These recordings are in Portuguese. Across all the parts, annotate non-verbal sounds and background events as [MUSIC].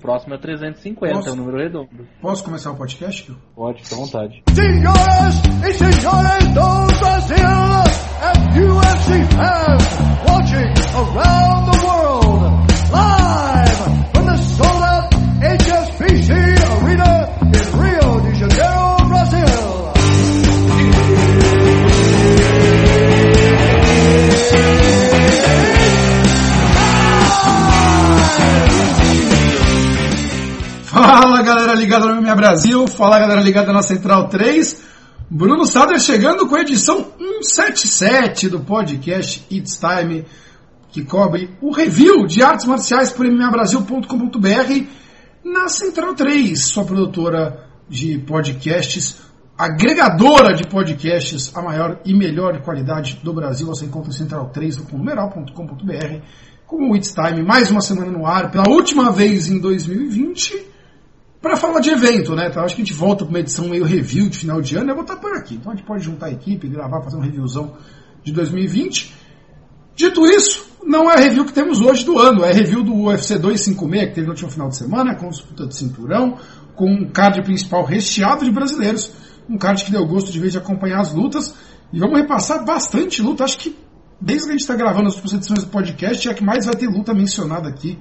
próximo é 350, Posso? é um número redondo. Posso começar o podcast? Pode, fica à vontade. Senhoras e senhores do Brasil and UFC fans watching around the world, galera ligada no MMA Brasil, fala galera ligada na Central 3. Bruno Sader chegando com a edição 177 do podcast It's Time, que cobre o review de artes marciais por MMABrasil.com.br na Central 3, sua produtora de podcasts, agregadora de podcasts, a maior e melhor qualidade do Brasil. Você encontra em Central 3 no numeral.com.br com o It's Time, mais uma semana no ar, pela última vez em 2020 para falar de evento, né? Então acho que a gente volta para uma edição meio review de final de ano. Eu vou estar por aqui. Então a gente pode juntar a equipe, gravar, fazer um reviewzão de 2020. Dito isso, não é a review que temos hoje do ano, é a review do UFC 256 que teve no último final de semana, com disputa de cinturão, com um card principal recheado de brasileiros, um card que deu gosto de vez de acompanhar as lutas. E vamos repassar bastante luta. Acho que desde que a gente está gravando as edições do podcast, é a que mais vai ter luta mencionada aqui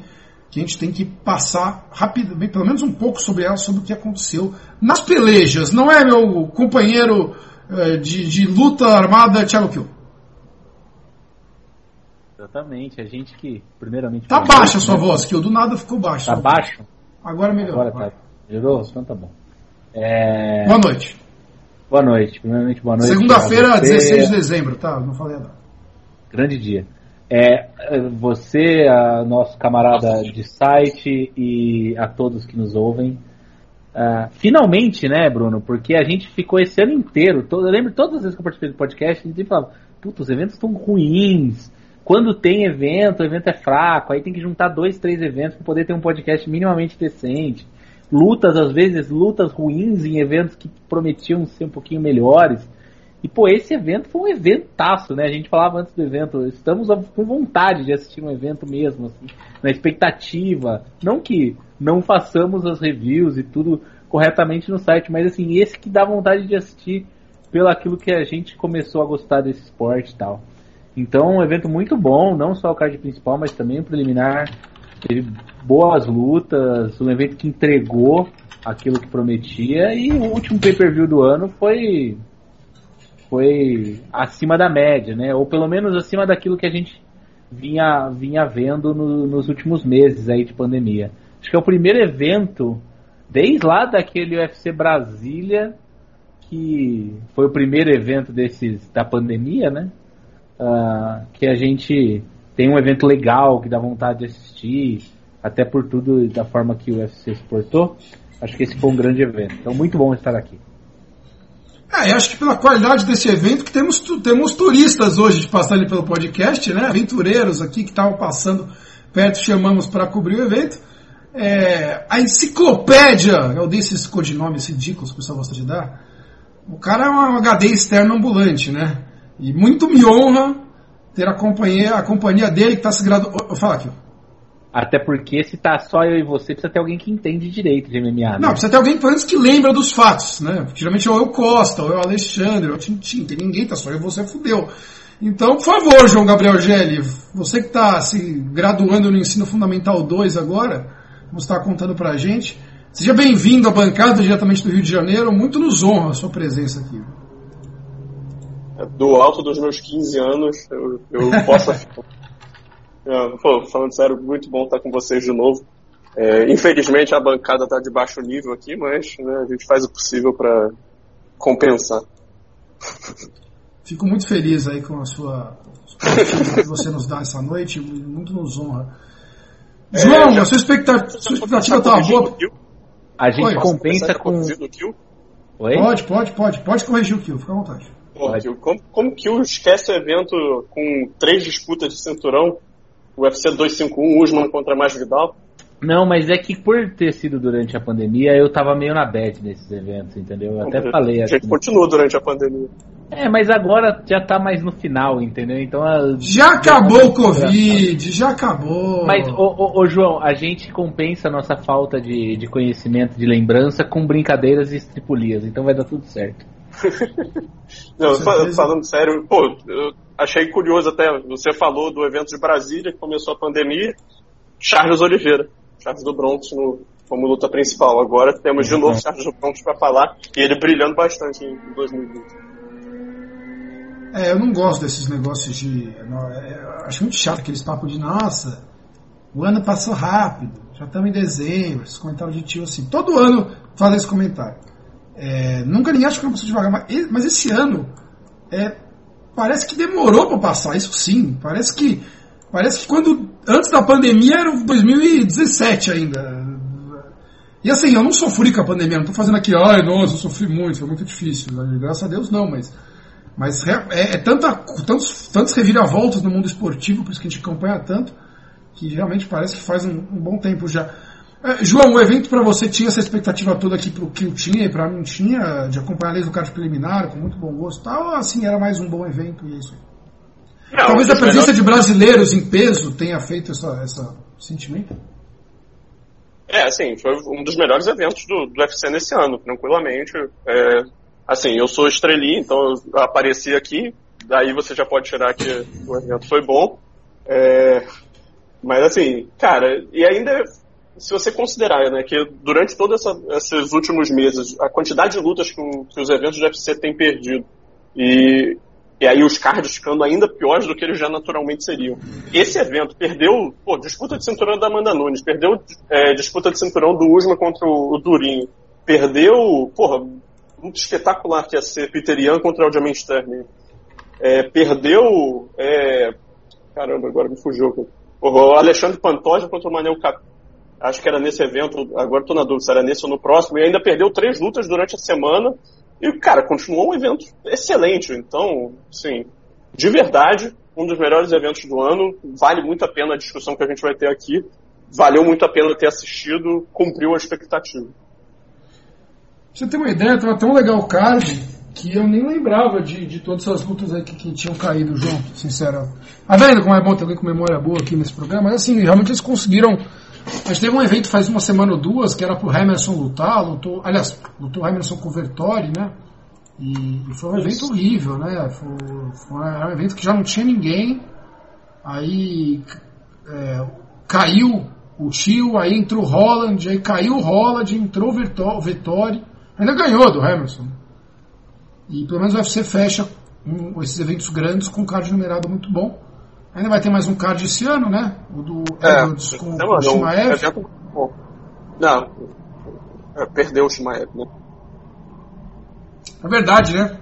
que a gente tem que passar rapidamente, pelo menos um pouco sobre ela, sobre o que aconteceu nas pelejas. Não é, meu companheiro eh, de, de, luta armada, Thiago Kiel? Exatamente, a gente que, primeiramente... Tá baixa a sua né? voz, Kiel, do nada ficou baixo. Tá baixo? Agora melhorou. Agora tá. Melhorou? Então tá bom. É... Boa noite. Boa noite, primeiramente boa noite. Segunda-feira, 16 de dezembro, tá? Não falei nada. Grande dia. É, você, a nosso camarada de site e a todos que nos ouvem. Uh, finalmente, né, Bruno? Porque a gente ficou esse ano inteiro. Todo, eu lembro todas as vezes que eu participei do podcast, a gente falava: Puta, os eventos estão ruins. Quando tem evento, o evento é fraco. Aí tem que juntar dois, três eventos para poder ter um podcast minimamente decente. Lutas, às vezes, lutas ruins em eventos que prometiam ser um pouquinho melhores. E, pô, esse evento foi um eventaço, né? A gente falava antes do evento, estamos com vontade de assistir um evento mesmo, assim, na expectativa. Não que não façamos as reviews e tudo corretamente no site, mas, assim, esse que dá vontade de assistir pelo aquilo que a gente começou a gostar desse esporte e tal. Então, um evento muito bom, não só o card principal, mas também o preliminar. Teve boas lutas, um evento que entregou aquilo que prometia, e o último pay-per-view do ano foi foi acima da média, né? Ou pelo menos acima daquilo que a gente vinha, vinha vendo no, nos últimos meses aí de pandemia. Acho que é o primeiro evento, desde lá daquele UFC Brasília, que foi o primeiro evento desses da pandemia, né? Uh, que a gente tem um evento legal que dá vontade de assistir, até por tudo da forma que o UFC exportou. Acho que esse foi um grande evento. Então, muito bom estar aqui. É, eu acho que pela qualidade desse evento que temos, temos turistas hoje passando pelo podcast, né? Aventureiros aqui que estavam passando perto, chamamos para cobrir o evento. É, a enciclopédia, eu dei esses codinomes ridículos que o pessoal gosta de dar. O cara é um HD externo ambulante, né? E muito me honra ter a companhia, a companhia dele que está se graduando. Fala aqui. Até porque se tá só eu e você, precisa ter alguém que entende direito de MMA. Né? Não, precisa ter alguém pelo menos que lembra dos fatos, né? Porque geralmente é o eu Costa, ou é o Alexandre, ou o Tintin, tem ninguém, tá só eu e você fudeu. Então, por favor, João Gabriel Gelli, você que está se graduando no ensino fundamental 2 agora, como está contando pra gente, seja bem-vindo à bancada diretamente do Rio de Janeiro, muito nos honra a sua presença aqui. Do alto dos meus 15 anos, eu, eu posso É, pô, falando sério, muito bom estar com vocês de novo. É, infelizmente a bancada está de baixo nível aqui, mas né, a gente faz o possível para compensar. Fico muito feliz aí com a sua que você nos dá essa noite, muito nos honra. É, João, já, a sua expectativa, sua expectativa está boa? A gente Oi, compensa com. Oi? Pode, pode, pode. Pode corrigir o kill, fica à vontade. Pô, como, como que o esquece o evento com três disputas de cinturão UFC 251, Usman contra Masvidal. Não, mas é que por ter sido durante a pandemia, eu tava meio na bad nesses eventos, entendeu? Eu até falei assim. A gente continua durante a pandemia. É, mas agora já tá mais no final, entendeu? Então a... Já acabou o Covid, já acabou. Mas, ô, ô, ô, João, a gente compensa a nossa falta de, de conhecimento, de lembrança, com brincadeiras e estripulias, então vai dar tudo certo. [LAUGHS] Não, falando sério, pô, eu achei curioso até, você falou do evento de Brasília, que começou a pandemia, Charles Oliveira, Charles do Bronx no, como luta principal. Agora temos de novo Charles do Bronx para falar, e ele brilhando bastante em 2020. É, eu não gosto desses negócios de. É, acho muito chato aqueles papos de nossa, o ano passou rápido, já estamos em dezembro, esses comentários de tio assim. Todo ano faz esse comentário. É, nunca ninguém acha que não passou devagar, mas, mas esse ano é, parece que demorou para passar, isso sim. Parece que parece que quando antes da pandemia era 2017 ainda. E assim, eu não sofri com a pandemia, não tô fazendo aqui, ai, nossa, eu sofri muito, foi muito difícil. Graças a Deus não, mas mas é, é tanta, tantos, tantos reviravoltas no mundo esportivo, por isso que a gente acompanha tanto, que realmente parece que faz um, um bom tempo já. É, João, o evento para você tinha essa expectativa toda aqui pro que eu tinha e para mim tinha, de acompanhar desde o card preliminar, com muito bom gosto tal, ou assim, era mais um bom evento e é isso aí? Não, Talvez a presença de brasileiros em peso tenha feito essa, essa sentimento. É, assim, foi um dos melhores eventos do, do UFC nesse ano, tranquilamente. É, assim, eu sou estrelinha, então eu apareci aqui, daí você já pode tirar que o evento foi bom. É, mas assim, cara, e ainda se você considerar né, que durante todos esses últimos meses, a quantidade de lutas que, que os eventos de UFC têm perdido, e, e aí os cards ficando ainda piores do que eles já naturalmente seriam. Esse evento perdeu, pô, disputa de cinturão da Amanda Nunes, perdeu é, disputa de cinturão do Usma contra o, o Durinho, perdeu, porra, muito espetacular que ia ser Peter contra o Diamond Sterling. É, perdeu. É, caramba, agora me fugiu. O Alexandre Pantoja contra o Manel. Acho que era nesse evento, agora estou na dúvida se era nesse ou no próximo, e ainda perdeu três lutas durante a semana. E, cara, continuou um evento excelente. Então, sim, de verdade, um dos melhores eventos do ano. Vale muito a pena a discussão que a gente vai ter aqui. Valeu muito a pena ter assistido, cumpriu a expectativa você ter uma ideia, tava tão legal o card que eu nem lembrava de, de todas essas lutas aí que, que tinham caído junto, sincero. Tá vendo como é bom ter alguém com memória boa aqui nesse programa? Mas assim, realmente eles conseguiram. A gente teve um evento faz uma semana ou duas que era pro Emerson lutar, lutou, aliás, lutou o Emerson com o Vertori, né? E, e foi um evento horrível, né? Foi, foi, um evento que já não tinha ninguém. Aí é, caiu o tio, aí entrou o Holland, aí caiu o Holland, entrou o Vettori. Ainda ganhou do Emerson. E pelo menos o UFC fecha um, esses eventos grandes com um card numerado muito bom. Ainda vai ter mais um card esse ano, né? O do é, Edwards com, com o Shimaev. Não, não. É, perdeu o Shimaev, né? É verdade, né?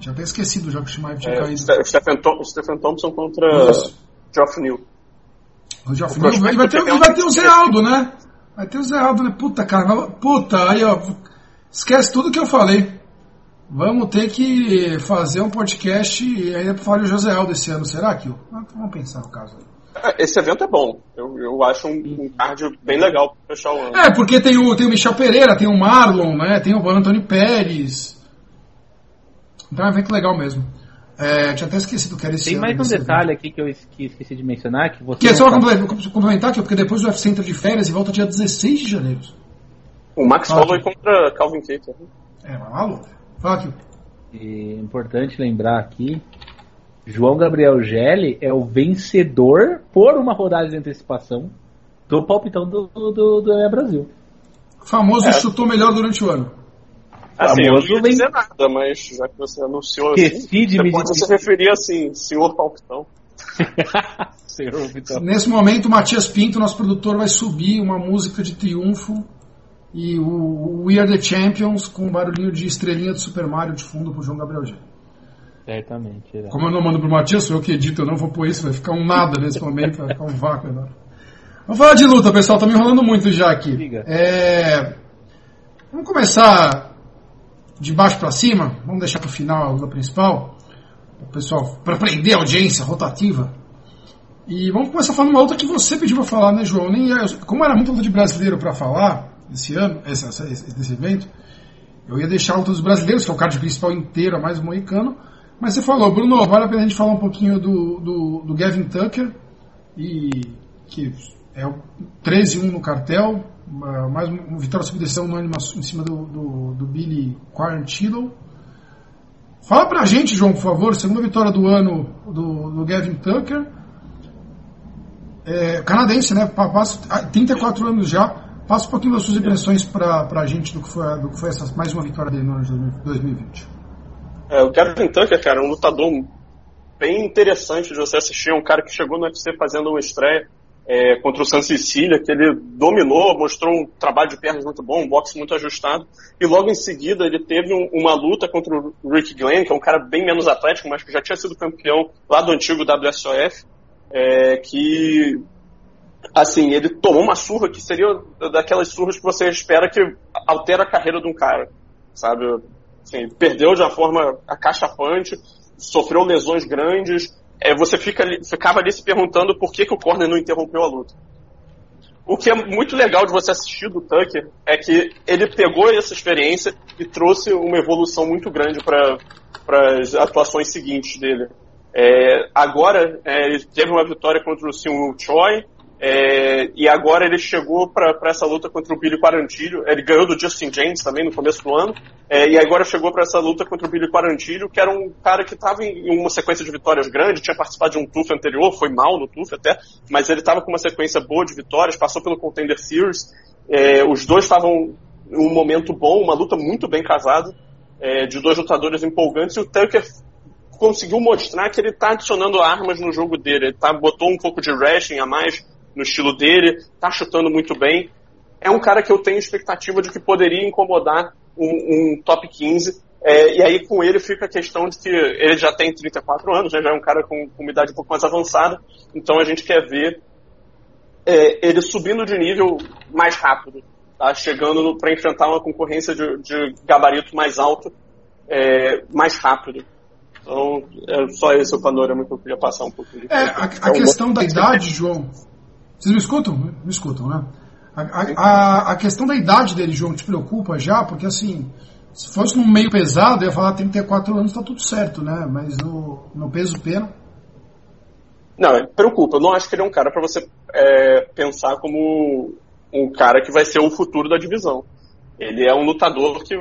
Já até esquecido já que o Shimaev tinha é, caído. O Stephen, Tom, Stephen Thompson contra Isso. Geoff Neal. O Geoff Neal. E vai ter, vai ter o Zé Aldo, né? Vai ter o Zé Aldo, né? Puta, cara. Puta, aí ó Esquece tudo que eu falei. Vamos ter que fazer um podcast e ainda falar o José Aldo esse ano, será que? Vamos pensar no caso aí. É, esse evento é bom. Eu, eu acho um, um card bem legal para fechar o ano. É, porque tem o, tem o Michel Pereira, tem o Marlon, né? Tem o Antônio Pérez. Então é um evento legal mesmo. É, tinha até esquecido que era esse Tem mais um detalhe evento. aqui que eu esqueci de mencionar. Que, você que é só tá... complementar aqui, porque depois o UFC entra de férias e volta dia 16 de janeiro. O Max ah, Holloway contra Calvin Keita. É, maluco. Aqui. E importante lembrar aqui, João Gabriel Gelli é o vencedor por uma rodada de antecipação do palpitão do, do, do Brasil. O famoso é. chutou melhor durante o ano. Assim, eu não ia dizer nada, mas já que você anunciou assim, você pode se referir assim, senhor palpitão. [LAUGHS] senhor palpitão. Nesse momento, o Matias Pinto, nosso produtor, vai subir uma música de triunfo e o We Are The Champions com um barulhinho de estrelinha do Super Mario de fundo pro João Gabriel G. Certamente. É. Como eu não mando pro Matias, sou eu que edito, eu não vou pôr isso, vai ficar um nada nesse momento, vai ficar um vácuo enorme. Vamos falar de luta, pessoal, tá me enrolando muito já aqui. É... Vamos começar de baixo para cima, vamos deixar para o final a luta principal, o pessoal, para prender a audiência rotativa. E vamos começar falando uma outra que você pediu para falar, né, João? Nem, como era muito luta de brasileiro para falar, esse ano, esse, esse, esse evento, Eu ia deixar a dos brasileiros, que é o card principal inteiro, a mais moicano. Mas você falou, Bruno, vale a pena a gente falar um pouquinho do, do, do Gavin Tucker, e que é o 13-1 no cartel, mais uma vitória sob decisão unânime em cima do, do, do Billy Quarantillo. Fala pra gente, João, por favor, segunda vitória do ano do, do Gavin Tucker. É, canadense, né? Passa 34 anos já. Passa um pouquinho das suas impressões pra, pra gente do que foi, do que foi essa mais uma vitória dele no ano de 2020. É, o Gavin Tucker, cara, é um lutador bem interessante de você assistir. É um cara que chegou no UFC fazendo uma estreia é, contra o San Cecília, que ele dominou, mostrou um trabalho de pernas muito bom, um boxe muito ajustado, e logo em seguida ele teve um, uma luta contra o Rick Glenn, que é um cara bem menos atlético, mas que já tinha sido campeão lá do antigo WSOF, é, que assim, ele tomou uma surra que seria daquelas surras que você espera que altera a carreira de um cara, sabe? Assim, perdeu de uma forma acachapante, sofreu lesões grandes, é, você fica, ficava ali se perguntando por que, que o corner não interrompeu a luta. O que é muito legal de você assistir do Tucker é que ele pegou essa experiência e trouxe uma evolução muito grande para as atuações seguintes dele. É, agora, é, ele teve uma vitória contra o Sim Choi, é, e agora ele chegou para essa luta contra o Billy Quarantilho. Ele ganhou do Justin James também no começo do ano. É, e agora chegou para essa luta contra o Billy Quarantilho, que era um cara que estava em, uma sequência de vitórias grande, tinha participado de um TUF anterior, foi mal no TUF até, mas ele estava com uma sequência boa de vitórias, passou pelo Contender Series. É, os dois estavam em um momento bom, uma luta muito bem casada, é, de dois lutadores empolgantes, e o Tucker conseguiu mostrar que ele está adicionando armas no jogo dele. Ele tá, botou um pouco de wrestling a mais, no estilo dele, tá chutando muito bem. É um cara que eu tenho expectativa de que poderia incomodar um, um top 15. É, e aí com ele fica a questão de que ele já tem 34 anos, né, já é um cara com, com uma idade um pouco mais avançada, então a gente quer ver é, ele subindo de nível mais rápido, tá? chegando para enfrentar uma concorrência de, de gabarito mais alto é, mais rápido. Então, é só esse o panorama que eu queria passar um pouco. É, a, a questão um da idade, João, vocês me escutam? Me escutam, né? A, a, a, questão da idade dele, João, te preocupa já? Porque assim, se fosse num meio pesado, eu ia falar 34 anos, tá tudo certo, né? Mas no, no peso pena. Não, preocupa. Eu não acho que ele é um cara para você é, pensar como um cara que vai ser o futuro da divisão. Ele é um lutador que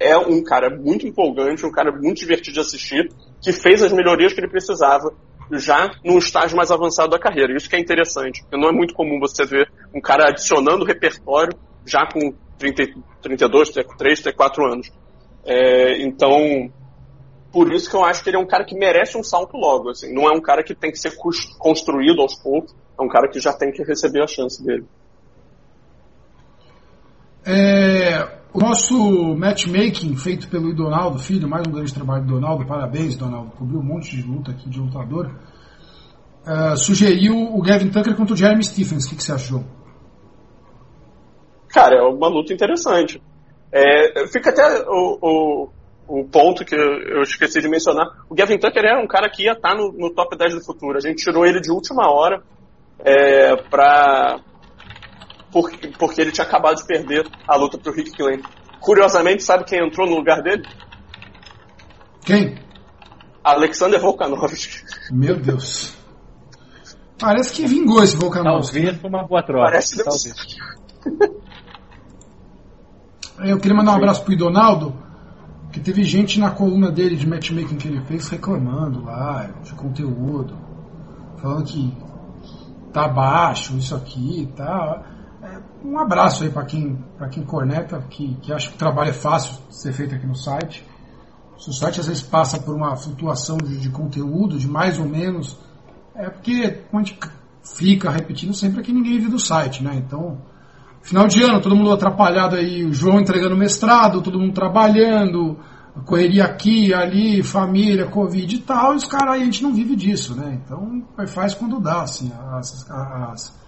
é um cara muito empolgante, um cara muito divertido de assistir, que fez as melhorias que ele precisava já num estágio mais avançado da carreira. Isso que é interessante, não é muito comum você ver um cara adicionando repertório já com 30, 32, 33, 34 anos. É, então, por isso que eu acho que ele é um cara que merece um salto logo. Assim. Não é um cara que tem que ser construído aos poucos, é um cara que já tem que receber a chance dele. É, o nosso matchmaking feito pelo Donaldo Filho, mais um grande trabalho do Donaldo, parabéns Donaldo, cobriu um monte de luta aqui de lutador, uh, sugeriu o Gavin Tucker contra o Jeremy Stephens. O que, que você achou? Cara, é uma luta interessante. É, fica até o, o, o, ponto que eu esqueci de mencionar. O Gavin Tucker era um cara que ia estar no, no top 10 do futuro. A gente tirou ele de última hora é, para porque, porque ele tinha acabado de perder a luta pro Rick Glenn. Curiosamente, sabe quem entrou no lugar dele? Quem? Alexander Volkanovski. Meu Deus. Parece que vingou esse Volkanovski. Talvez foi uma boa troca. Parece talvez. [LAUGHS] Eu queria mandar um abraço pro Donaldo, que teve gente na coluna dele de matchmaking que ele fez reclamando lá, de conteúdo, falando que tá baixo isso aqui, tá um abraço aí para quem, quem corneta, que, que acha que o trabalho é fácil de ser feito aqui no site. Se o site às vezes passa por uma flutuação de, de conteúdo, de mais ou menos, é porque a gente fica repetindo sempre que ninguém vive do site, né? Então, final de ano, todo mundo atrapalhado aí, o João entregando mestrado, todo mundo trabalhando, correria aqui, ali, família, Covid e tal, e os caras aí a gente não vive disso, né? Então, faz quando dá, assim, as, as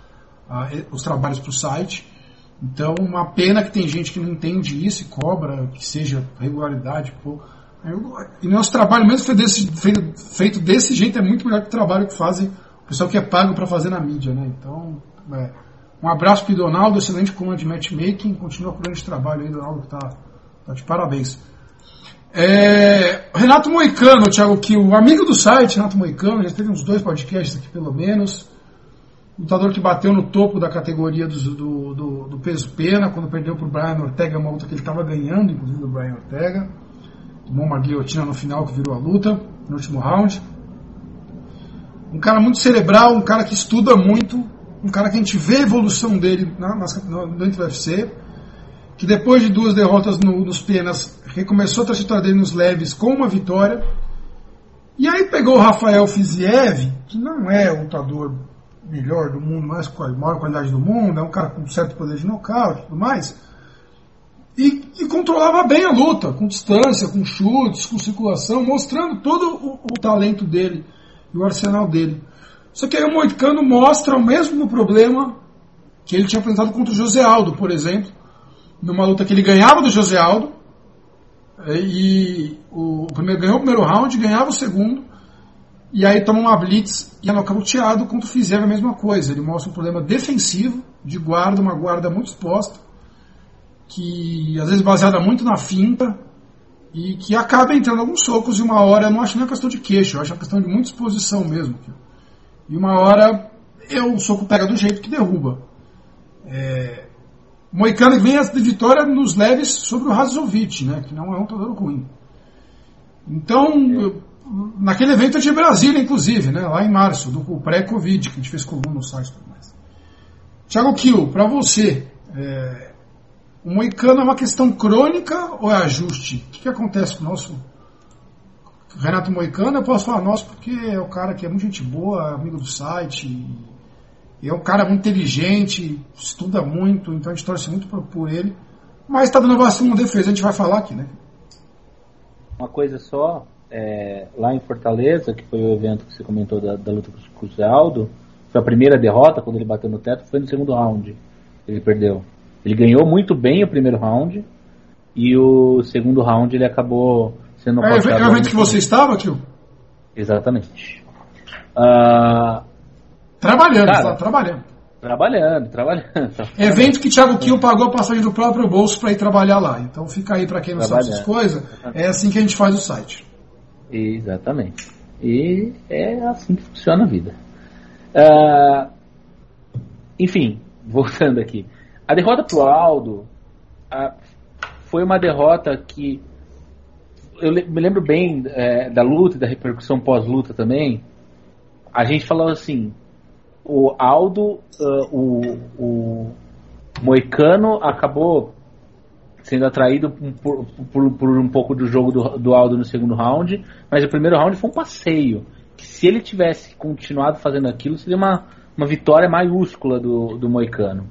os trabalhos para o site. Então, uma pena que tem gente que não entende isso e cobra que seja regularidade. Pô. E nosso trabalho, mesmo feito desse, feito, feito desse jeito, é muito melhor que o trabalho que fazem o pessoal que é pago para fazer na mídia. Né? Então, é, um abraço para o Donaldo, excelente coluna de matchmaking. Continua com o grande trabalho aí, Donaldo, que está Tá de parabéns. É, Renato Moicano, Thiago Kiel, amigo do site, Renato Moicano, já teve uns dois podcasts aqui pelo menos. Lutador que bateu no topo da categoria do, do, do, do peso pena, quando perdeu para o Brian Ortega, uma luta que ele estava ganhando, inclusive do Brian Ortega. Tomou uma guilhotina no final que virou a luta, no último round. Um cara muito cerebral, um cara que estuda muito, um cara que a gente vê a evolução dele na, na, dentro do UFC, que depois de duas derrotas no, nos penas, recomeçou a trajetória dele nos leves com uma vitória. E aí pegou o Rafael Fiziev, que não é lutador melhor do mundo, mais maior qualidade do mundo, é um cara com certo poder de nocaute e tudo mais. E, e, controlava bem a luta, com distância, com chutes, com circulação, mostrando todo o, o talento dele e o arsenal dele. Só que aí o Moicano mostra o mesmo problema que ele tinha apresentado contra o José Aldo, por exemplo, numa luta que ele ganhava do José Aldo, e o, primeiro, ganhou o primeiro round, ganhava o segundo, e aí toma uma blitz e é nocauteado quando fizer a mesma coisa. Ele mostra um problema defensivo, de guarda, uma guarda muito exposta, que às vezes baseada muito na finta, e que acaba entrando alguns socos e uma hora, eu não acho nem uma questão de queixo, eu acho uma questão de muita exposição mesmo. E uma hora eu, o soco pega do jeito que derruba. É, Moicano vem de vitória nos leves sobre o Razovic, né, que não é um lutador ruim. Então, eu, naquele evento de Brasília, inclusive, né, lá em março, do pré-Covid, que a gente fez coluna no site e tudo mais. Tiago Kiel, para você, é, o Moicano é uma questão crônica ou é ajuste? O que, que acontece com o nosso Renato Moicano? Eu posso falar nosso porque é o cara que é muito gente boa, amigo do site, é um cara muito inteligente, estuda muito, então a gente torce muito por, por ele. Mas está dando vacina defesa, a gente vai falar aqui, né? Uma coisa só, é, lá em Fortaleza, que foi o evento que você comentou da, da luta com o Aldo, foi a primeira derrota quando ele bateu no teto, foi no segundo round. Ele perdeu. Ele ganhou muito bem o primeiro round e o segundo round ele acabou sendo. É, é o evento que você estava, tio? Exatamente. Uh, Trabalhando, Cara, tá trabalhando. Trabalhando, trabalhando. [LAUGHS] Evento que Thiago Kiel pagou a passagem do próprio bolso para ir trabalhar lá. Então fica aí para quem não sabe essas coisas. É assim que a gente faz o site. Exatamente. E é assim que funciona a vida. Uh, enfim, voltando aqui. A derrota pro Aldo foi uma derrota que eu me lembro bem é, da luta e da repercussão pós-luta também. A gente falou assim: o Aldo, uh, o, o Moicano acabou sendo atraído por, por, por, um pouco do jogo do, do Aldo no segundo round, mas o primeiro round foi um passeio. Que se ele tivesse continuado fazendo aquilo, seria uma, uma vitória maiúscula do, do Moicano.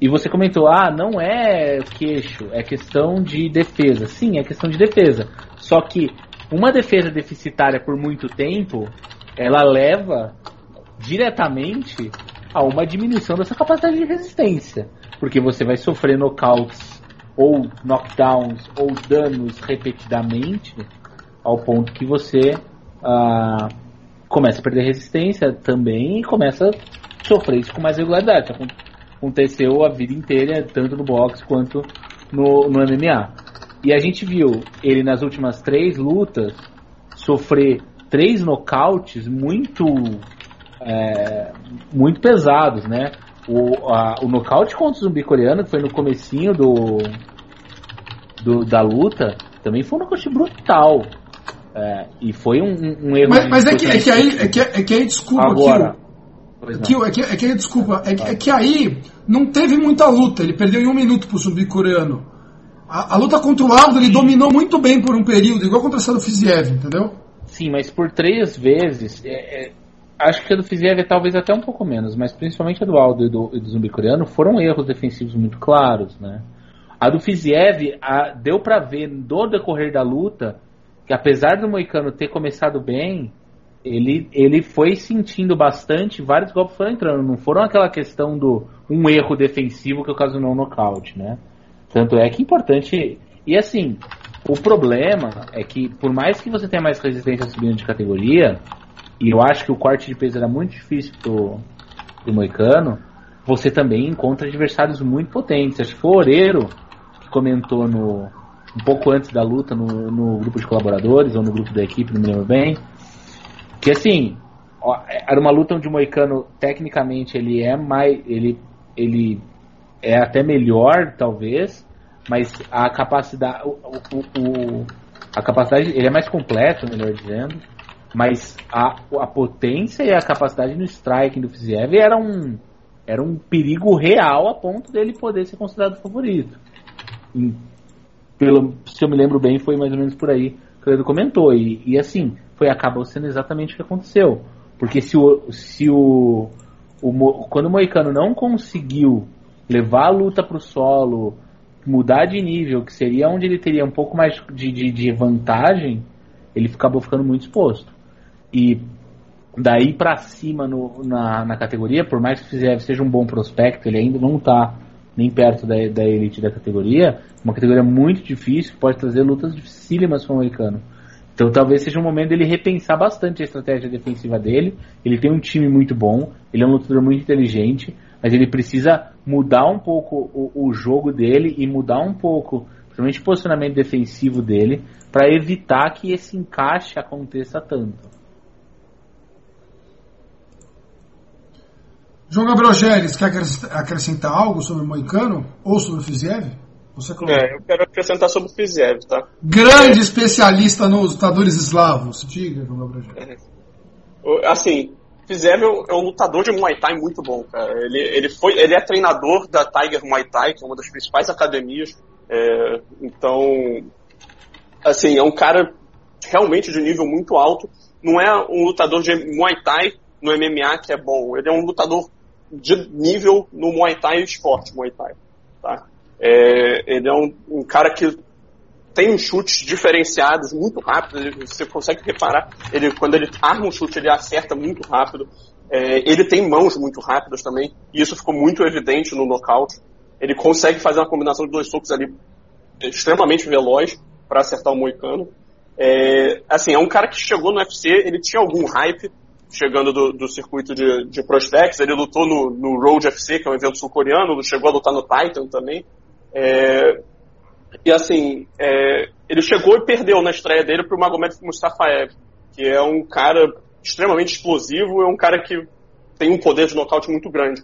E você comentou, ah, não é queixo, é questão de defesa. Sim, é questão de defesa. Só que uma defesa deficitária por muito tempo, ela leva diretamente a uma diminuição dessa capacidade de resistência. Porque você vai sofrer knockouts ou knockdowns ou danos repetidamente ao ponto que você ah, começa a perder resistência também e começa a sofrer isso com mais regularidade. Aconteceu a vida inteira, tanto no boxe quanto no, no MMA. E a gente viu ele nas últimas três lutas sofrer três nocautes muito é, muito pesados, né? O, a, o nocaute contra o zumbi coreano, que foi no comecinho do, do da luta, também foi um nocaute brutal. É, e foi um, um erro. Mas, mas é, que, é, que aí, é, que, é que aí, desculpa, Agora, que, é, que, é que aí, desculpa, é que, é que aí não teve muita luta. Ele perdeu em um minuto pro zumbi coreano. A, a luta contra o Aldo ele dominou muito bem por um período, igual contra o Sado Fiziev, entendeu? Sim, mas por três vezes. É, é, acho que a do Fiziev talvez até um pouco menos, mas principalmente a do Aldo e do, e do Zumbi Coreano foram erros defensivos muito claros, né? A do Fiziev a, deu para ver no decorrer da luta que apesar do Moicano ter começado bem, ele, ele foi sentindo bastante, vários golpes foram entrando, não foram aquela questão do um erro defensivo que ocasionou um nocaute, né? Tanto é que é importante. E assim, o problema é que por mais que você tenha mais resistência subindo de categoria, e eu acho que o corte de peso era muito difícil pro, pro Moicano, você também encontra adversários muito potentes. Acho que foi o Oreiro que comentou no, um pouco antes da luta no, no grupo de colaboradores ou no grupo da equipe, não me lembro bem. Que assim, ó, era uma luta onde o Moicano, tecnicamente, ele é mais. Ele, ele é até melhor, talvez, mas a capacidade. O, o, o, a capacidade. Ele é mais completo, melhor dizendo. Mas a, a potência e a capacidade no striking do Fiziev era um, era um perigo real a ponto dele poder ser considerado favorito. E, pelo, se eu me lembro bem, foi mais ou menos por aí que o Edu comentou. E, e assim, foi acabou sendo exatamente o que aconteceu. Porque se o, se o, o quando o Moicano não conseguiu levar a luta para o solo, mudar de nível, que seria onde ele teria um pouco mais de, de, de vantagem, ele acabou ficando muito exposto. E daí para cima no, na, na categoria, por mais que o Fiziev seja um bom prospecto, ele ainda não está nem perto da, da elite da categoria, uma categoria muito difícil, pode trazer lutas dificílimas para o americano. Então talvez seja um momento dele repensar bastante a estratégia defensiva dele. Ele tem um time muito bom, ele é um lutador muito inteligente, mas ele precisa mudar um pouco o, o jogo dele e mudar um pouco, principalmente o posicionamento defensivo dele, para evitar que esse encaixe aconteça tanto. João Gabriel Geres, quer acrescentar algo sobre o Moicano ou sobre o Fiziev? Você é, eu quero acrescentar sobre o Fiziev, tá? Grande é. especialista nos lutadores eslavos. Diga, João Gabriel Geres. É. Assim, Fiziev é um lutador de Muay Thai muito bom, cara. Ele, ele, foi, ele é treinador da Tiger Muay Thai, que é uma das principais academias. É, então, assim, é um cara realmente de nível muito alto. Não é um lutador de Muay Thai no MMA que é bom. Ele é um lutador de nível no Muay Thai esporte Muay Thai. Tá? É, ele é um, um, cara que tem chutes diferenciados muito rápido, ele, você consegue reparar, ele, quando ele arma um chute, ele acerta muito rápido. É, ele tem mãos muito rápidas também, e isso ficou muito evidente no nocaute. Ele consegue fazer uma combinação de dois socos ali extremamente veloz para acertar o moicano. É, assim, é um cara que chegou no UFC, ele tinha algum hype, chegando do, do circuito de, de prospects. Ele lutou no, no Road FC, que é um evento sul-coreano, chegou a lutar no Titan também. É, e assim, é, ele chegou e perdeu na estreia dele para o Magomed Mustafaev, que é um cara extremamente explosivo, é um cara que tem um poder de nocaute muito grande.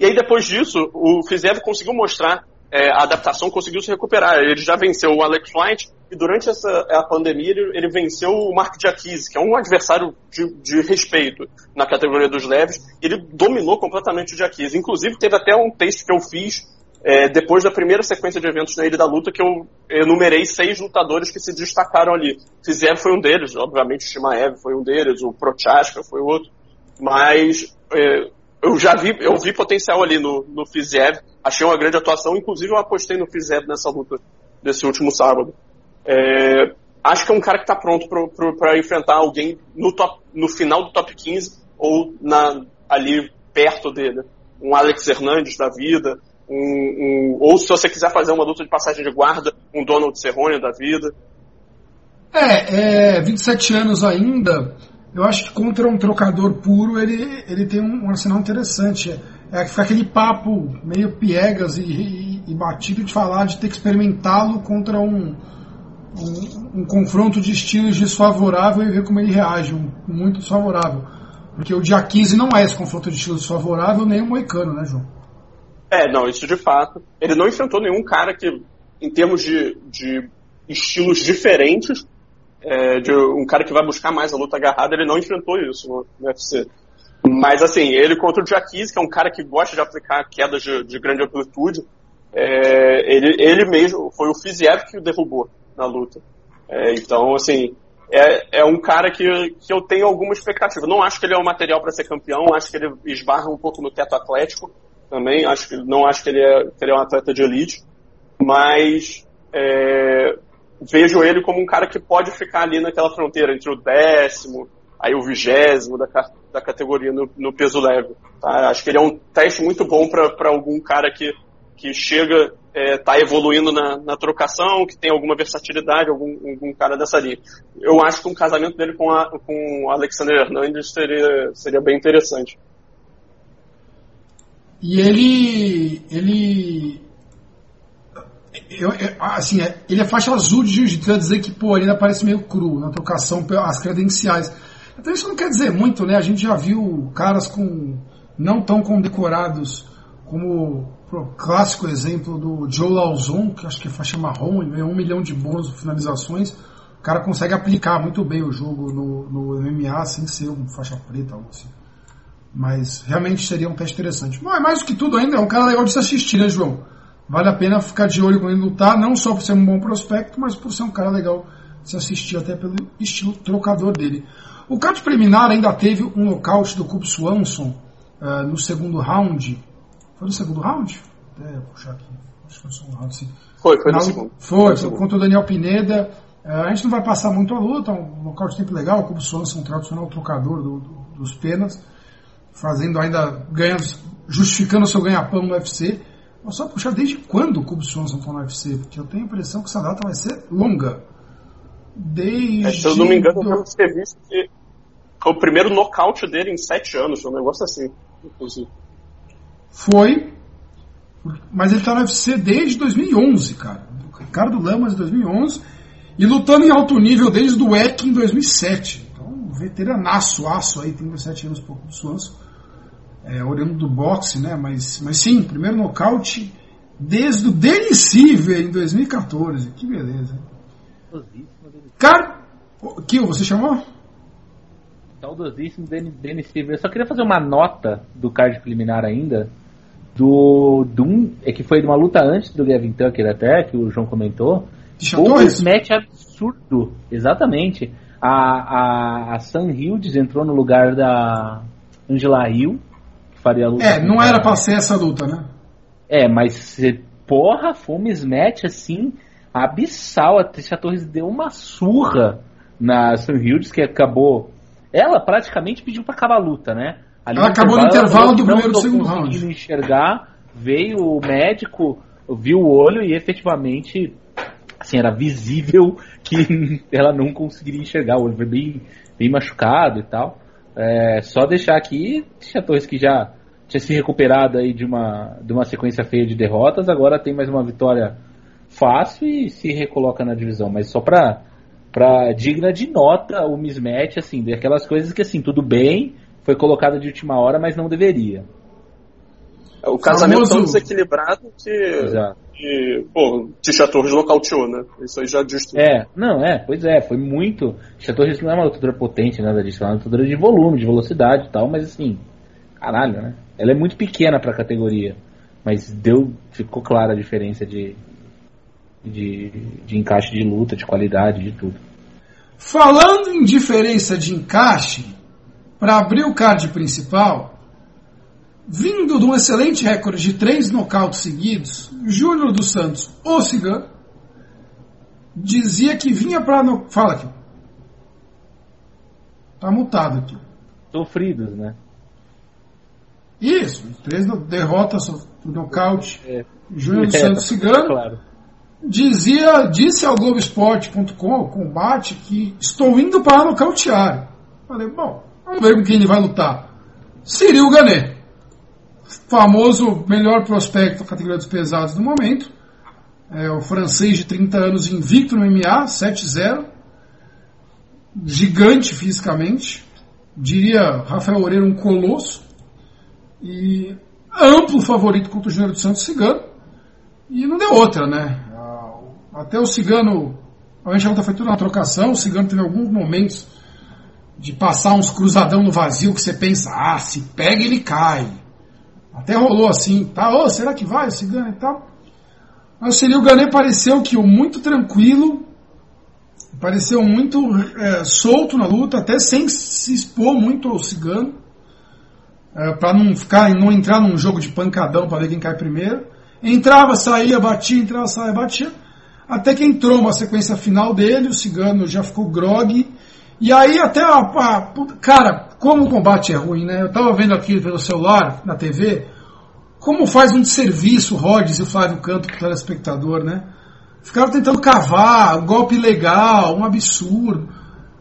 E aí depois disso, o Fizev conseguiu mostrar é, a adaptação, conseguiu se recuperar. Ele já venceu o Alex White e durante essa a pandemia ele, ele venceu o Mark Diakise, que é um adversário de, de, respeito na categoria dos leves. Ele dominou completamente o Diakise. Inclusive teve até um texto que eu fiz é, depois da primeira sequência de eventos na Ilha da Luta que eu enumerei seis lutadores que se destacaram ali. Fizev foi um deles, obviamente o Shimaev foi um deles, o Prochaska foi outro. Mas é, eu já vi, eu vi potencial ali no, no Fiziev, achei uma grande atuação, inclusive eu apostei no Fiziev nessa luta desse último sábado. É, acho que é um cara que está pronto para enfrentar alguém no, top, no final do top 15 ou na, ali perto dele. Um Alex Hernandes da vida, um, um, ou se você quiser fazer uma luta de passagem de guarda, um Donald Cerrone da vida. É, é 27 anos ainda, eu acho que contra um trocador puro ele, ele tem um, um arsenal interessante. É, é aquele papo meio piegas e, e, e, batido de falar de ter que experimentá-lo contra um, um, um, confronto de estilos desfavorável e ver como ele reage, um, muito desfavorável. Porque o dia 15 não é esse confronto de estilos desfavorável, nem o Moicano, né, João? É, não, isso de fato. Ele não enfrentou nenhum cara que, em termos de, de estilos diferentes, é, de um cara que vai buscar mais a luta agarrada, ele não enfrentou isso no, no UFC. Mas assim, ele contra o Jaquiz, que é um cara que gosta de aplicar quedas de, de grande amplitude, é, ele, ele mesmo, foi o Fiziev que o derrubou na luta. É, então, assim, é, é um cara que, que eu tenho alguma expectativa. Não acho que ele é um material para ser campeão, acho que ele esbarra um pouco no teto atlético também, acho que, não acho que ele, é, que ele é um atleta de elite, mas é, vejo ele como um cara que pode ficar ali naquela fronteira entre o décimo, aí o vigésimo da, da categoria no, no peso leve. Tá? Acho que ele é um teste muito bom para algum cara que, que chega está é, evoluindo na, na, trocação, que tem alguma versatilidade, algum, algum, cara dessa linha. Eu acho que um casamento dele com, a, com o Alexander Hernandes seria, seria bem interessante. E ele, ele, eu, eu, assim, é, ele é faixa azul de jiu-jitsu, dizer que, pô, ele ainda parece meio cru na trocação, as credenciais. Então isso não quer dizer muito, né? A gente já viu caras com não tão condecorados como o clássico exemplo do Joe Lauzon, que acho que é faixa marrom, e ganhou um milhão de bônus finalizações. O cara consegue aplicar muito bem o jogo no, no MMA sem ser um faixa preta, algo assim. Mas realmente seria um teste interessante. Mas mais do que tudo ainda, é um cara legal de se assistir, né, João? Vale a pena ficar de olho quando ele lutar, não só por ser um bom prospecto, mas por ser um cara legal de se assistir até pelo estilo trocador dele. O card preliminar ainda teve um nocaute do Cub Swanson uh, no segundo round. Foi no segundo round? Até puxar aqui. Acho que foi no segundo round, sim. Foi, foi no, no segundo. Foi, foi contra o Daniel Pineda. Uh, a gente não vai passar muito a luta, um nocaute sempre legal. O Cub Swanson, um tradicional trocador do, do, dos penas, fazendo ainda, ganhando, justificando o seu ganha-pão no UFC. Mas só puxar desde quando o Cub Swanson está no UFC? Porque eu tenho a impressão que essa data vai ser longa. Desde. É, se eu não me engano, do... eu que foi o primeiro nocaute dele em sete anos, um negócio assim, inclusive. Foi, mas ele tá no UFC desde 2011, cara. Ricardo Lamas, 2011, e lutando em alto nível desde o EC em 2007. Então, veteranaço, aço aí, 37 anos pouco do Swanson. É, olhando do boxe, né? Mas, mas sim, primeiro nocaute desde o Denisive em 2014. Que beleza. Cara, Kill, você chamou? Saudosíssimo Dennis Silver. Eu só queria fazer uma nota do card preliminar ainda. Do, do é que foi de uma luta antes do Gavin Tucker até, que o João comentou. Um match absurdo, exatamente. A, a, a Sam Hildes entrou no lugar da Angela Hill, que faria a luta. É, não era pra ser essa luta, né? É, mas porra, foi um mismatch assim, abissal. A Tricia Torres deu uma surra na Sam Hildes, que acabou ela praticamente pediu para acabar a luta, né? Ali ela acabou no intervalo do primeiro do segundo round. enxergar, veio o médico, viu o olho e efetivamente assim, era visível que [LAUGHS] ela não conseguiria enxergar, o olho foi bem, bem machucado e tal. É, só deixar aqui, Tia Torres que já tinha se recuperado aí de uma, de uma sequência feia de derrotas, agora tem mais uma vitória fácil e se recoloca na divisão. Mas só para pra, digna de nota o mismatch, assim, daquelas coisas que, assim, tudo bem, foi colocado de última hora, mas não deveria. É, o casamento Famoso... tão desequilibrado que, Exato. que pô, Tisha Torres nocauteou, né? Isso aí já diz tudo. É, não, é, pois é, foi muito. Tisha Torres não é uma lutadora potente, nada disso, ela é uma lutadora de volume, de velocidade e tal, mas assim, caralho, né? Ela é muito pequena pra categoria, mas deu, ficou clara a diferença de, de, de encaixe de luta, de qualidade, de tudo. Falando em diferença de encaixe, para abrir o card principal, vindo de um excelente recorde de três nocautes seguidos, Júnior dos Santos, o Cigano, dizia que vinha para. No... Fala aqui. Tá mutado aqui. Sofridos, né? Isso, três derrotas por nocaute. É. Júnior dos [LAUGHS] é, Santos Cigano. Claro dizia, disse ao Globoesporte.com, o combate, que estou indo para nocautear. Falei, bom, vamos ver com quem ele vai lutar. Cyril Gané, famoso melhor prospecto da categoria dos pesados do momento. É o francês de 30 anos invicto no MMA, 7-0. Gigante fisicamente. Diria Rafael Oreiro um colosso. E amplo favorito contra o Júnior dos Santos Cigano. E não deu outra, né? Até o Cigano, a gente já foi tudo na trocação, o Cigano teve alguns momentos de passar uns cruzadão no vazio que você pensa, ah, se pega ele cai. Até rolou assim, tá, ô, oh, será que vai o Cigano e tal? Mas o Ciril Gané pareceu que o muito tranquilo, pareceu muito é, solto na luta, até sem se expor muito ao Cigano, é, para não ficar, não entrar num jogo de pancadão para ver quem cai primeiro. Entrava, saía, batia, entrava, saía, batia. Até que entrou uma sequência final dele, o cigano já ficou grog. E aí até a, a, Cara, como o combate é ruim, né? Eu tava vendo aqui pelo celular, na TV, como faz um serviço Rhodes e o Flávio Canto pro telespectador, né? Ficaram tentando cavar, um golpe legal, um absurdo.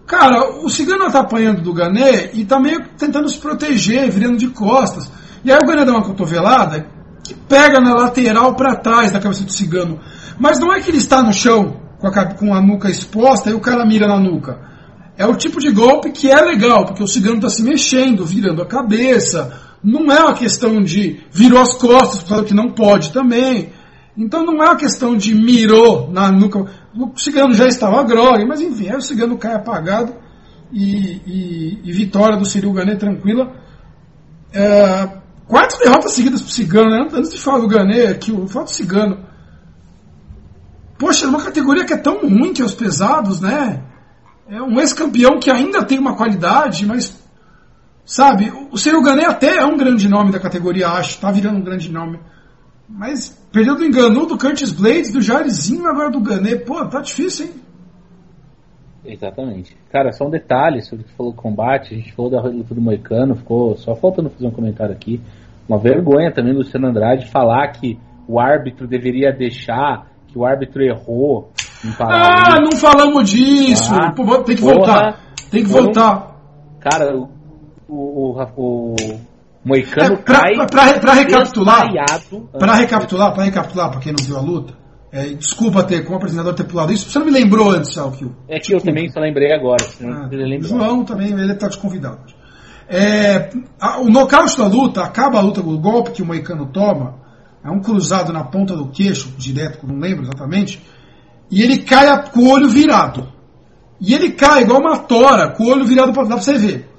Cara, o cigano tá apanhando do Gané e tá meio tentando se proteger, virando de costas. E aí o Gané dá uma cotovelada que pega na lateral para trás da cabeça do cigano. Mas não é que ele está no chão com a, com a nuca exposta e o cara mira na nuca. É o tipo de golpe que é legal, porque o cigano está se mexendo, virando a cabeça. Não é uma questão de virou as costas, claro que não pode também. Então não é uma questão de mirou na nuca. O cigano já estava grogue, mas enfim, aí o cigano cai apagado e, e, e vitória do Cyril Gané tranquila. É, quatro derrotas seguidas pro Cigano, né? Antes de falar do Gané, aqui, o fato do Cigano. Poxa, é uma categoria que é tão ruim que é os pesados, né? É um ex-campeão que ainda tem uma qualidade, mas. Sabe, o Cyril Gané até é um grande nome da categoria, acho, tá virando um grande nome. Mas perdeu do Enganu, do Curtis Blades, do Jairzinho agora do Gané. Pô, tá difícil, hein? Exatamente. Cara, só um detalhe sobre o que falou do combate, a gente falou da luta do Moicano, ficou só faltando fazer um comentário aqui. Uma vergonha também do Luciano Andrade falar que o árbitro deveria deixar, que o árbitro errou em parar. Ah, não falamos disso! Ah, Pô, tem que porra, voltar. Tem que voltar. Cara, o, o, o, Moicano é, pra, cai. Pra, pra, pra recapitular. Pra recapitular, pra recapitular, pra quem não viu a luta. É, desculpa ter, como apresentador, ter pulado isso. Você não me lembrou antes, Alquil. É que eu também só lembrei agora. Ah, João também, ele está desconvidado. É, a, o nocaute da luta, acaba a luta, o golpe que o Moicano toma, é um cruzado na ponta do queixo, direto, não lembro exatamente, e ele cai com o olho virado. E ele cai igual uma tora, com o olho virado para pra você ver.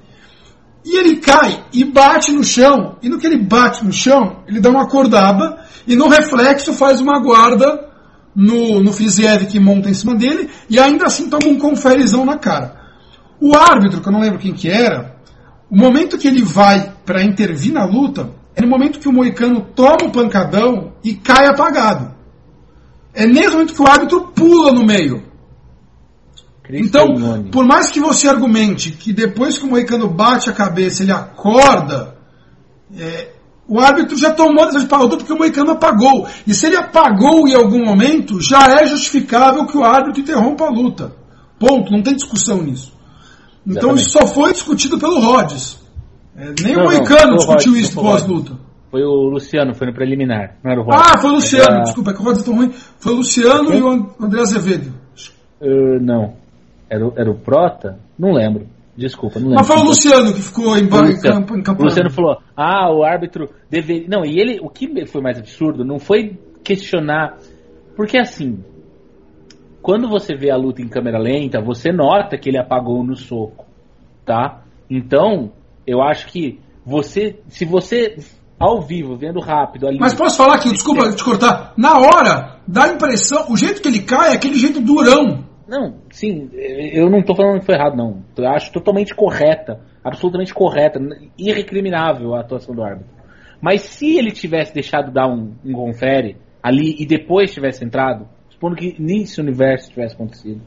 E ele cai e bate no chão, e no que ele bate no chão, ele dá uma acordada, e no reflexo faz uma guarda no, no Fiziev que monta em cima dele e ainda assim toma um conferezão na cara. O árbitro, que eu não lembro quem que era, o momento que ele vai para intervir na luta é no momento que o Moicano toma o pancadão e cai apagado. É nesse momento que o árbitro pula no meio. Então, por mais que você argumente que depois que o Moicano bate a cabeça ele acorda, é, o árbitro já tomou a decisão de porque o Moicano apagou. E se ele apagou em algum momento, já é justificável que o árbitro interrompa a luta. Ponto, não tem discussão nisso. Então Exatamente. isso só foi discutido pelo Rhodes. É, nem não, o Moicano discutiu Rhodes, isso pós-luta. Foi o Luciano, foi no preliminar, não era o Rhodes. Ah, foi o Luciano, era... desculpa, é que o Rhodes é tão ruim. Foi o Luciano e o André Azevedo. Uh, não. Era, era o Prota? Não lembro. Desculpa, não lembro. Mas foi o Luciano que ficou em, em campo. Em campo o Luciano falou: ah, o árbitro deveria. Não, e ele. O que foi mais absurdo não foi questionar. Porque assim. Quando você vê a luta em câmera lenta, você nota que ele apagou no soco. Tá? Então, eu acho que você. Se você. Ao vivo, vendo rápido ali. Mas posso falar aqui, desculpa te cortar. Na hora, dá a impressão. O jeito que ele cai é aquele jeito durão não, sim, eu não estou falando que foi errado, não. Eu acho totalmente correta, absolutamente correta, irrecriminável a atuação do árbitro. Mas se ele tivesse deixado dar um, um confere ali e depois tivesse entrado, supondo que nesse universo tivesse acontecido,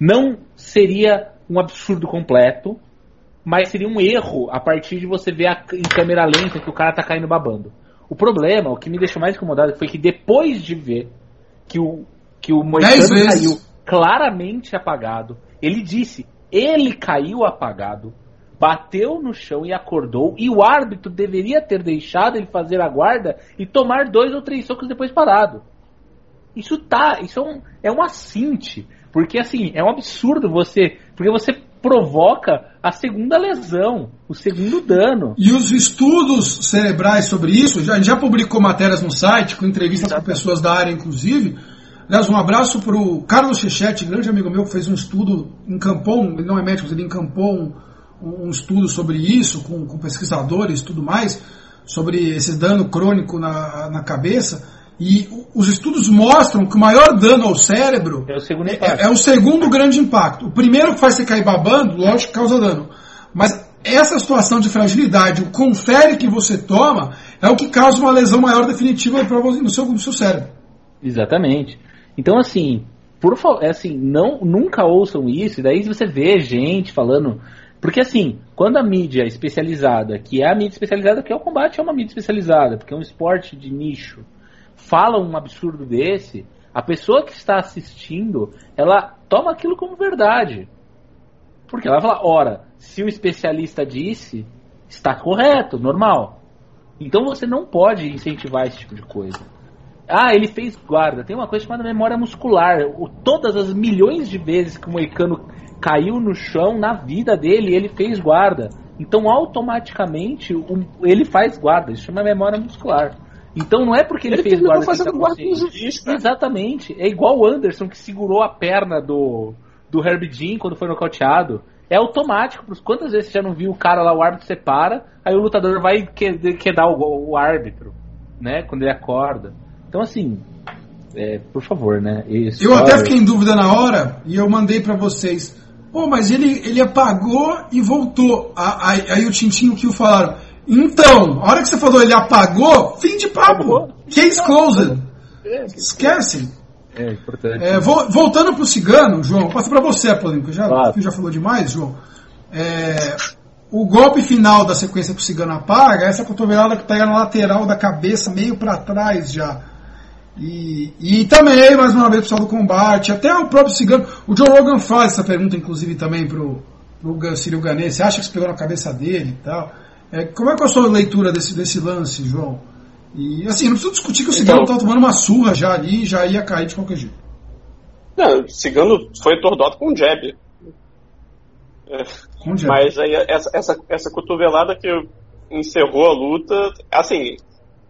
não seria um absurdo completo, mas seria um erro a partir de você ver a, em câmera lenta que o cara tá caindo babando. O problema, o que me deixou mais incomodado foi que depois de ver que o, que o Moicano caiu claramente apagado. Ele disse: ele caiu apagado, bateu no chão e acordou, e o árbitro deveria ter deixado ele fazer a guarda e tomar dois ou três socos depois parado. Isso tá, isso é um, é um assinte, porque assim, é um absurdo você, porque você provoca a segunda lesão, o segundo dano. E os estudos cerebrais sobre isso, já, já publicou matérias no site, com entrevistas Exatamente. com pessoas da área, inclusive, Aliás, um abraço para o Carlos Chechetti, grande amigo meu, que fez um estudo, encampou, ele não é médico, mas ele encampou um, um estudo sobre isso, com, com pesquisadores e tudo mais, sobre esse dano crônico na, na cabeça. E os estudos mostram que o maior dano ao cérebro é o segundo, é, é, o segundo grande impacto. O primeiro que faz você cair babando, lógico que causa dano. Mas essa situação de fragilidade, o confere que você toma, é o que causa uma lesão maior definitiva no seu, no seu cérebro. Exatamente. Então, assim, por favor, é assim, não, nunca ouçam isso, e daí você vê gente falando. Porque assim, quando a mídia especializada, que é a mídia especializada, que é o combate, é uma mídia especializada, porque é um esporte de nicho, fala um absurdo desse, a pessoa que está assistindo, ela toma aquilo como verdade. Porque ela vai falar, ora, se o especialista disse, está correto, normal. Então você não pode incentivar esse tipo de coisa. Ah, ele fez guarda. Tem uma coisa chamada memória muscular. O, todas as milhões de vezes que o Moicano caiu no chão na vida dele, ele fez guarda. Então automaticamente o, ele faz guarda. Isso chama memória muscular. Então não é porque ele, ele fez guarda. Fazendo tá guarda juiz, Exatamente. É igual o Anderson que segurou a perna do, do Herb Jean quando foi nocauteado. É automático. Quantas vezes você já não viu o cara lá, o árbitro separa, aí o lutador vai quedar o, o árbitro, né? Quando ele acorda. Então, assim, é, por favor, né? Isso, eu até fiquei em dúvida na hora e eu mandei para vocês. Pô, mas ele, ele apagou e voltou. Aí, aí o Tintinho que o falaram. Então, a hora que você falou ele apagou, fim de papo. Case closed. É, Esquece. É importante. É, voltando pro cigano, João, passa para você a polêmica. Já, claro. já falou demais, João. É, o golpe final da sequência pro cigano apaga, essa cotovelada que pega na lateral da cabeça, meio para trás já e, e também, mais uma vez, o pessoal do combate, até o próprio Cigano. O Joe Rogan faz essa pergunta, inclusive, também pro, pro Círio Ganê. Você acha que isso pegou na cabeça dele e tal? É, como é que é a sua leitura desse, desse lance, João? E assim, não preciso discutir que o Cigano então, tomando uma surra já ali já ia cair de qualquer jeito. Não, o Cigano foi atordoado com um jab. É, com jab. Mas aí essa, essa, essa cotovelada que encerrou a luta, assim,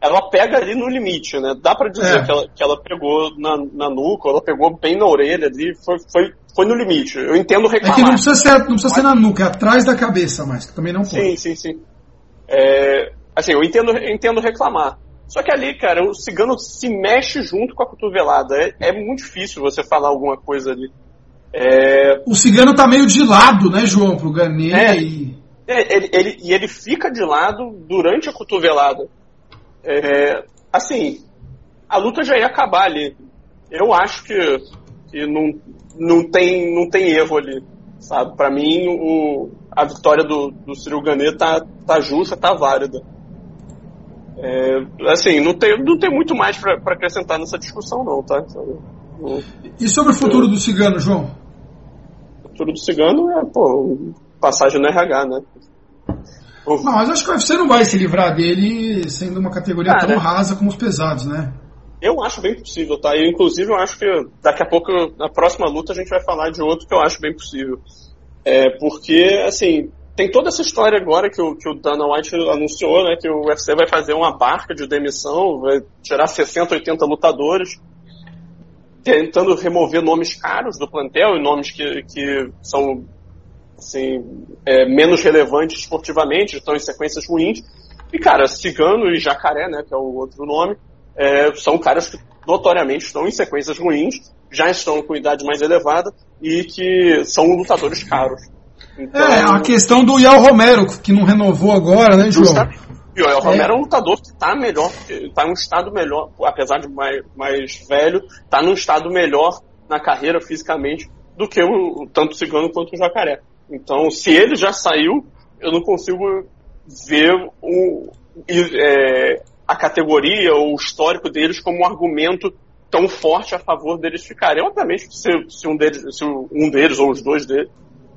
ela pega ali no limite, né? Dá para dizer é. que, ela, que ela pegou na, na nuca, ela pegou bem na orelha ali, foi, foi, foi no limite. Eu entendo reclamar. É que não precisa ser, não precisa ser na nuca, é atrás da cabeça mais, que também não pode. Sim, sim, sim. É, assim, eu entendo, eu entendo reclamar. Só que ali, cara, o cigano se mexe junto com a cotovelada. É, é muito difícil você falar alguma coisa ali. É... O cigano tá meio de lado, né, João, pro Ganê. É, e... É, ele, ele, e ele fica de lado durante a cotovelada. É, assim, a luta já ia acabar ali. Eu acho que, que não, não, tem, não tem erro ali. Sabe? Pra mim, o, a vitória do, do Cyril Gane tá, tá justa, tá válida. É, assim, não tem, não tem muito mais para acrescentar nessa discussão, não, tá? Não, e sobre o futuro do cigano, João? O futuro do cigano é, pô, passagem no RH, né? Não, mas acho que o UFC não vai se livrar dele sendo uma categoria tão rasa como os pesados, né? Eu acho bem possível, tá? Eu, inclusive, eu acho que daqui a pouco, na próxima luta, a gente vai falar de outro que eu acho bem possível. É, porque, assim, tem toda essa história agora que o, que o Dana White anunciou, né? Que o UFC vai fazer uma barca de demissão, vai tirar 60, 80 lutadores, tentando remover nomes caros do plantel e nomes que, que são assim, é, menos relevantes esportivamente, estão em sequências ruins. E, cara, Cigano e Jacaré, né, que é o outro nome, é, são caras que notoriamente estão em sequências ruins, já estão com idade mais elevada e que são lutadores caros. Então, é, a questão do Yael Romero, que não renovou agora, né, João? E o Yael Romero é um lutador que está melhor, está em um estado melhor, apesar de mais, mais velho, está num estado melhor na carreira fisicamente do que o, tanto o Cigano quanto o Jacaré. Então, se ele já saiu, eu não consigo ver o, é, a categoria ou o histórico deles como um argumento tão forte a favor deles ficarem. Obviamente, se, se, um, deles, se um deles ou os dois deles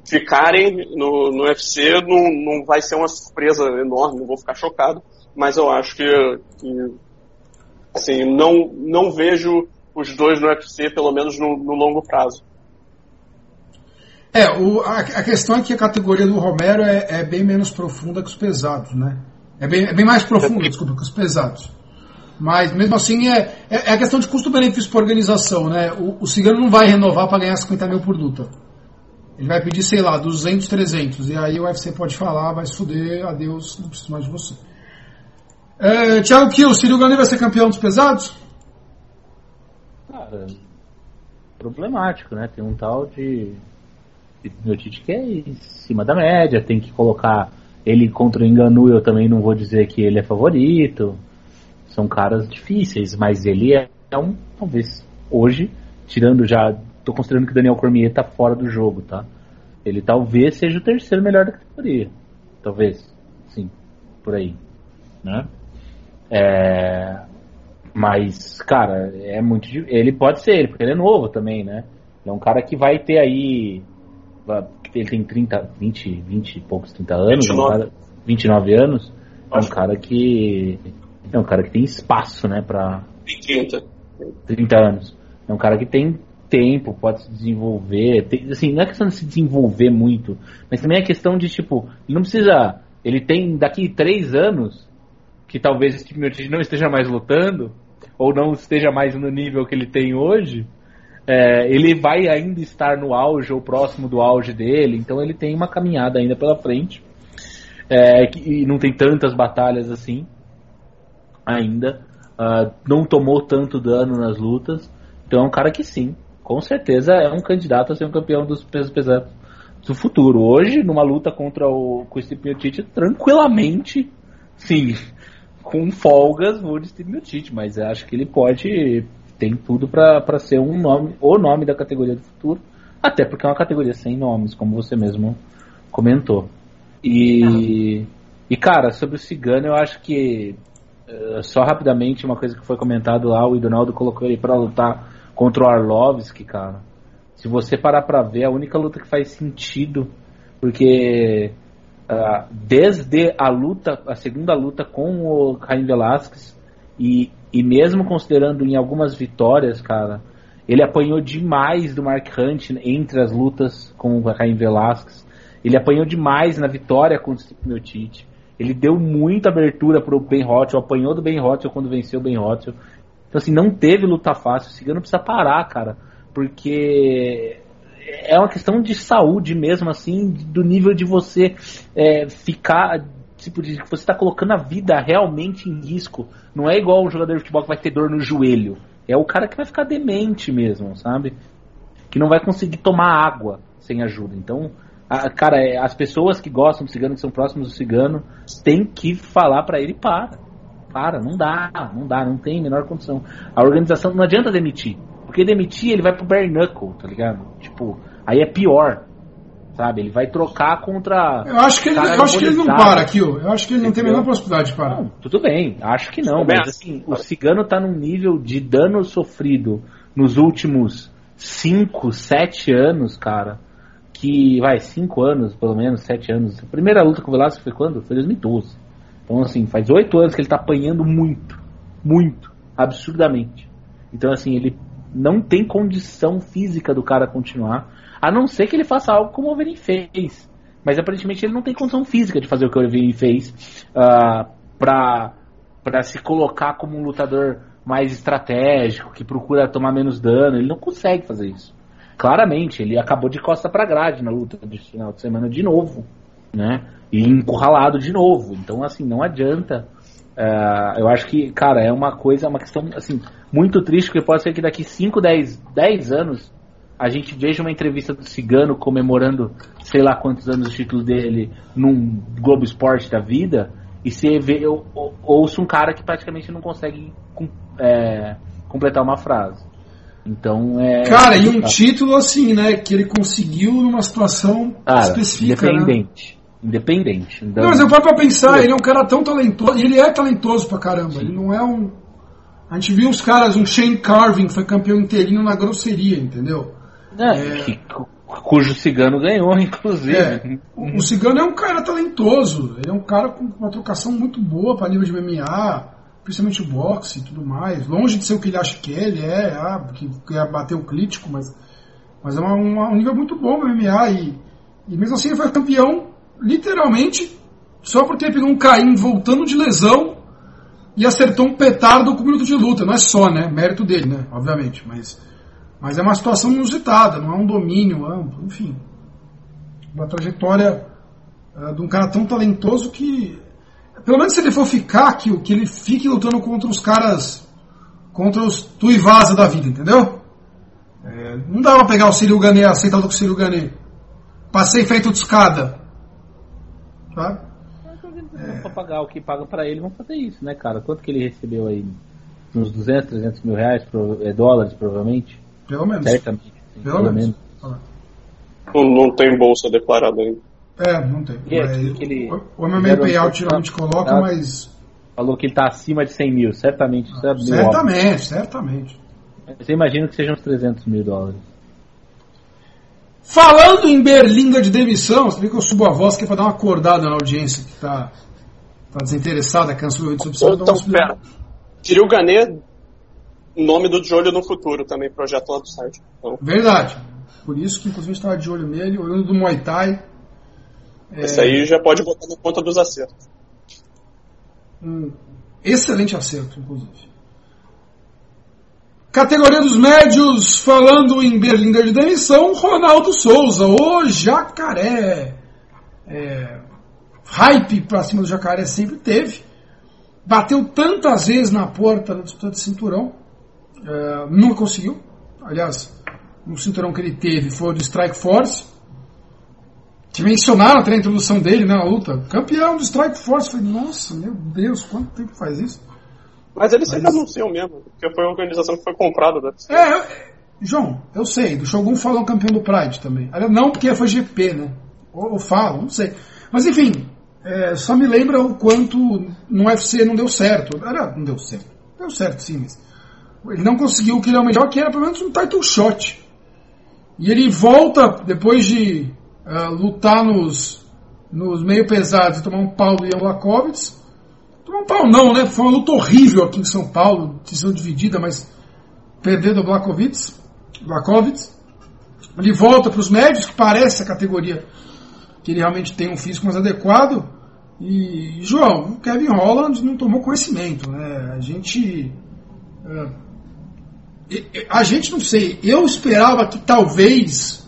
ficarem no, no UFC, não, não vai ser uma surpresa enorme, não vou ficar chocado, mas eu acho que, que assim, não, não vejo os dois no UFC, pelo menos no, no longo prazo. É, o, a, a, questão é que a categoria do Romero é, é, bem menos profunda que os pesados, né? É bem, é bem mais profunda, desculpa, que os pesados. Mas mesmo assim é, é, é a questão de custo-benefício para organização, né? O, o Cigano não vai renovar para ganhar 50 mil por luta. Ele vai pedir, sei lá, 200, 300. E aí o UFC pode falar, vai se fuder, adeus, não preciso mais de você. É, Thiago Kiel, o Ciro Gane vai ser campeão dos pesados? Cara, problemático, né? Tem um tal de meu Tite quer ir em cima da média, tem que colocar ele contra o Enganu, eu também não vou dizer que ele é favorito. São caras difíceis, mas ele é, é um, talvez, hoje, tirando já, tô considerando que Daniel Cormier tá fora do jogo, tá? Ele talvez seja o terceiro melhor da categoria. Talvez, sim, por aí, né? É, mas, cara, é muito. Ele pode ser, porque ele é novo também, né? É um cara que vai ter aí ele tem 30, 20, 20 e poucos, 30 anos, 29, 29 anos, é um cara que. É um cara que tem espaço, né, pra. Tem 30. 30 anos. É um cara que tem tempo, pode se desenvolver. Tem, assim, não é questão de se desenvolver muito, mas também é questão de, tipo, não precisa. Ele tem daqui três anos que talvez esse time não esteja mais lutando, ou não esteja mais no nível que ele tem hoje. É, ele vai ainda estar no auge ou próximo do auge dele, então ele tem uma caminhada ainda pela frente. É, e não tem tantas batalhas assim ainda. Uh, não tomou tanto dano nas lutas. Então é um cara que sim, com certeza é um candidato a ser um campeão dos pesos pesados do futuro. Hoje, numa luta contra o, com o tranquilamente, sim, [LAUGHS] com folgas, vou de Steve Miocic, mas acho que ele pode, tem tudo para ser um nome, o nome da categoria do futuro, até porque é uma categoria sem nomes, como você mesmo comentou. E, e cara, sobre o Cigano, eu acho que uh, só rapidamente uma coisa que foi comentado lá, o Idonaldo colocou ele para lutar contra o Arlovski, cara. Se você parar pra ver, a única luta que faz sentido, porque uh, desde a luta, a segunda luta com o Caim Velasquez, e, e mesmo considerando em algumas vitórias, cara, ele apanhou demais do Mark Hunt entre as lutas com o Caim Velasquez. Ele apanhou demais na vitória contra o Steve. Ele deu muita abertura pro Ben Rothel, apanhou do Ben Rothel quando venceu o Ben Rothel. Então, assim, não teve luta fácil. O Cigano precisa parar, cara. Porque é uma questão de saúde mesmo, assim, do nível de você é, ficar. Tipo, de que você está colocando a vida realmente em risco. Não é igual um jogador de futebol que vai ter dor no joelho. É o cara que vai ficar demente mesmo, sabe? Que não vai conseguir tomar água sem ajuda. Então, a, cara, é, as pessoas que gostam do cigano, que são próximos do cigano, tem que falar para ele para. Para, não dá, não dá, não tem menor condição. A organização não adianta demitir. Porque demitir ele vai pro bare knuckle, tá ligado? Tipo, aí é pior. Sabe? Ele vai trocar contra. Eu acho que ele, eu acho que ele não para aqui, Eu acho que ele não tem a menor possibilidade de parar. Não, tudo bem, acho que não, mas assim, o Cigano tá num nível de dano sofrido nos últimos 5, 7 anos, cara. Que, vai, 5 anos, pelo menos, 7 anos. A primeira luta com o Velasco foi quando? Foi 2012. Então, assim, faz oito anos que ele tá apanhando muito. Muito. Absurdamente. Então, assim, ele não tem condição física do cara continuar. A não ser que ele faça algo como o Wolverine fez. Mas aparentemente ele não tem condição física de fazer o que o Wolverine fez uh, pra, pra se colocar como um lutador mais estratégico, que procura tomar menos dano. Ele não consegue fazer isso. Claramente, ele acabou de costa pra grade na luta de final de semana de novo. Né? e encurralado de novo. Então, assim, não adianta. Uh, eu acho que, cara, é uma coisa, uma questão, assim, muito triste, porque pode ser que daqui 5, 10, 10 anos a gente veja uma entrevista do Cigano comemorando sei lá quantos anos o título dele num Globo Esporte da vida e você vê, eu, eu, ouço um cara que praticamente não consegue é, completar uma frase. Então é. Cara, e um título assim, né? Que ele conseguiu numa situação cara, específica. Né? Independente. Né? independente. Então... Não, mas eu paro pra pensar, ele é um cara tão talentoso, e ele é talentoso pra caramba, Sim. ele não é um... A gente viu uns caras, um Shane Carvin, que foi campeão interino na grosseria, entendeu? É, é... Que, cujo cigano ganhou, inclusive. É, o, o cigano é um cara talentoso, ele é um cara com uma trocação muito boa para nível de MMA, principalmente o boxe e tudo mais. Longe de ser o que ele acha que é, ele é, ah, que quer bater o crítico, mas, mas é uma, uma, um nível muito bom no MMA e, e mesmo assim ele foi campeão literalmente, só porque ele pegou um Caim voltando de lesão e acertou um petardo com um minuto de luta. Não é só, né? Mérito dele, né? Obviamente. Mas, mas é uma situação inusitada, não é um domínio amplo, enfim. Uma trajetória uh, de um cara tão talentoso que. Pelo menos se ele for ficar, que, que ele fique lutando contra os caras. Contra os Tuivasa da vida, entendeu? É, não dá pra pegar o Círio Ganê, aceitar com o Círio. Passei feito de escada. Sabe? É. Pra pagar o que paga para ele, vão fazer isso, né, cara? Quanto que ele recebeu aí? Uns 200, 300 mil reais, é, dólares, provavelmente? Pelo menos. Certamente. Sim, pelo, pelo, menos. menos. Não, não, tem bolsa declarada ainda. É, não tem. É, ele, o MMA Payout geralmente coloca, tá, mas. Falou que ele tá acima de 100 mil, certamente. Isso é certamente, óbvio. certamente. Você imagina que sejam uns 300 mil dólares. Falando em berlinda de demissão, você vê que eu subo a voz que é para dar uma acordada na audiência que está Tá desinteressada, cansou de substituição. Então, pera. Kirill Ganê, nome do de olho no futuro também, projeto lá do site. Então. Verdade. Por isso que inclusive estava de olho nele, olhando do Muay Thai. Esse é... aí já pode botar na conta dos acertos. Um excelente acerto, inclusive. Categoria dos médios, falando em Berlinda de demissão, Ronaldo Souza, o jacaré. É, hype pra cima do jacaré sempre teve. Bateu tantas vezes na porta disputa de cinturão, é, nunca conseguiu. Aliás, no cinturão que ele teve foi o de Strike Force. Que mencionaram até a introdução dele né, na luta. Campeão do Strike Force. Falei, nossa, meu Deus, quanto tempo faz isso? Mas eles sempre anunciam mesmo, porque foi a organização que foi comprada. Né? É, eu, João, eu sei, do Shogun falam campeão do Pride também. Não porque foi GP, né? Ou, ou falam, não sei. Mas enfim, é, só me lembra o quanto no UFC não deu certo. Era, não deu certo. Deu certo sim, mas ele não conseguiu o que ele almejava, que era pelo menos um title shot. E ele volta, depois de uh, lutar nos, nos meio pesados e tomar um pau do Ian Blakovic, Tomou um pau não, né? Foi uma luta horrível aqui em São Paulo, decisão dividida, mas perder do Blakovic, Blakovic. Ele volta para os médios, que parece a categoria que ele realmente tem um físico mais adequado. E, João, o Kevin Holland não tomou conhecimento, né? A gente. Uh, a gente não sei, eu esperava que talvez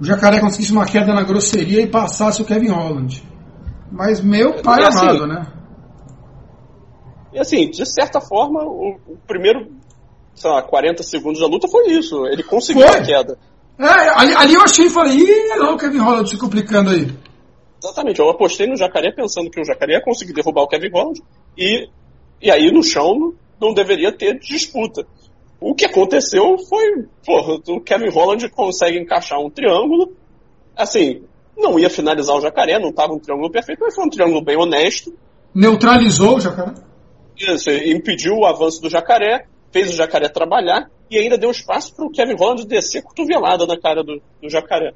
o Jacaré conseguisse uma queda na grosseria e passasse o Kevin Holland. Mas meu pai assim, amado, né? E assim, de certa forma, o, o primeiro, sei lá, 40 segundos da luta foi isso. Ele conseguiu foi. a queda. É, ali, ali, eu achei e falei, ih, olha o Kevin Holland se complicando aí. Exatamente, eu apostei no Jacaré pensando que o Jacaré ia conseguir derrubar o Kevin Holland e, e aí no chão não deveria ter disputa. O que aconteceu foi, porra, o Kevin Holland consegue encaixar um triângulo, assim, não ia finalizar o Jacaré, não estava um triângulo perfeito, mas foi um triângulo bem honesto. Neutralizou o Jacaré? Isso, impediu o avanço do jacaré, fez o jacaré trabalhar e ainda deu espaço para o Kevin Holland descer cotovelada na cara do, do, jacaré.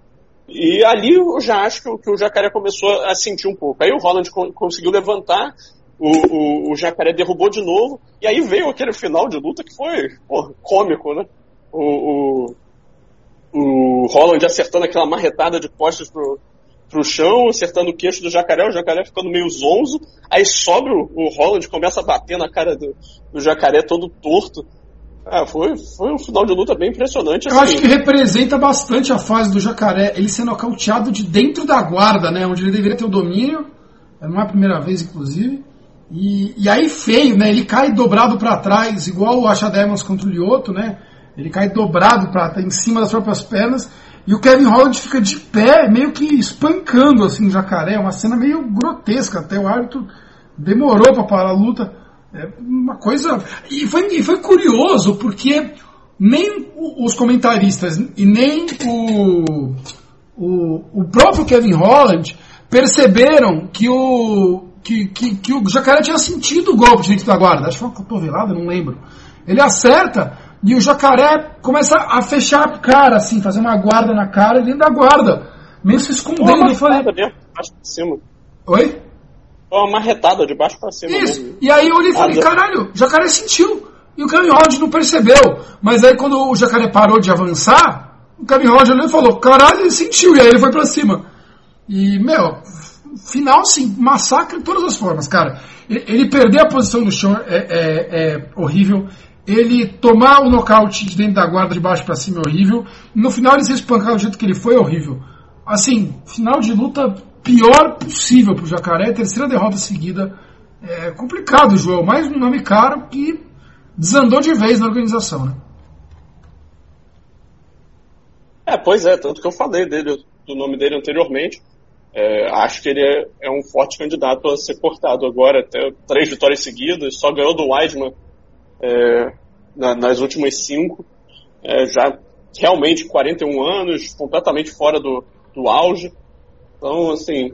E ali eu já acho que, que, o jacaré começou a sentir um pouco. Aí o Holland co conseguiu levantar, o, o, o, jacaré derrubou de novo, e aí veio aquele final de luta que foi cômico, né? O, o, o Holland acertando aquela marretada de costas pro, pro chão, acertando o queixo do jacaré, o jacaré ficando meio zonzo, aí sobe o, o Holland, começa a bater na cara do, do jacaré todo torto. Ah, foi, foi um final de luta bem impressionante. Eu assim. acho que representa bastante a fase do jacaré, ele sendo nocauteado de dentro da guarda, né? Onde ele deveria ter o domínio. Não é a primeira vez, inclusive. E, e aí feio, né? Ele cai dobrado para trás, igual o Asha Demons contra o Lioto, né? Ele cai dobrado para em cima das próprias pernas. E o Kevin Holland fica de pé, meio que espancando assim o jacaré, uma cena meio grotesca. Até o árbitro demorou para parar a luta. É uma coisa. E foi, e foi curioso, porque nem os comentaristas e nem o, o, o próprio Kevin Holland perceberam que o, que, que, que o jacaré tinha sentido o golpe de dentro da guarda. Acho que foi uma cotovelada, não lembro. Ele acerta e o jacaré começa a fechar a cara, assim, fazer uma guarda na cara dentro da guarda. Meio se escondendo. Eu falei. Mesmo, de baixo pra cima. Oi? Uma marretada de baixo pra cima. Isso. Mesmo. E aí eu olhei e falei, caralho, o jacaré sentiu. E o Rod não percebeu. Mas aí quando o jacaré parou de avançar, o Rod olhou e falou, caralho, ele sentiu. E aí ele foi pra cima. E, meu, final, assim, massacre de todas as formas, cara. Ele, ele perder a posição no chão é, é, é horrível ele tomar o nocaute de dentro da guarda de baixo para cima é horrível. No final ele se espancar do jeito que ele foi é horrível. Assim, final de luta pior possível pro Jacaré, terceira derrota seguida. É complicado, João. Mais um nome caro que desandou de vez na organização, né? É, pois é, tanto que eu falei dele, do nome dele anteriormente. É, acho que ele é, é, um forte candidato a ser cortado agora, até três vitórias seguidas, só ganhou do Weidman é, na, nas últimas cinco, é, já realmente 41 anos, completamente fora do, do auge. Então, assim,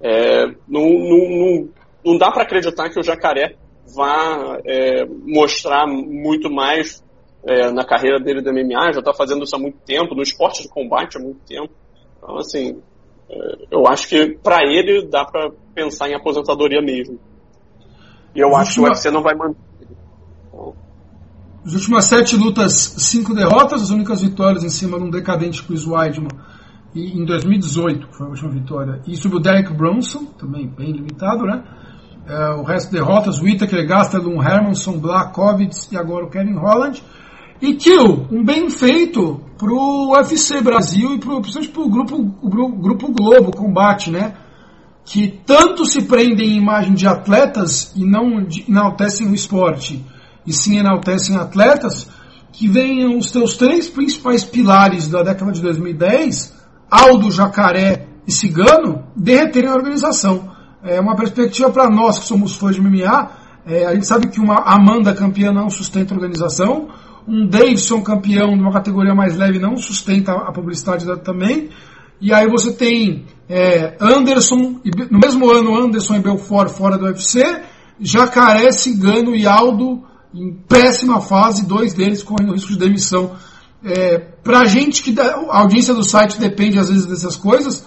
é, não, não, não, não, dá para acreditar que o Jacaré vá é, mostrar muito mais na carreira dele do MMA, já está fazendo isso há muito tempo, no esporte de combate há muito tempo. Então, assim, eu acho que para ele dá para pensar em aposentadoria mesmo. E eu acho que o UFC não vai manter. As últimas sete lutas, cinco derrotas, as únicas vitórias em cima de um decadente Chris Weidman e em 2018, que foi a última vitória, e sobre o Derek Bronson, também bem limitado, né? É, o resto derrotas, Whittaker, Gastelum, Hermanson, Blakovitz e agora o Kevin Holland. E Kill, um bem feito pro UFC Brasil e pro, principalmente pro grupo, grupo Globo Combate, né? Que tanto se prendem em imagem de atletas e não enaltecem o esporte, e sim enaltecem atletas, que venham os teus três principais pilares da década de 2010, Aldo, Jacaré e Cigano, derreterem a organização. É uma perspectiva para nós que somos fãs de MMA. É, a gente sabe que uma Amanda campeã não sustenta a organização, um Davidson campeão de uma categoria mais leve não sustenta a publicidade também. E aí você tem é, Anderson, no mesmo ano Anderson e Belfort fora do UFC, Jacaré, Cigano e Aldo em péssima fase, dois deles correndo risco de demissão. É, pra gente que a audiência do site depende às vezes dessas coisas,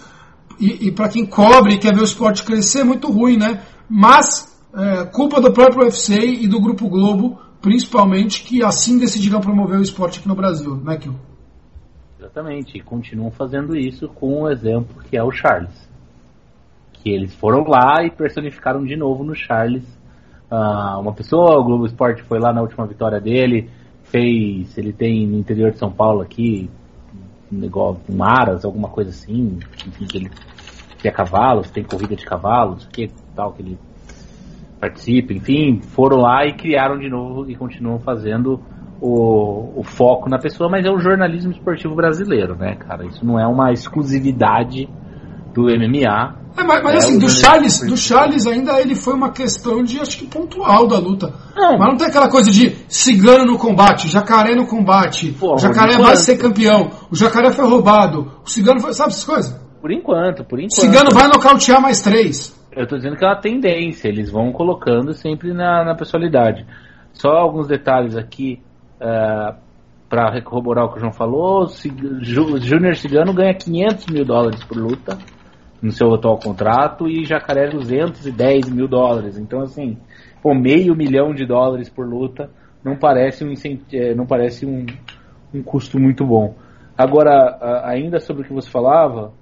e, e para quem cobre e quer ver o esporte crescer, é muito ruim, né? Mas é, culpa do próprio UFC e do Grupo Globo principalmente que assim decidiram promover o esporte aqui no Brasil, né, Kio? Exatamente, e continuam fazendo isso com um exemplo que é o Charles. Que eles foram lá e personificaram de novo no Charles. Uh, uma pessoa, o Globo Esporte foi lá na última vitória dele, fez, ele tem no interior de São Paulo aqui, um negócio, um aras, alguma coisa assim, enfim, que ele é cavalos, tem corrida de cavalos, que tal, que ele participa, enfim, foram lá e criaram de novo e continuam fazendo o, o, foco na pessoa, mas é o jornalismo esportivo brasileiro, né, cara? Isso não é uma exclusividade do MMA. É, mas, mas é assim, do Charles, do Charles ainda ele foi uma questão de, acho que pontual da luta. Não. Mas não tem aquela coisa de cigano no combate, jacaré no combate, Pô, o jacaré vai ser campeão, o jacaré foi roubado, o cigano foi, sabe essas coisas? Por enquanto, por enquanto. Cigano vai nocautear mais três. Eu estou dizendo que é uma tendência, eles vão colocando sempre na, na personalidade. Só alguns detalhes aqui uh, é, para corroborar o que o João falou. Júnior Cigano ganha 500 mil dólares por luta no seu atual contrato e Jacaré 210 mil dólares. Então, assim, pô, meio milhão de dólares por luta não parece um, é, não parece um, um custo muito bom. Agora, ainda sobre o que você falava,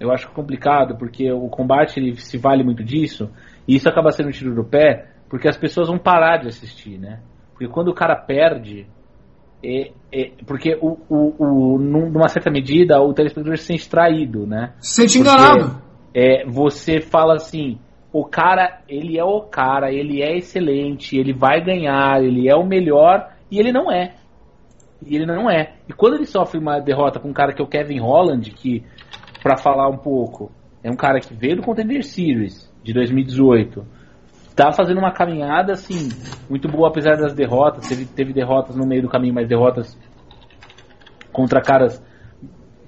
eu acho complicado, porque o combate ele se vale muito disso, e isso acaba sendo um tiro do pé, porque as pessoas vão parar de assistir, né? Porque quando o cara perde, é, é, porque o, o, o, numa certa medida o telespectador se sente traído, né? Se sente enganado. É, você fala assim, o cara, ele é o cara, ele é excelente, ele vai ganhar, ele é o melhor, e ele não é. E ele não é. E quando ele sofre uma derrota com um cara que é o Kevin Holland, que para falar um pouco. É um cara que veio do Contender Series de 2018. Tá fazendo uma caminhada assim muito boa apesar das derrotas. Teve, teve derrotas no meio do caminho, mas derrotas contra caras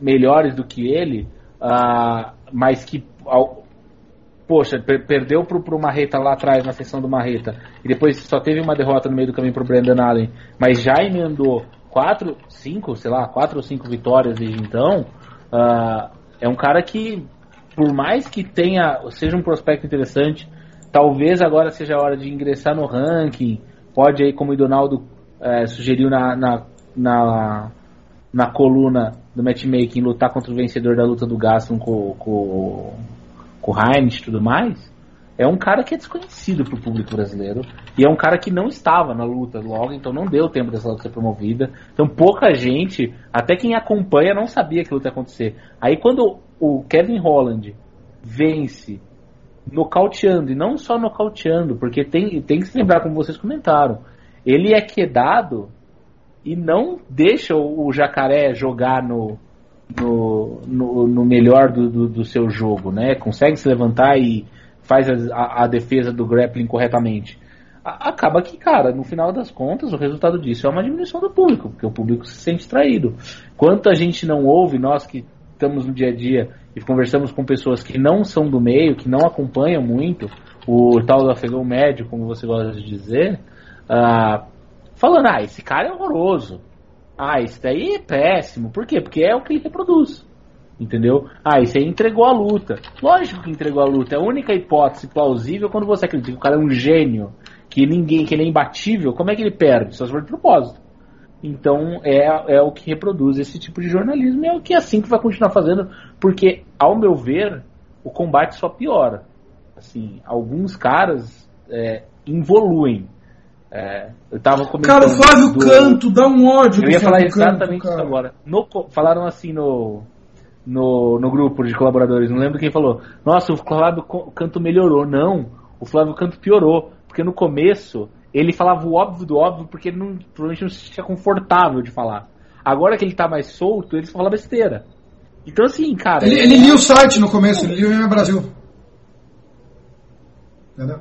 melhores do que ele, uh, mas que ao, poxa, per perdeu pro, pro Marreta lá atrás na sessão do Marreta e depois só teve uma derrota no meio do caminho pro Brandon Allen, mas já emendou quatro, cinco, sei lá, quatro ou cinco vitórias desde então. Uh, é um cara que, por mais que tenha, seja um prospecto interessante, talvez agora seja a hora de ingressar no ranking. Pode aí, como o Donaldo é, sugeriu na, na, na, na, coluna do matchmaking, lutar contra o vencedor da luta do Gaston com, com, com o Heinz e tudo mais é um cara que é desconhecido para o público brasileiro e é um cara que não estava na luta logo, então não deu tempo dessa luta ser promovida. Então pouca gente, até quem acompanha, não sabia que a luta ia acontecer. Aí quando o Kevin Holland vence nocauteando, e não só nocauteando, porque tem, tem que se lembrar, como vocês comentaram, ele é quedado e não deixa o, o jacaré jogar no, no, no, no melhor do, do, do, seu jogo, né? Consegue se levantar e faz a, a defesa do grappling corretamente. Acaba que, cara, no final das contas, o resultado disso é uma diminuição do público, porque o público se sente traído. Quanto a gente não ouve, nós que estamos no dia a dia e conversamos com pessoas que não são do meio, que não acompanham muito o tal do afegão médio, como você gosta de dizer, uh, falando, ah, esse cara é horroroso. Ah, esse daí é péssimo. Por quê? Porque é o que ele reproduz. Entendeu? Ah, isso aí entregou a luta. Lógico que entregou a luta. É a única hipótese plausível quando você acredita que o cara é um gênio, que ninguém, que ele é imbatível, como é que ele perde? Só se for de propósito. Então é, é o que reproduz esse tipo de jornalismo e é o que é assim que vai continuar fazendo, porque, ao meu ver, o combate só piora. Assim, alguns caras é, involuem. É, eu tava comentando. Cara, o Flávio do... Canto dá um ódio. Eu ia falar exatamente Canto, isso agora. No, falaram assim no, no, no grupo de colaboradores, não lembro quem falou. Nossa, o Flávio Canto melhorou. Não, o Flávio Canto piorou. Porque no começo ele falava o óbvio do óbvio porque ele não, provavelmente não se sentia confortável de falar. Agora que ele tá mais solto, ele só fala besteira. Então assim, cara. Ele, ele é... lia o site no começo, ele lia o Brasil. Entendeu?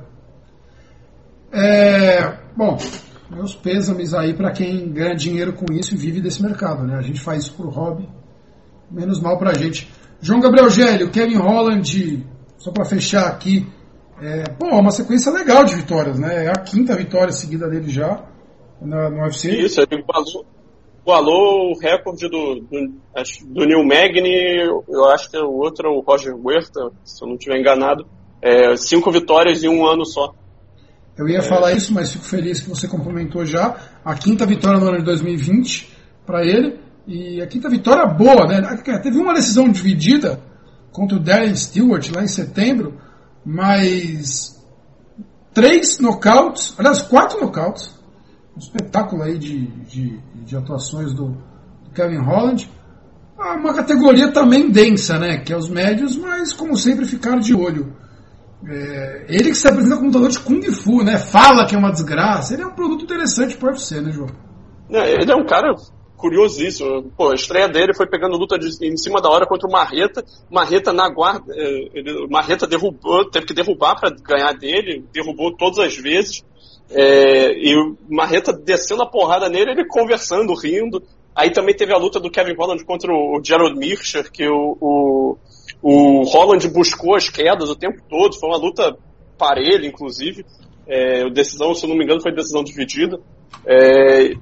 É, bom, meus pêsames aí para quem ganha dinheiro com isso e vive desse mercado, né? A gente faz isso por hobby, menos mal pra gente. João Gabriel Gélio, Kevin Holland, só para fechar aqui, é, bom, é uma sequência legal de vitórias, né? É a quinta vitória seguida dele já na, no UFC. Isso, ele igualou, igualou o recorde do, do, do Neil Magny, eu acho que o outro é o Roger Huerta, se eu não estiver enganado. É, cinco vitórias em um ano só. Eu ia é. falar isso, mas fico feliz que você complementou já. A quinta vitória no ano de 2020 para ele. E a quinta vitória boa, né? Teve uma decisão dividida contra o Darren Stewart lá em setembro, mas três nocautes, aliás, quatro nocautes. Um espetáculo aí de, de, de atuações do, do Kevin Holland. Ah, uma categoria também densa, né? Que é os médios, mas como sempre ficaram de olho é, ele que se apresenta como lutador de Kung Fu, né? Fala que é uma desgraça. Ele é um produto interessante pro UFC, né, João? É, ele é um cara curiosíssimo. Pô, a estreia dele foi pegando luta de, em cima da hora contra o Marreta. Marreta na guarda. É, ele, Marreta derrubou, teve que derrubar para ganhar dele. Derrubou todas as vezes. É, e o Marreta descendo a porrada nele, ele conversando, rindo. Aí também teve a luta do Kevin Holland contra o Gerald Mircher, que o, o o Holland buscou as quedas o tempo todo, foi uma luta parelha, inclusive. É, decisão, se não me engano, foi decisão dividida. É,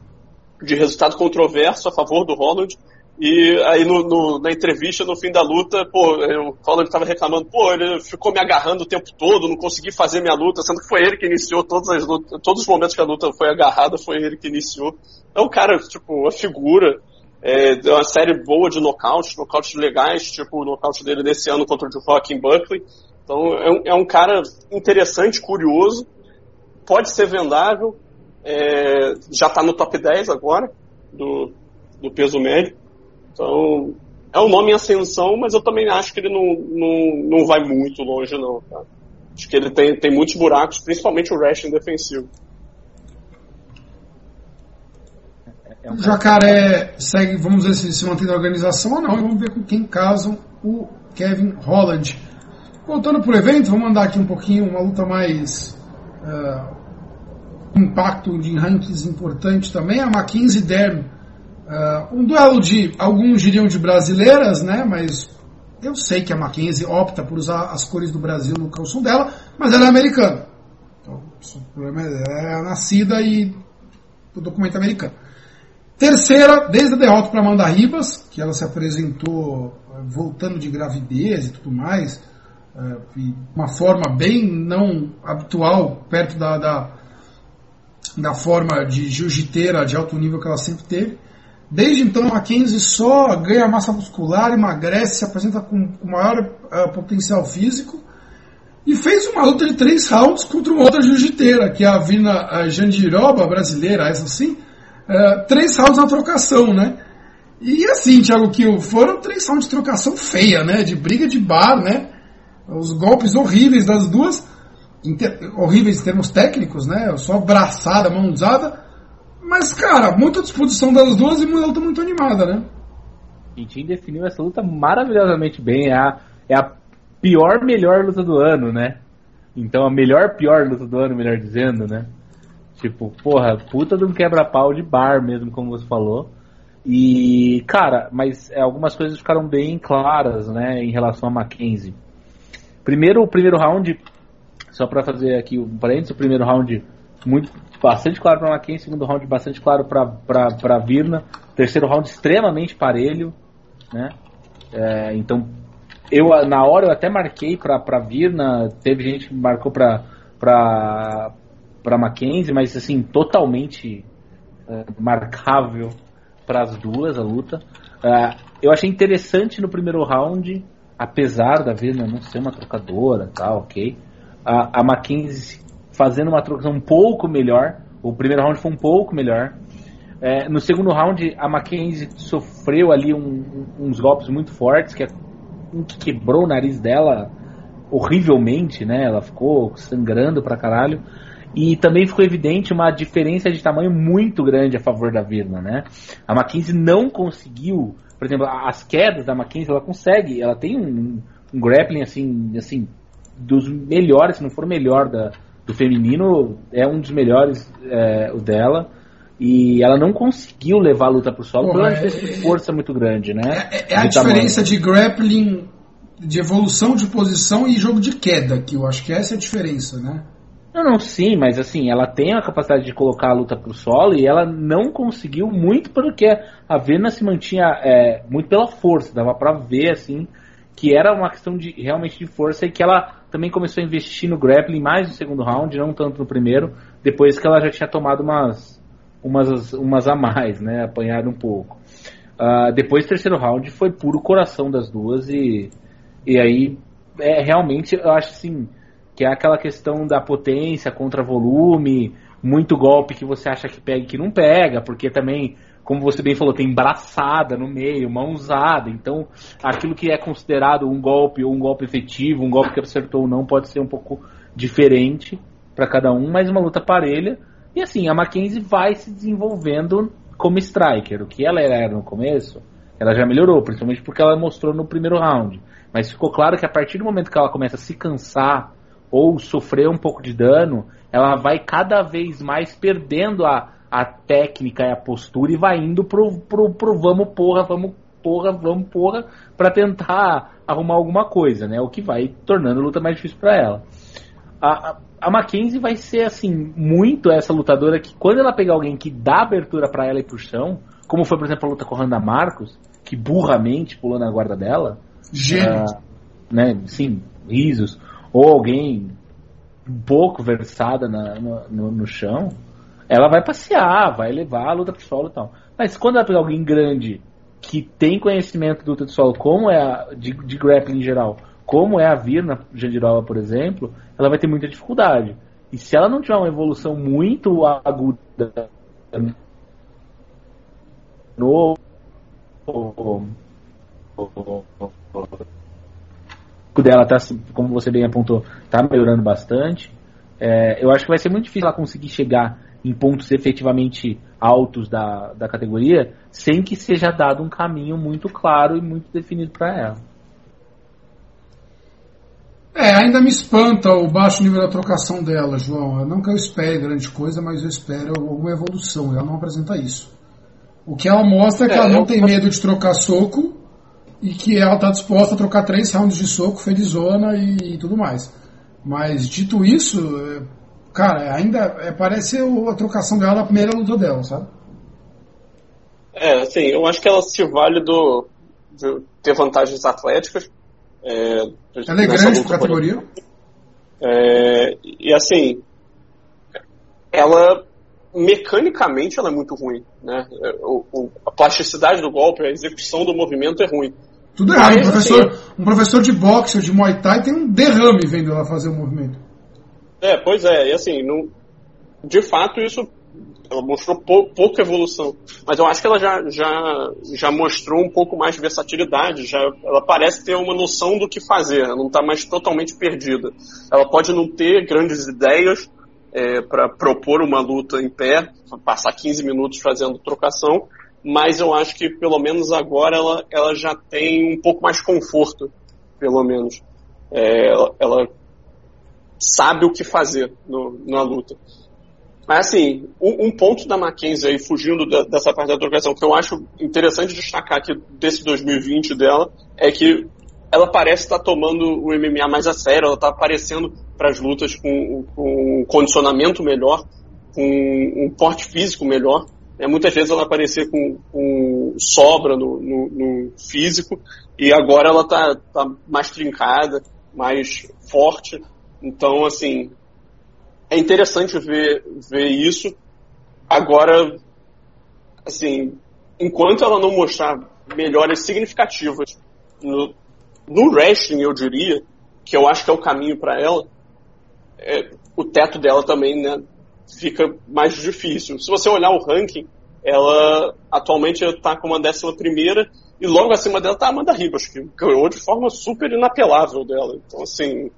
de resultado controverso a favor do Holland. E aí no, no, na entrevista, no fim da luta, pô, o Holland estava reclamando, pô, ele ficou me agarrando o tempo todo, não consegui fazer minha luta, sendo que foi ele que iniciou todas as lutas, todos os momentos que a luta foi agarrada, foi ele que iniciou. É um cara, tipo, uma figura, é, uma série boa de nocautes, nocautes legais, tipo o nocaute dele nesse ano contra o Joaquim Buckley. Então é um, é um, cara interessante, curioso, pode ser vendável, é, já está no top 10 agora do, do peso médio. Então é um nome em ascensão, mas eu também acho que ele não, não, não vai muito longe não. Tá? Acho que ele tem, tem muitos buracos, principalmente o wrestling defensivo. É um o Jacaré segue, vamos ver se se mantém na organização ou não, e vamos ver com quem casam o Kevin Holland. Voltando para o evento, vamos mandar aqui um pouquinho, uma luta mais. Uh, impacto de rankings importante também, a Mackenzie Dern. Uh, um duelo de, alguns diriam de brasileiras, né, mas eu sei que a Mackenzie opta por usar as cores do Brasil no calção dela, mas ela é americana. Então, o problema é, é nascida e o documento americano. Terceira, desde a derrota para Amanda Ribas, que ela se apresentou eh, voltando de gravidez e tudo mais, eh, de uma forma bem não habitual, perto da, da, da forma de jiu-jiteira de alto nível que ela sempre teve. Desde então, a Mackenzie só ganha massa muscular, emagrece, se apresenta com, com maior uh, potencial físico e fez uma luta de três rounds contra uma outra jiu-jiteira, que é a Vina Jandiroba, brasileira, essa sim, uh, três rounds na trocação, né? E assim, Thiago Kiel, foram três rounds de trocação feia, né? De briga de bar, né? Os golpes horríveis das duas, horríveis em termos técnicos, né? Só braçada, mãozada. Mas, cara, muita disposição das duas e uma luta muito animada, né? Quintin definiu essa luta maravilhosamente bem. É a, é a pior, melhor luta do ano, né? Então, a melhor, pior luta do ano, melhor dizendo, né? Tipo, porra, puta de um quebra-pau de bar mesmo, como você falou. E, cara, mas é, algumas coisas ficaram bem claras, né, em relação a Mackenzie. Primeiro, o primeiro round, só para fazer aqui um parênteses, o primeiro round muito bastante claro para Mackenzie, segundo round bastante claro para Virna, terceiro round extremamente parelho, né? É, então, eu na hora eu até marquei pra Virna, teve gente que marcou pra, pra, pra Mackenzie, mas assim, totalmente é, marcável para as duas a luta. É, eu achei interessante no primeiro round, apesar da Virna não ser uma trocadora, tá, ok. A, a Mackenzie fazendo uma trocação um pouco melhor. O primeiro round foi um pouco melhor. É, no segundo round, a Mackenzie sofreu ali um, uns golpes muito fortes, que, é, que quebrou o nariz dela horrivelmente, né? Ela ficou sangrando pra caralho. E também ficou evidente uma diferença de tamanho muito grande a favor da Virna, né? A Mackenzie não conseguiu, por exemplo, as quedas da Mackenzie, ela consegue, ela tem um, um grappling assim, assim, dos melhores, se não for o melhor da, do feminino, é um dos melhores é, o dela. E ela não conseguiu levar a luta pro solo por uma é, de é, força muito grande, né? É, é a diferença tamanho. de grappling, de evolução de posição e jogo de queda, que eu acho que essa é a diferença, né? Não, não, sim, mas assim, ela tem a capacidade de colocar a luta pro solo e ela não conseguiu muito porque a Vena se mantinha é, muito pela força, dava para ver assim que era uma questão de realmente de força e que ela também começou a investir no grappling mais no segundo round, não tanto no primeiro, depois que ela já tinha tomado umas umas, umas a mais, né? Apanhado um pouco. Uh, depois do terceiro round foi puro coração das duas e, e aí é realmente eu acho assim que é aquela questão da potência contra volume, muito golpe que você acha que pega e que não pega, porque também, como você bem falou, tem braçada no meio, mãozada, então aquilo que é considerado um golpe ou um golpe efetivo, um golpe que acertou ou não, pode ser um pouco diferente para cada um, mas uma luta parelha. E assim, a Mackenzie vai se desenvolvendo como striker. O que ela era no começo, ela já melhorou, principalmente porque ela mostrou no primeiro round. Mas ficou claro que a partir do momento que ela começa a se cansar ou sofrer um pouco de dano, ela vai cada vez mais perdendo a, a técnica e a postura e vai indo pro, pro, pro vamos porra, vamos porra, vamos porra, para tentar arrumar alguma coisa, né? O que vai tornando a luta mais difícil para ela. A, a Mackenzie vai ser, assim, muito essa lutadora que quando ela pegar alguém que dá abertura para ela ir pro chão, como foi, por exemplo, a luta com a Randa Marcos, que burramente pulou na guarda dela. Gênio. Uh, né, sim, risos. Ou alguém um pouco versada na, no, no, no, chão, ela vai passear, vai levar a luta pro solo e tal. Mas quando ela pegar alguém grande que tem conhecimento do luta de solo, como é a, de, de grappling em geral, como é a Virna Jandirola, por exemplo, ela vai ter muita dificuldade. E se ela não tiver uma evolução muito aguda no dela tá, como você bem apontou, tá melhorando bastante. É, eu acho que vai ser muito difícil ela conseguir chegar em pontos efetivamente altos da, da categoria sem que seja dado um caminho muito claro e muito definido para ela. É, ainda me espanta o baixo nível da trocação dela, João. Não que eu espere grande coisa, mas eu espero alguma evolução. Ela não apresenta isso. O que ela mostra é que é, ela não eu... tem medo de trocar soco e que ela está disposta a trocar três rounds de soco, felizona e, e tudo mais. Mas dito isso, é, cara, ainda é, parece a trocação dela da primeira luta dela, sabe? É, assim, eu acho que ela se vale do, de ter vantagens atléticas é, Ela é grande por categoria? É, e assim, ela mecanicamente ela é muito ruim, né? O, o, a plasticidade do golpe, a execução do movimento é ruim. Tudo errado. Mas, um, professor, assim, um professor de boxe ou de Muay Thai tem um derrame vendo ela fazer o movimento. É, pois é, e assim, não, de fato isso ela mostrou pou, pouca evolução. Mas eu acho que ela já, já, já mostrou um pouco mais de versatilidade. Já, ela parece ter uma noção do que fazer. Ela não está mais totalmente perdida. Ela pode não ter grandes ideias é, para propor uma luta em pé, passar 15 minutos fazendo trocação, mas eu acho que pelo menos agora ela, ela já tem um pouco mais conforto, pelo menos. É, ela, ela sabe o que fazer no, na luta. Mas assim, um, um, ponto da Mackenzie aí, fugindo da, dessa parte da trocação, que eu acho interessante destacar aqui desse 2020 dela, é que ela parece estar tomando o MMA mais a sério, ela está aparecendo para as lutas com, com, um condicionamento melhor, com um porte físico melhor. É, muitas vezes ela aparecia com, com sobra no, no, no, físico e agora ela tá, tá mais trincada, mais forte. Então, assim, é interessante ver, ver isso. Agora, assim, enquanto ela não mostrar melhoras significativas no, no wrestling, eu diria, que eu acho que é o caminho para ela, é, o teto dela também né, fica mais difícil. Se você olhar o ranking, ela atualmente está com uma décima primeira e logo acima dela está a Amanda Ribas, que ganhou de forma super inapelável dela. Então, assim,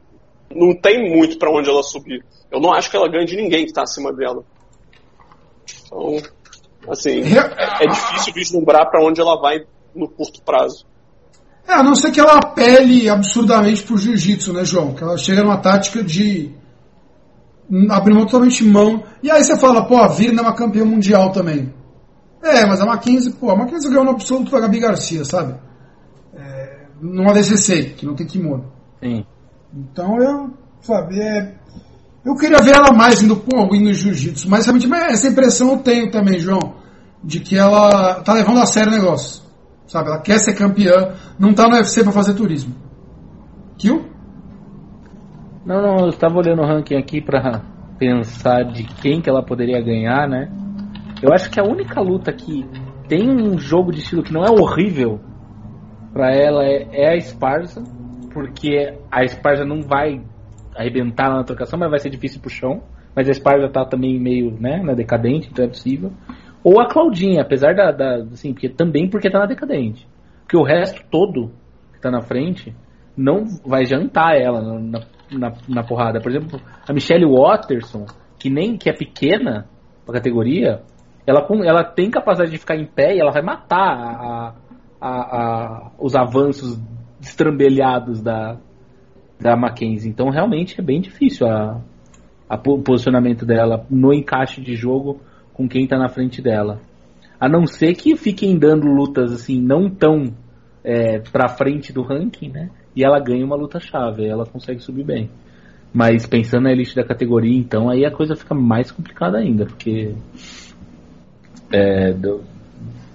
não tem muito para onde ela subir. Eu não acho que ela ganhe de ninguém que está acima dela. Então, assim, é difícil vislumbrar para onde ela vai no curto prazo. É, a não ser que ela apele absurdamente pro jiu-jitsu, né, João? Que ela chega numa tática de abrir totalmente mão. E aí você fala, pô, a Virna é uma campeã mundial também. É, mas a Mackenzie, pô, a Mackenzie ganhou no absoluto da Gabi Garcia, sabe? É, numa DCC, que não tem kimono. Sim. Então eu, sabe, é, eu queria ver ela mais indo, pô, indo no jiu-jitsu, mas realmente essa impressão eu tenho também, João, de que ela tá levando a sério o negócio. Sabe, ela quer ser campeã, não tá no UFC para fazer turismo. Kill? Não, não, eu estava olhando o ranking aqui para pensar de quem que ela poderia ganhar, né? Eu acho que a única luta que tem um jogo de estilo que não é horrível para ela é, é, a Esparza, porque a Esparza não vai arrebentar na trocação, mas vai ser difícil pro chão. Mas a Esparza tá também meio, né, na decadente, então é possível. Ou a Claudinha, apesar da, da assim, porque também porque tá na decadente. Porque o resto todo que tá na frente não vai jantar ela na, na, na porrada. Por exemplo, a Michelle Watterson, que nem que é pequena pra categoria, ela, ela tem capacidade de ficar em pé e ela vai matar a, a, a, os avanços estrambelhados da, da Mackenzie. Então realmente é bem difícil a, a posicionamento dela no encaixe de jogo com quem está na frente dela. A não ser que fiquem dando lutas assim não tão é, para frente do ranking, né? E ela ganha uma luta chave, ela consegue subir bem. Mas pensando na elite da categoria, então aí a coisa fica mais complicada ainda, porque é, do,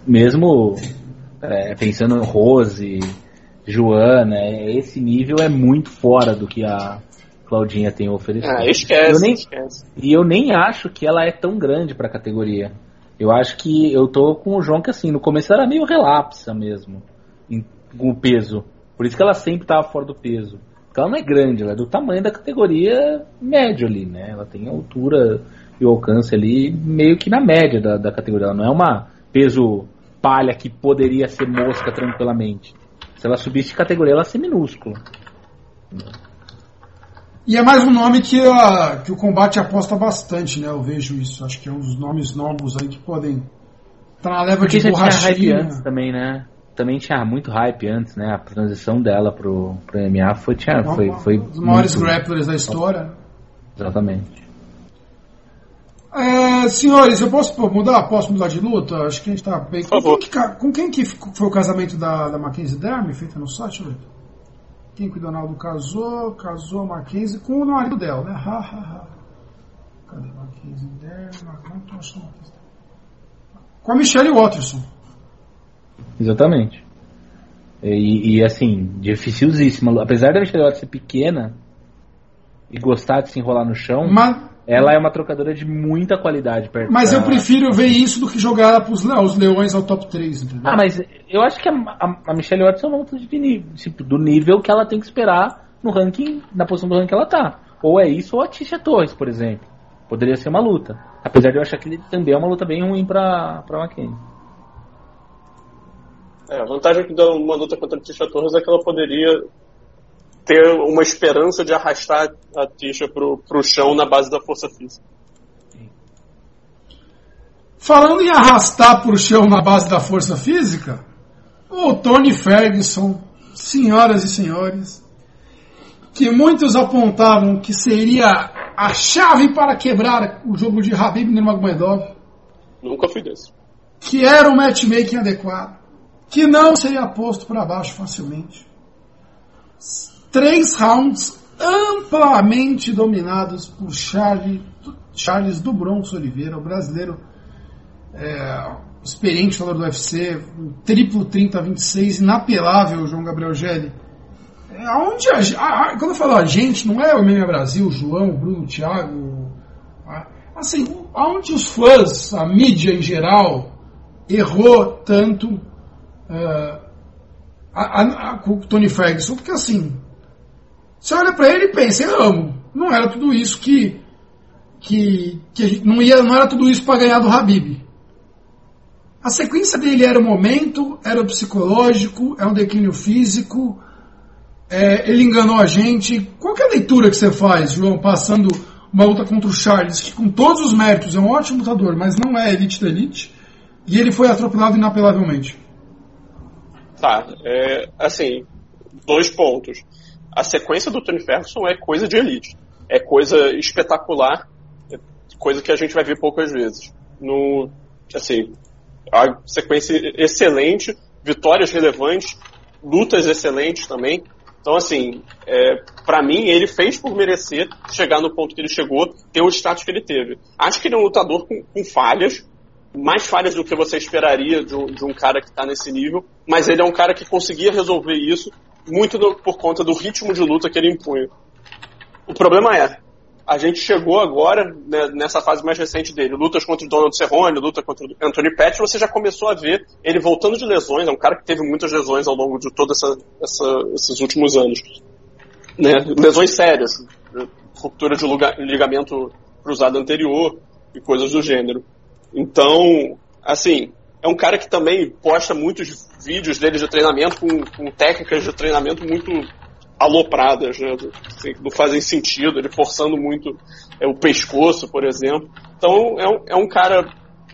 mesmo é, pensando em Rose, Joana, esse nível é muito fora do que a Claudinha tem a oferecer. Ah, esquece, eu nem, esquece. E eu nem acho que ela é tão grande para a categoria. Eu acho que eu tô com o João que assim, no começo era meio relapsa mesmo, em, com o peso. Por isso que ela sempre estava fora do peso. Porque ela não é grande, ela é do tamanho da categoria médio ali, né? Ela tem altura e alcance ali meio que na média da, da categoria. Ela não é uma peso palha que poderia ser mosca tranquilamente. Se ela subisse de categoria, ela ia ser minúscula. E é mais um nome que, a, que o combate aposta bastante, né? Eu vejo isso. Acho que é um dos nomes novos aí que podem estar na leva Porque de borrachinha. tinha hype antes também, né? Também tinha muito hype antes, né? A transição dela pro, pro MMA foi, tinha, foi, foi um dos maiores muito- grapplers da história. Exatamente. É, senhores, eu posso mudar? Posso mudar de luta? Acho que a gente tá bem. Com quem, que, com quem que foi o casamento da, da Mackenzie Dermy, feita no site, Leto? Quem que o Donaldo casou? Casou a Mackenzie com o marido dela, né? Ha, ha, ha. Cadê Mackenzie achando Mackenzie Dermy. Com a Michelle Watterson. Exatamente. E, e, assim, dificilzíssima. Apesar da Michelle Watt ser pequena e gostar de se enrolar no chão, Mas, ela é uma trocadora de muita qualidade perto mas da- eu prefiro ver isso do que jogar ela pros os leões ao top 3, entendeu? Ah, mas eu acho que a, a, a Michelle Watson é uma luta de nível, tipo, do nível que ela tem que esperar no ranking, na posição do ranking que ela tá. Ou é isso ou a Tisha Torres, por exemplo. Poderia ser uma luta. Apesar de eu achar que ele também é uma luta bem ruim pra, pra McKenzie. É, a vantagem que dá uma luta contra a Tisha Torres é que ela poderia ter uma esperança de arrastar a Tisha pro, pro chão na base da força física. Falando em arrastar pro chão na base da força física, o Tony Ferguson, senhoras e senhores, que muitos apontavam que seria a chave para quebrar o jogo de Habib Nurmagomedov, Nunca fui desse. que era um matchmaking adequado, que não seria posto para baixo facilmente. Três rounds amplamente dominados por Charles, Charles do Bronx Oliveira, o brasileiro é, experiente falando do UFC, triplo 30-26, inapelável, João Gabriel Gelli. É, aonde a, a, quando eu falo a gente, não é o MMA Brasil, o João, o Bruno, o Thiago. A, assim, aonde os fãs, a mídia em geral, errou tanto uh, a, com o Tony Ferguson, porque assim, você olha para ele e pensa, eu amo. Não era tudo isso que. que, que não, ia, não era tudo isso para ganhar do Habib. A sequência dele era o momento, era o psicológico, é um declínio físico. É, ele enganou a gente. Qual é a leitura que você faz, João, passando uma luta contra o Charles, que com todos os méritos é um ótimo lutador, mas não é elite da elite, e ele foi atropelado inapelavelmente? Tá, é, assim, dois pontos. A sequência do Tony Ferguson é coisa de elite. É coisa espetacular, é coisa que a gente vai ver poucas vezes. No, assim, a sequência excelente, vitórias relevantes, lutas excelentes também. Então, assim, é, para mim, ele fez por merecer chegar no ponto que ele chegou, ter o status que ele teve. Acho que ele é um lutador com, com falhas, mais falhas do que você esperaria de um, de um cara que está nesse nível, mas ele é um cara que conseguia resolver isso muito do, por conta do ritmo de luta que ele impunha. O problema é, a gente chegou agora, né, nessa fase mais recente dele, lutas contra o Donald Cerrone, luta contra o Anthony Pettis, você já começou a ver ele voltando de lesões, é um cara que teve muitas lesões ao longo de todos esses últimos anos. Né? Lesões sérias, ruptura de ligamento cruzado anterior e coisas do gênero. Então, assim, é um cara que também posta muitos vídeos dele de treinamento com, com técnicas de treinamento muito alopradas, né? Assim, não fazem sentido, ele forçando muito é, o pescoço, por exemplo. Então é um, é um cara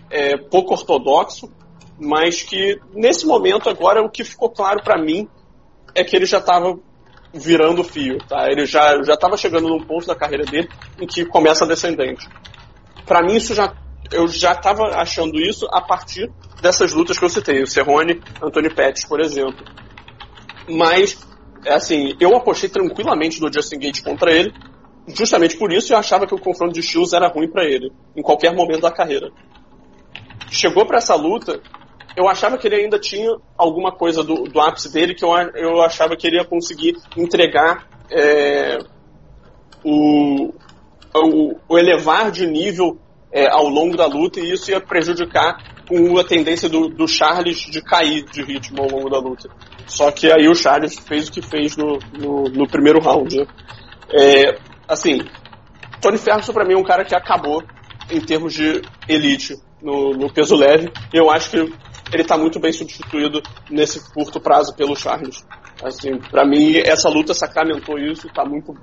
é, pouco ortodoxo, mas que nesse momento agora o que ficou claro para mim é que ele já estava virando fio, tá? Ele já já estava chegando num ponto da carreira dele em que começa a descendente. Para mim isso já eu já estava achando isso a partir dessas lutas que eu citei, o Cerrone, Anthony Pettis, por exemplo. Mas assim, eu apostei tranquilamente no Justin Gate contra ele, justamente por isso eu achava que o confronto de estilos era ruim para ele, em qualquer momento da carreira. Chegou para essa luta, eu achava que ele ainda tinha alguma coisa do, do ápice dele que eu, eu achava que ele ia conseguir entregar é, o, o, o, elevar de nível é, ao longo da luta e isso ia prejudicar com a tendência do, do Charles de cair de ritmo ao longo da luta. Só que aí o Charles fez o que fez no, no, no primeiro round. Né? É, assim, Tony Ferguson para mim é um cara que acabou em termos de elite no, no peso leve. Eu acho que ele está muito bem substituído nesse curto prazo pelo Charles. Assim, para mim essa luta sacramentou isso, está muito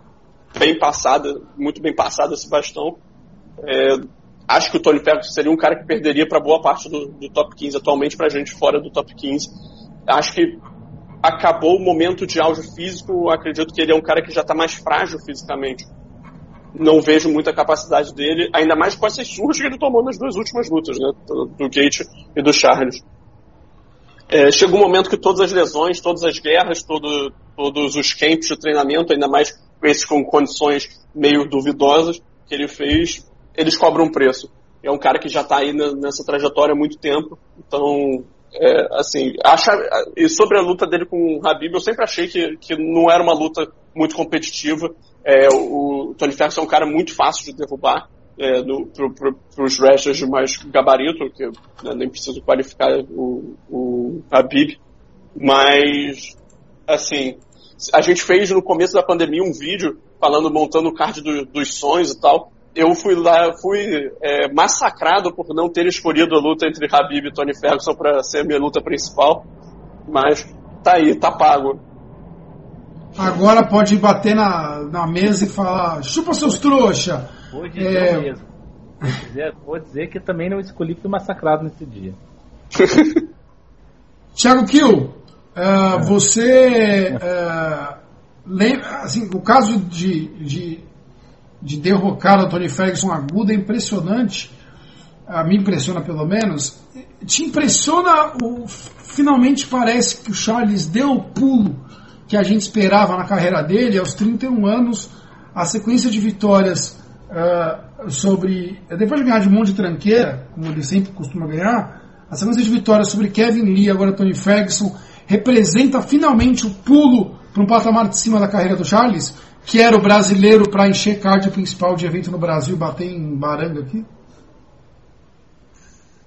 bem passada, muito bem passado esse bastão. É, acho que o Tony Ferguson seria um cara que perderia para boa parte do, do, top 15 atualmente para gente fora do top 15. Acho que acabou o momento de auge físico, acredito que ele é um cara que já está mais frágil fisicamente. Não vejo muita capacidade dele, ainda mais com essas surras que ele tomou nas duas últimas lutas, né? Do Gate e do Charles. É, chegou um momento que todas as lesões, todas as guerras, todo, todos os camps de treinamento, ainda mais esses com condições meio duvidosas que ele fez, eles cobram um preço. É um cara que já está aí nessa trajetória há muito tempo, então é, assim, acha, e sobre a luta dele com o Habib, eu sempre achei que, que não era uma luta muito competitiva. É, o, Tony Ferguson é um cara muito fácil de derrubar é, para os wrestlers de mais gabarito, que né, nem preciso qualificar o, o Habib. Mas, assim, a gente fez no começo da pandemia um vídeo falando, montando o card do, dos sonhos e tal eu fui lá, fui é, massacrado por não ter escolhido a luta entre Habib e Tony Ferguson para ser a minha luta principal. Mas tá aí, tá pago. Agora pode bater na, na mesa e falar: chupa seus trouxa! Hoje é... mesmo. Vou dizer, vou dizer que também não escolhi, fui massacrado nesse dia. [LAUGHS] Thiago Kill, uh, você. Uh, lembra, assim, o caso de, de de derrocar o Tony Ferguson aguda é impressionante. A me impressiona pelo menos. Te impressiona o. Finalmente parece que o Charles deu o pulo que a gente esperava na carreira dele, aos 31 anos, a sequência de vitórias uh, sobre. Depois de ganhar de um monte de tranqueira, como ele sempre costuma ganhar, a sequência de vitórias sobre Kevin Lee, agora Tony Ferguson, representa finalmente o pulo para um patamar de cima da carreira do Charles, que era o brasileiro para encher card principal de evento no Brasil, bater em baranga aqui?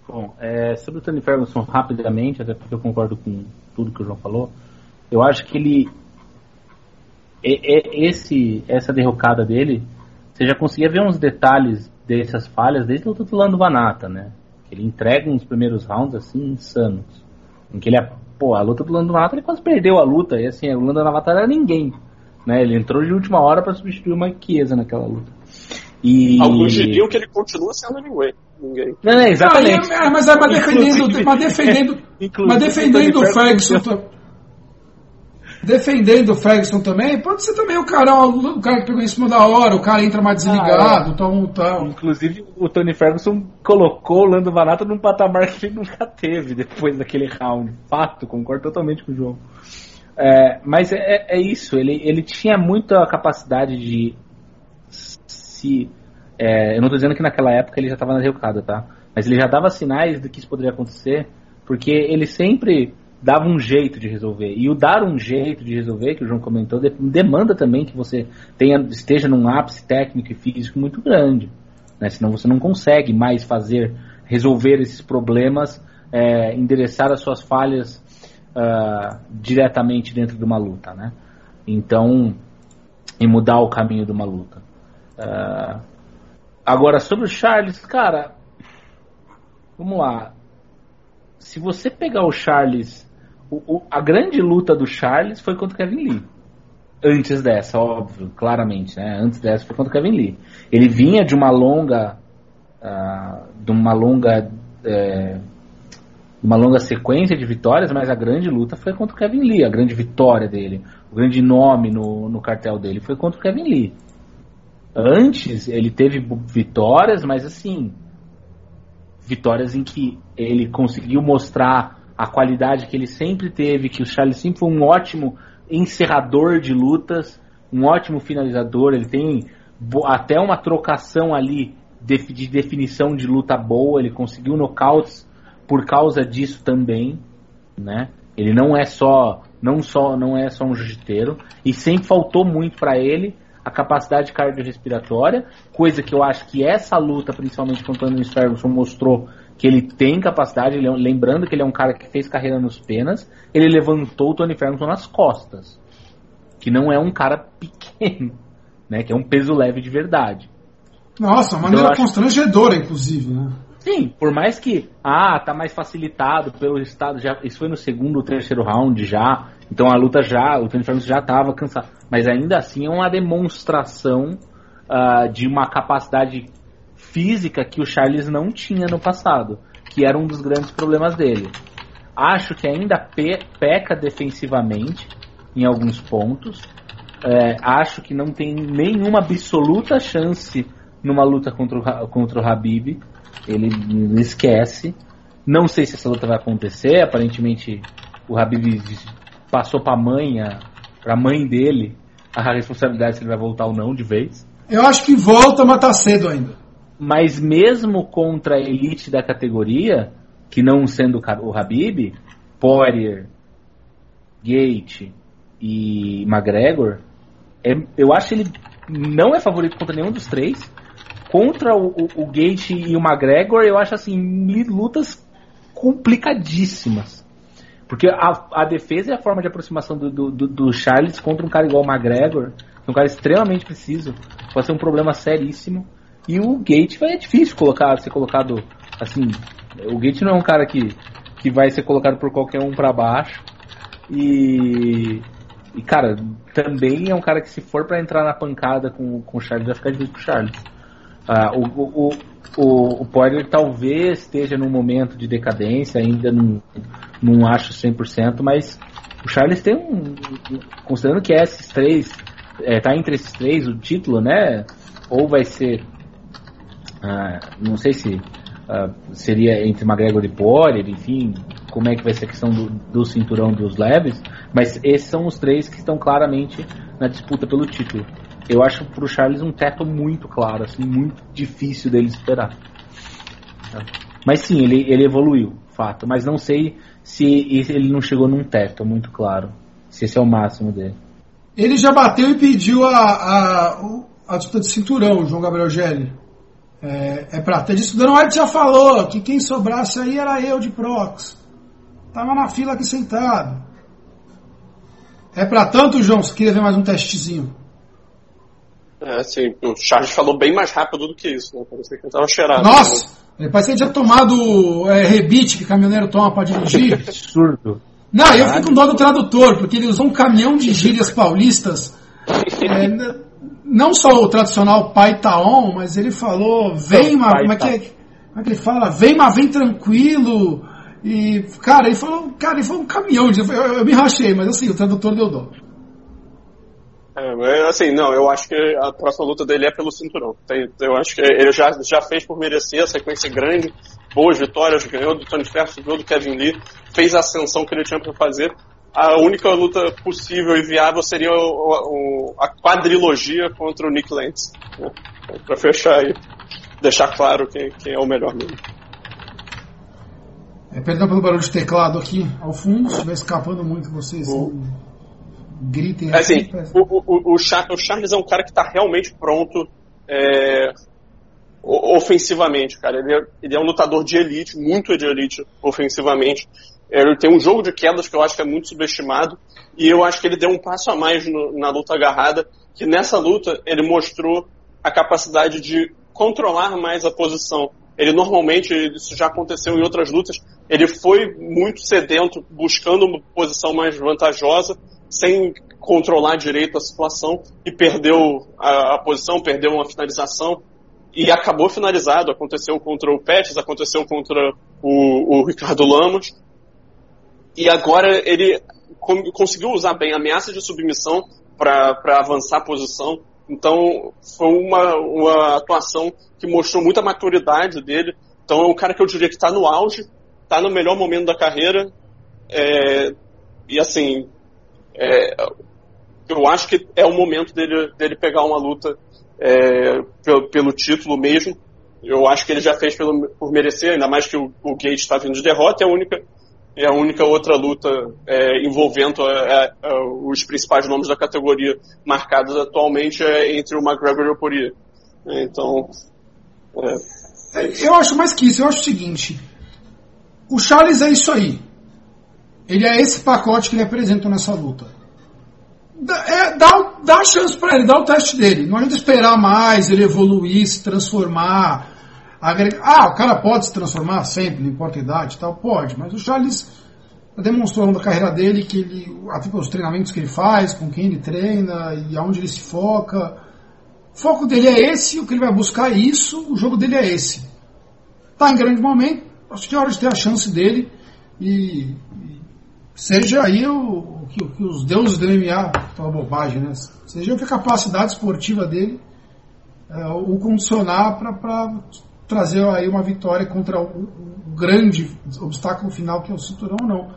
Bom, é, sobre o Tony Ferguson, rapidamente, até porque eu concordo com tudo que o João falou, eu acho que ele. É, é, esse, essa derrocada dele, você já conseguia ver uns detalhes dessas falhas desde o luta do Lando Vanata, né? Ele entrega uns primeiros rounds assim insanos. Em que ele, pô, a luta do Lando Vanata ele quase perdeu a luta, e assim, o Lando Vanata era ninguém. Né? Ele entrou de última hora para substituir o Mike Chiesa naquela luta. E... Alguns diriam que ele continua sendo ninguém. ninguém. Não, não, exatamente. Não, é, mas, é, mas defendendo, mas defendendo, [LAUGHS] mas defendendo o Ferguson, defendendo o Ferguson também, pode ser também o cara, o cara que pegou em cima da hora, o cara entra mais desligado, ah, é. tal, tal. Inclusive, o Tony Ferguson colocou o Lando Vanato num patamar que ele nunca teve depois daquele round. Fato, concordo totalmente com o João. É, mas é, é, isso, ele, ele tinha muita capacidade de se. É, eu não estou dizendo que naquela época ele já estava na derrocada, tá? Mas ele já dava sinais de que isso poderia acontecer, porque ele sempre dava um jeito de resolver. E o dar um jeito de resolver, que o João comentou, demanda também que você tenha, esteja num ápice técnico e físico muito grande. Né? Senão você não consegue mais fazer, resolver esses problemas, é, endereçar as suas falhas uh, diretamente dentro de uma luta, né? Então, e mudar o caminho de uma luta. Uh, agora, sobre o Charles, cara, vamos lá. Se você pegar o Charles, o, o, a grande luta do Charles foi contra o Kevin Lee. Antes dessa, óbvio, claramente, né? Antes dessa foi contra o Kevin Lee. Ele vinha de uma longa, uh, de uma longa é, uma longa sequência de vitórias, mas a grande luta foi contra o Kevin Lee, a grande vitória dele, o grande nome no, no cartel dele foi contra o Kevin Lee. Antes ele teve vitórias, mas assim, vitórias em que ele conseguiu mostrar a qualidade que ele sempre teve, que o Charles sempre foi um ótimo encerrador de lutas, um ótimo finalizador, ele tem até uma trocação ali de, de definição de luta boa, ele conseguiu nocautes por causa disso também, né? Ele não é só não só não é só um jiu-jiteiro e sempre faltou muito para ele a capacidade cardiorrespiratória, coisa que eu acho que essa luta, principalmente contra o Anthony Ferguson, mostrou que ele tem capacidade, ele, é lembrando que ele é um cara que fez carreira nos penas, ele levantou o Tony Ferguson nas costas, que não é um cara [LAUGHS] pequeno, né, que é um peso leve de verdade. Nossa, maneira então, constrangedora, que... inclusive, né? Sim, por mais que, ah, tá mais facilitado pelo estado, já, isso foi no segundo ou terceiro round já, então a luta já, o Tony Ferguson já tava cansado, mas ainda assim é uma demonstração uh, de uma capacidade física que o Charles não tinha no passado, que era um dos grandes problemas dele. Acho que ainda pe peca defensivamente em alguns pontos. É, acho que não tem nenhuma absoluta chance numa luta contra o, contra o Habib. Ele esquece. Não sei se essa luta vai acontecer. Aparentemente, o Habib passou para a mãe, para a mãe dele, a responsabilidade se ele vai voltar ou não de vez. Eu acho que volta, mas tá cedo ainda. Mas mesmo contra a elite da categoria, que não sendo o Habib, Poirier, Gate e McGregor, é, eu acho que ele não é favorito contra nenhum dos três contra o, o, o Gate e o McGregor, eu acho assim, lutas complicadíssimas. Porque a, a defesa e a forma de aproximação do, do, do, Charles contra um cara igual o McGregor, um cara extremamente preciso, pode ser um problema seríssimo. E o Gate vai é difícil colocar, ser colocado assim. O Gate não é um cara que, que vai ser colocado por qualquer um para baixo. E, e, cara, também é um cara que se for para entrar na pancada com, com o Charles, vai ficar difícil pro Charles. Ah, o, o, o, o Poirier talvez esteja num momento de decadência, ainda não, não acho 100%, mas o Charles tem um. Considerando que esses três. É, tá entre esses três o título, né? Ou vai ser. Ah, não sei se ah, seria entre McGregor e Poirier, enfim, como é que vai ser a questão do, do cinturão dos leves, mas esses são os três que estão claramente na disputa pelo título. Eu acho pro Charles um teto muito claro, assim, muito difícil dele esperar. Mas sim, ele, ele evoluiu, fato. Mas não sei se ele não chegou num teto muito claro. Se esse é o máximo dele. Ele já bateu e pediu a, a, a disputa de cinturão, João Gabriel Gelli. É, é ter disso. Dana White já falou que quem sobrasse aí era eu de Prox. Tava na fila aqui sentado. É pra tanto, João, se queria ver mais um testezinho. É, assim, o Charles falou bem mais rápido do que isso, né? Parecia que ele tava cheirado. Nossa! Né? Ele parecia que tinha tomado é, rebite que caminhoneiro toma pra dirigir. Absurdo. Não, eu fico com dó do tradutor, porque ele usou um caminhão de gírias paulistas. É, não só o tradicional pai taon, mas ele falou, vem, mas como é que é? Como é que ele fala? Vem, mas vem tranquilo. E, cara, ele falou, cara, ele foi um caminhão. De, eu, eu, me rachei, mas assim, o tradutor deu dó. É, assim, não, eu acho que a próxima luta dele é pelo cinturão. Tem, eu acho que ele já, já fez por merecer a sequência grande, boas vitórias, ganhou do Tony Ferguson, ganhou do Kevin Lee, fez a ascensão que ele tinha para fazer. A única luta possível e viável seria o, o, a quadrilogia contra o Nick Lentz. Né? Para fechar aí, deixar claro quem, quem é o melhor mesmo. É, perdão pelo barulho de teclado aqui ao fundo, se estiver escapando muito vocês. O gritem é assim. o, o, o, Charles é um cara que está realmente pronto é, ofensivamente, cara. Ele é, ele é, um lutador de elite, muito de elite ofensivamente. Ele tem um jogo de quedas que eu acho que é muito subestimado. E eu acho que ele deu um passo a mais no, na luta agarrada, que nessa luta ele mostrou a capacidade de controlar mais a posição. Ele normalmente, isso já aconteceu em outras lutas, ele foi muito sedento, buscando uma posição mais vantajosa, sem controlar direito a situação e perdeu a, a posição, perdeu uma finalização e acabou finalizado. Aconteceu contra o Pettis, aconteceu contra o, o Ricardo Lamos e agora ele conseguiu usar bem a ameaça de submissão para avançar a posição. Então foi uma, uma atuação que mostrou muita maturidade dele. Então é um cara que eu diria que está no auge, está no melhor momento da carreira. É, e assim, é, eu acho que é o momento dele, dele pegar uma luta é, pelo, pelo, título mesmo. Eu acho que ele já fez pelo, por merecer, ainda mais que o, o está vindo de derrota, é a única, é a única outra luta é, envolvendo é, é, os principais nomes da categoria marcados atualmente é entre o McGregor e o Poirier. Então. Eu acho mais que isso, eu acho o seguinte. O Charles é isso aí. Ele é esse pacote que ele apresenta nessa luta. É, dá, dá a chance para ele, dá o teste dele. Não adianta esperar mais, ele evoluir, se transformar. Agregar. Ah, o cara pode se transformar sempre, não importa a idade tal, pode, mas o Charles demonstrou na carreira dele que ele, até pelos treinamentos que ele faz, com quem ele treina e aonde ele se foca. O foco dele é esse, o que ele vai buscar é isso, o jogo dele é esse. Tá em grande momento, acho que é hora de ter a chance dele e, seja aí o, o, que, o, que, os deuses do MMA, que é uma bobagem, né? Seja o que a capacidade esportiva dele é, o condicionar para trazer aí uma vitória contra o, o, grande obstáculo final que é o cinturão ou não.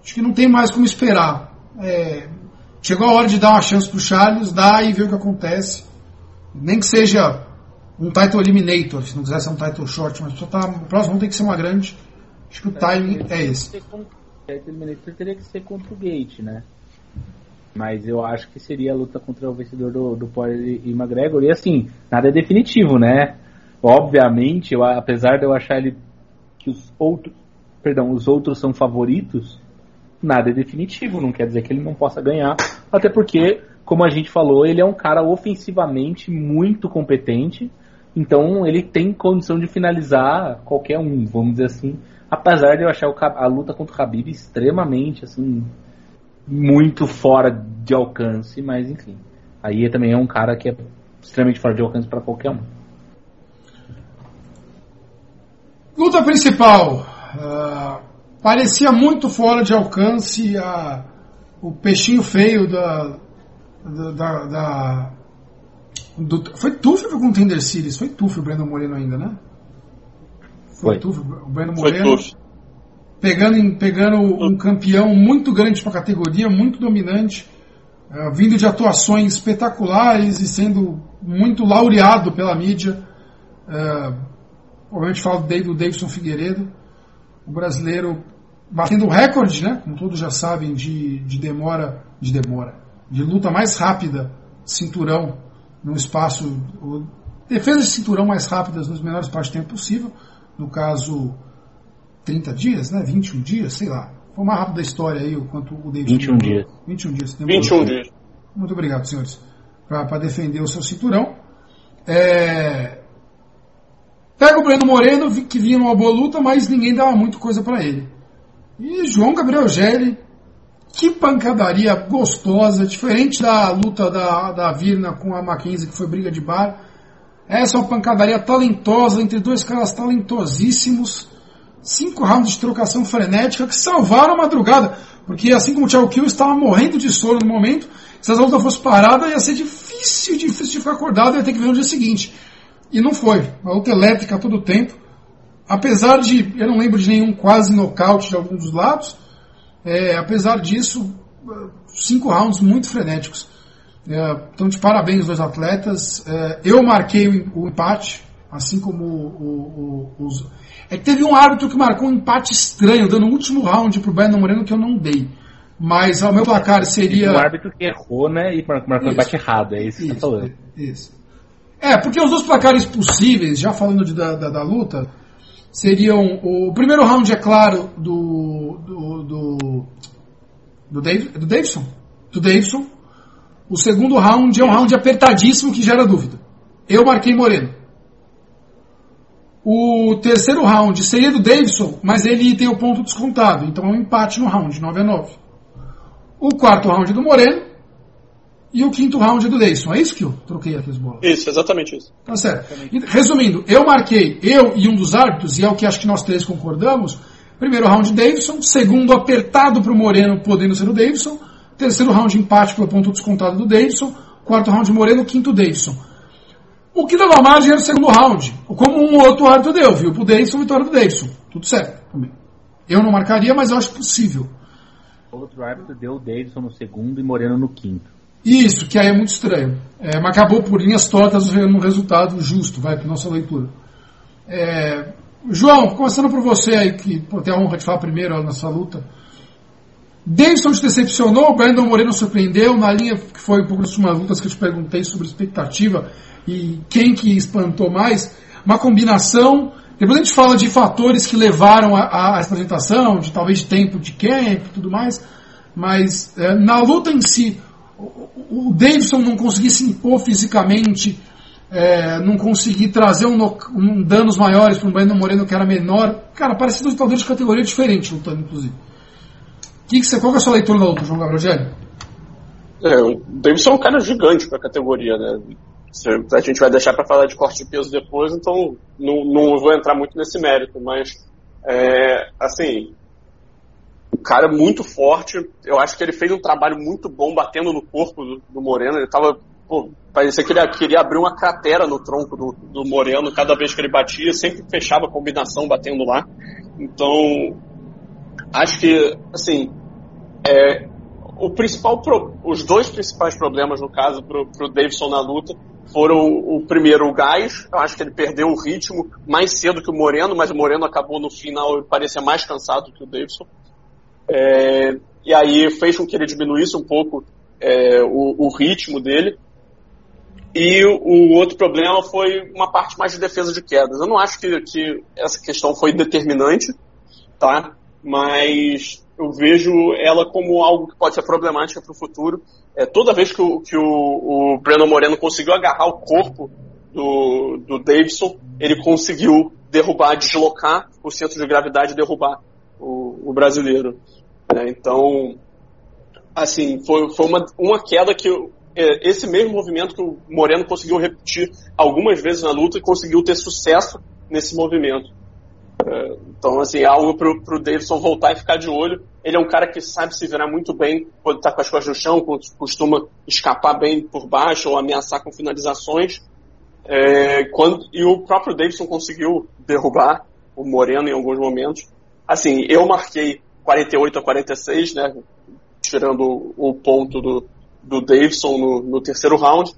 Acho que não tem mais como esperar. É, chegou a hora de dar uma chance pro Charles, dar e ver o que acontece. Nem que seja um title eliminator, se não quiser ser um title short, mas só tá, o próximo tem que ser uma grande. Acho que o timing é esse. Teria que ser contra o Gate, né? Mas eu acho que seria a luta contra o vencedor do, do Poirier e McGregor. E assim, nada é definitivo, né? Obviamente, eu, apesar de eu achar ele que os outros, perdão, os outros são favoritos, nada é definitivo. Não quer dizer que ele não possa ganhar. Até porque, como a gente falou, ele é um cara ofensivamente muito competente. Então ele tem condição de finalizar qualquer um, vamos dizer assim. Apesar de eu achar a luta contra o Khabib extremamente, assim, muito fora de alcance, mas enfim. Aí também é um cara que é extremamente fora de alcance para qualquer um. Luta principal. Uh, parecia muito fora de alcance a, o peixinho feio da. da, da, da do, foi Tufo com o Tender Series? Foi Tufo o Breno Moreno ainda, né? Foi. Tufo, o Breno Moreno. Pegando, pegando um campeão muito grande para a categoria, muito dominante. uh, vindo de atuações espetaculares e sendo muito laureado pela mídia. Uh, obviamente falo do Davidson Figueiredo, o brasileiro batendo o recorde, né, como todos já sabem, de, de demora, de demora, de luta mais rápida, cinturão, num espaço, defesa de cinturão mais rápidas nos menores espaços de tempo possível, no caso 30 dias, né, 21 dias, sei lá, foi mais rápido da história aí, o quanto o David 21 dias. 21 dias. 21 dias. Muito obrigado, senhores, para defender o seu cinturão. É... Pega o Breno Moreno, que vinha numa boa luta, mas ninguém dava muito coisa para ele. E João Gabriel Gelli, que pancadaria gostosa, diferente da luta da, da Virna com a Mackenzie, que foi briga de bar. Essa é uma pancadaria talentosa entre dois caras talentosíssimos. Cinco rounds de trocação frenética que salvaram a madrugada. Porque assim como o Thiago Kill estava morrendo de sono no momento, se essa luta fosse parada, ia ser difícil, difícil de ficar acordado, ia ter que ver no dia seguinte. E não foi. Uma luta elétrica todo o tempo apesar de, eu não lembro de nenhum quase nocaute de algum dos lados, é, apesar disso, cinco rounds muito frenéticos. É, então, de parabéns os dois atletas. É, eu marquei o, o, empate, assim como o, o, os. É que teve um árbitro que marcou um empate estranho, dando o último round para o Brandon Moreno que eu não dei. Mas ao meu placar seria. O árbitro que errou, né? E marcou o empate errado, é isso que você está falando. Isso. É, porque os dois placares possíveis, já falando de, da, da, da luta, seriam o primeiro round, é claro, do do, do, do, Dave, do Davidson. Do Davidson. O segundo round é um round apertadíssimo que gera dúvida. Eu marquei Moreno. O terceiro round seria do Davidson, mas ele tem o ponto descontado, então é um empate no round, 9 a 9. O quarto round do Moreno, e o quinto round do Dayson. É isso que eu troquei aqui as bolas? Isso, exatamente isso. Tá certo. Resumindo, eu marquei, eu e um dos árbitros, e é o que acho que nós três concordamos, primeiro round Davidson, segundo apertado para o Moreno, podendo ser o Davidson, terceiro round empate pelo ponto descontado do Davidson, quarto round Moreno, quinto Davidson. O que dava margem era o segundo round, como um outro árbitro deu, viu? Pro Davidson, vitória do Davidson. Tudo certo também. Eu não marcaria, mas eu acho possível. Outro árbitro deu o Davidson no segundo e Moreno no quinto. Isso, que aí é muito estranho. É, mas acabou por linhas tortas no resultado justo, vai, para nossa leitura. É, João, começando por você aí, que por ter a honra de falar primeiro nessa luta. Davidson te decepcionou, Brandon Moreno surpreendeu, na linha que foi pouco das lutas que eu te perguntei sobre expectativa e quem que espantou mais, uma combinação. Depois a gente fala de fatores que levaram a, a apresentação, de talvez tempo de camp e tudo mais, mas é, na luta em si, o Davidson não conseguir se impor fisicamente, é, não conseguir trazer um, um danos maiores para um Brandon Moreno que era menor. Cara, parece dois lutadores de categoria diferente lutando, inclusive. Que que você, qual que é a sua leitura luta, João Gabriel Gelli? É, o Davidson é um cara gigante para a categoria, né? A gente vai deixar para falar de corte de peso depois, então não, não vou entrar muito nesse mérito, mas é, assim, o cara é muito forte. Eu acho que ele fez um trabalho muito bom batendo no corpo do, do Moreno. Ele tava. Pô, parecia que ele queria abrir uma cratera no tronco do, do Moreno cada vez que ele batia, sempre fechava a combinação batendo lá. Então, acho que, assim, é, o principal pro, os dois principais problemas, no caso, pro, pro Davidson na luta foram o primeiro, o gás. Eu acho que ele perdeu o ritmo mais cedo que o Moreno, mas o Moreno acabou no final, parecia mais cansado que o Davidson. É, e aí fez com que ele diminuísse um pouco é, o, o, ritmo dele. E o, o, outro problema foi uma parte mais de defesa de quedas. Eu não acho que, que essa questão foi determinante, tá? Mas eu vejo ela como algo que pode ser problemática para o futuro. É, toda vez que, o, que o, o Breno Moreno conseguiu agarrar o corpo do, do Davidson, ele conseguiu derrubar, deslocar o centro de gravidade e derrubar o, o brasileiro. Né? Então, assim, foi, foi uma, uma queda que é, esse mesmo movimento que o Moreno conseguiu repetir algumas vezes na luta e conseguiu ter sucesso nesse movimento. Então, assim, é algo para o Davidson voltar e ficar de olho. Ele é um cara que sabe se virar muito bem quando está com as costas no chão, costuma escapar bem por baixo ou ameaçar com finalizações. É, quando, e o próprio Davidson conseguiu derrubar o Moreno em alguns momentos. Assim, eu marquei 48 a 46, né? Tirando o ponto do, do Davidson no, no terceiro round.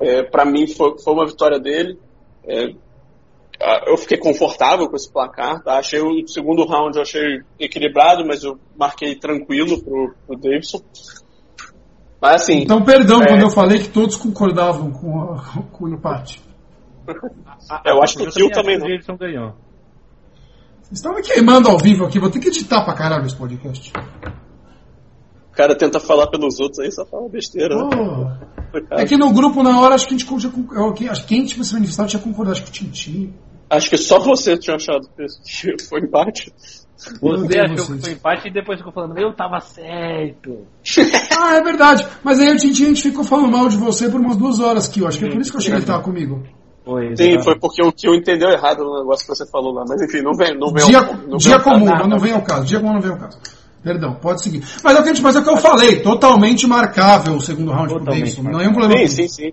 É, para mim foi, foi uma vitória dele. É, eu fiquei confortável com esse placar, tá? Achei o segundo round eu achei equilibrado, mas eu marquei tranquilo pro, pro Davidson. Mas assim. Então, perdão é... quando eu falei que todos concordavam com, a, [LAUGHS] com o empate. eu acho que o Kill também não. Davidson ganhou. Vocês estão me queimando ao vivo aqui, vou ter que editar pra caralho esse podcast. O cara tenta falar pelos outros aí, só fala besteira. Oh. Né? É que no grupo, na hora, acho que a gente já. Acho que quem tinha se manifestado tinha concordado, acho que o Tintin. Acho que só você tinha achado que foi empate. Você achou que foi empate e depois ficou falando, eu tava certo. [LAUGHS] ah, é verdade. Mas aí o Tintin a gente ficou falando mal de você por umas duas horas aqui. Eu acho que é por isso que eu achei que ele tava comigo. Foi, Sim, foi porque o que eu entendeu errado no negócio que você falou lá. Mas enfim, não vem. Não vem dia, não dia vem comum, mas não vem ao caso. Dia comum não vem ao caso. Perdão, pode seguir. Mas é o que, mas é o que eu falei, totalmente marcável o segundo round totalmente pro Davidson. Não é um problema. Sim, sim, sim,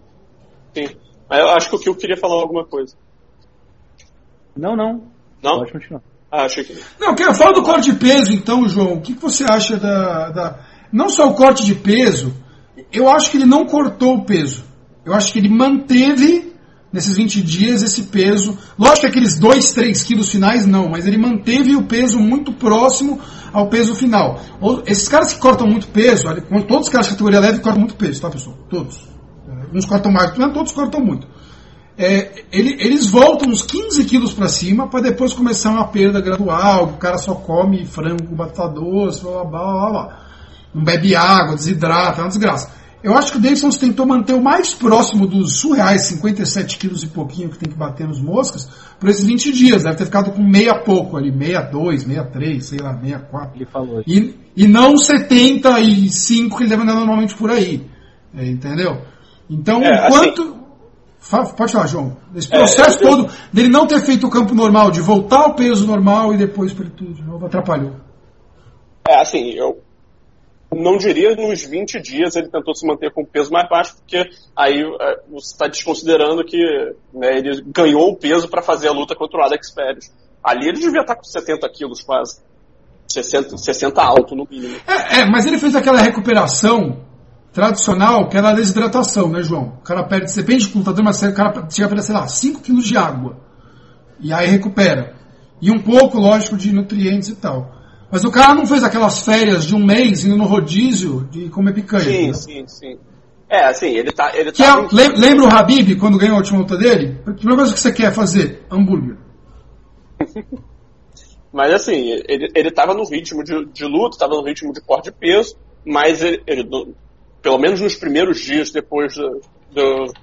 sim. Mas eu acho que o que eu queria falar alguma coisa. Não, não. Não? Pode continuar. Ah, achei que. Não, quero falar do corte de peso, então, João. O que, que você acha da, da. Não só o corte de peso, eu acho que ele não cortou o peso. Eu acho que ele manteve nesses 20 dias esse peso. Lógico que aqueles 2, 3 quilos finais não, mas ele manteve o peso muito próximo ao peso final. Esses caras que cortam muito peso, todos os caras de categoria leve cortam muito peso, tá pessoal? Todos. É, uns cortam mais, não todos cortam muito. É, ele, eles voltam uns 15 quilos para cima para depois começar uma perda gradual, o cara só come frango com batata doce, blá blá blá blá. Não bebe água, desidrata, é uma desgraça. Eu acho que o Davidson tentou manter o mais próximo dos surreais 57 quilos e pouquinho que tem que bater nos moscas por esses 20 dias. Deve ter ficado com meia pouco ali, 62, 63, sei lá, 64. Ele falou. E, e não 75 que ele deve andar normalmente por aí. É, entendeu? Então, é, quanto. Assim, pode falar, João. Esse processo é, eu... todo dele não ter feito o campo normal, de voltar ao peso normal e depois para tudo de novo, atrapalhou. É, assim, eu, não diria nos 20 dias ele tentou se manter com peso mais baixo, porque aí é, você está desconsiderando que né, ele ganhou o peso para fazer a luta contra o Alex Pérez. Ali ele devia estar tá com 70 quilos quase. 60, 60 alto no mínimo. É, é, mas ele fez aquela recuperação tradicional, que era a desidratação, né, João? O cara perde, depende do lutador, mas o cara chega a perder, sei lá, 5 quilos de água. E aí recupera. E um pouco, lógico, de nutrientes e tal. Mas o cara não fez aquelas férias de um mês indo no rodízio de comer picanha. Sim, né? sim, sim. É, assim, ele tá. Ele que tá é, lembra o Habib quando ganhou a última luta dele? A primeira coisa que você quer fazer? Hambúrguer. [LAUGHS] mas assim, ele, ele tava no ritmo de, de luta, tava no ritmo de corte de peso, mas ele, ele pelo menos nos primeiros dias depois do, do,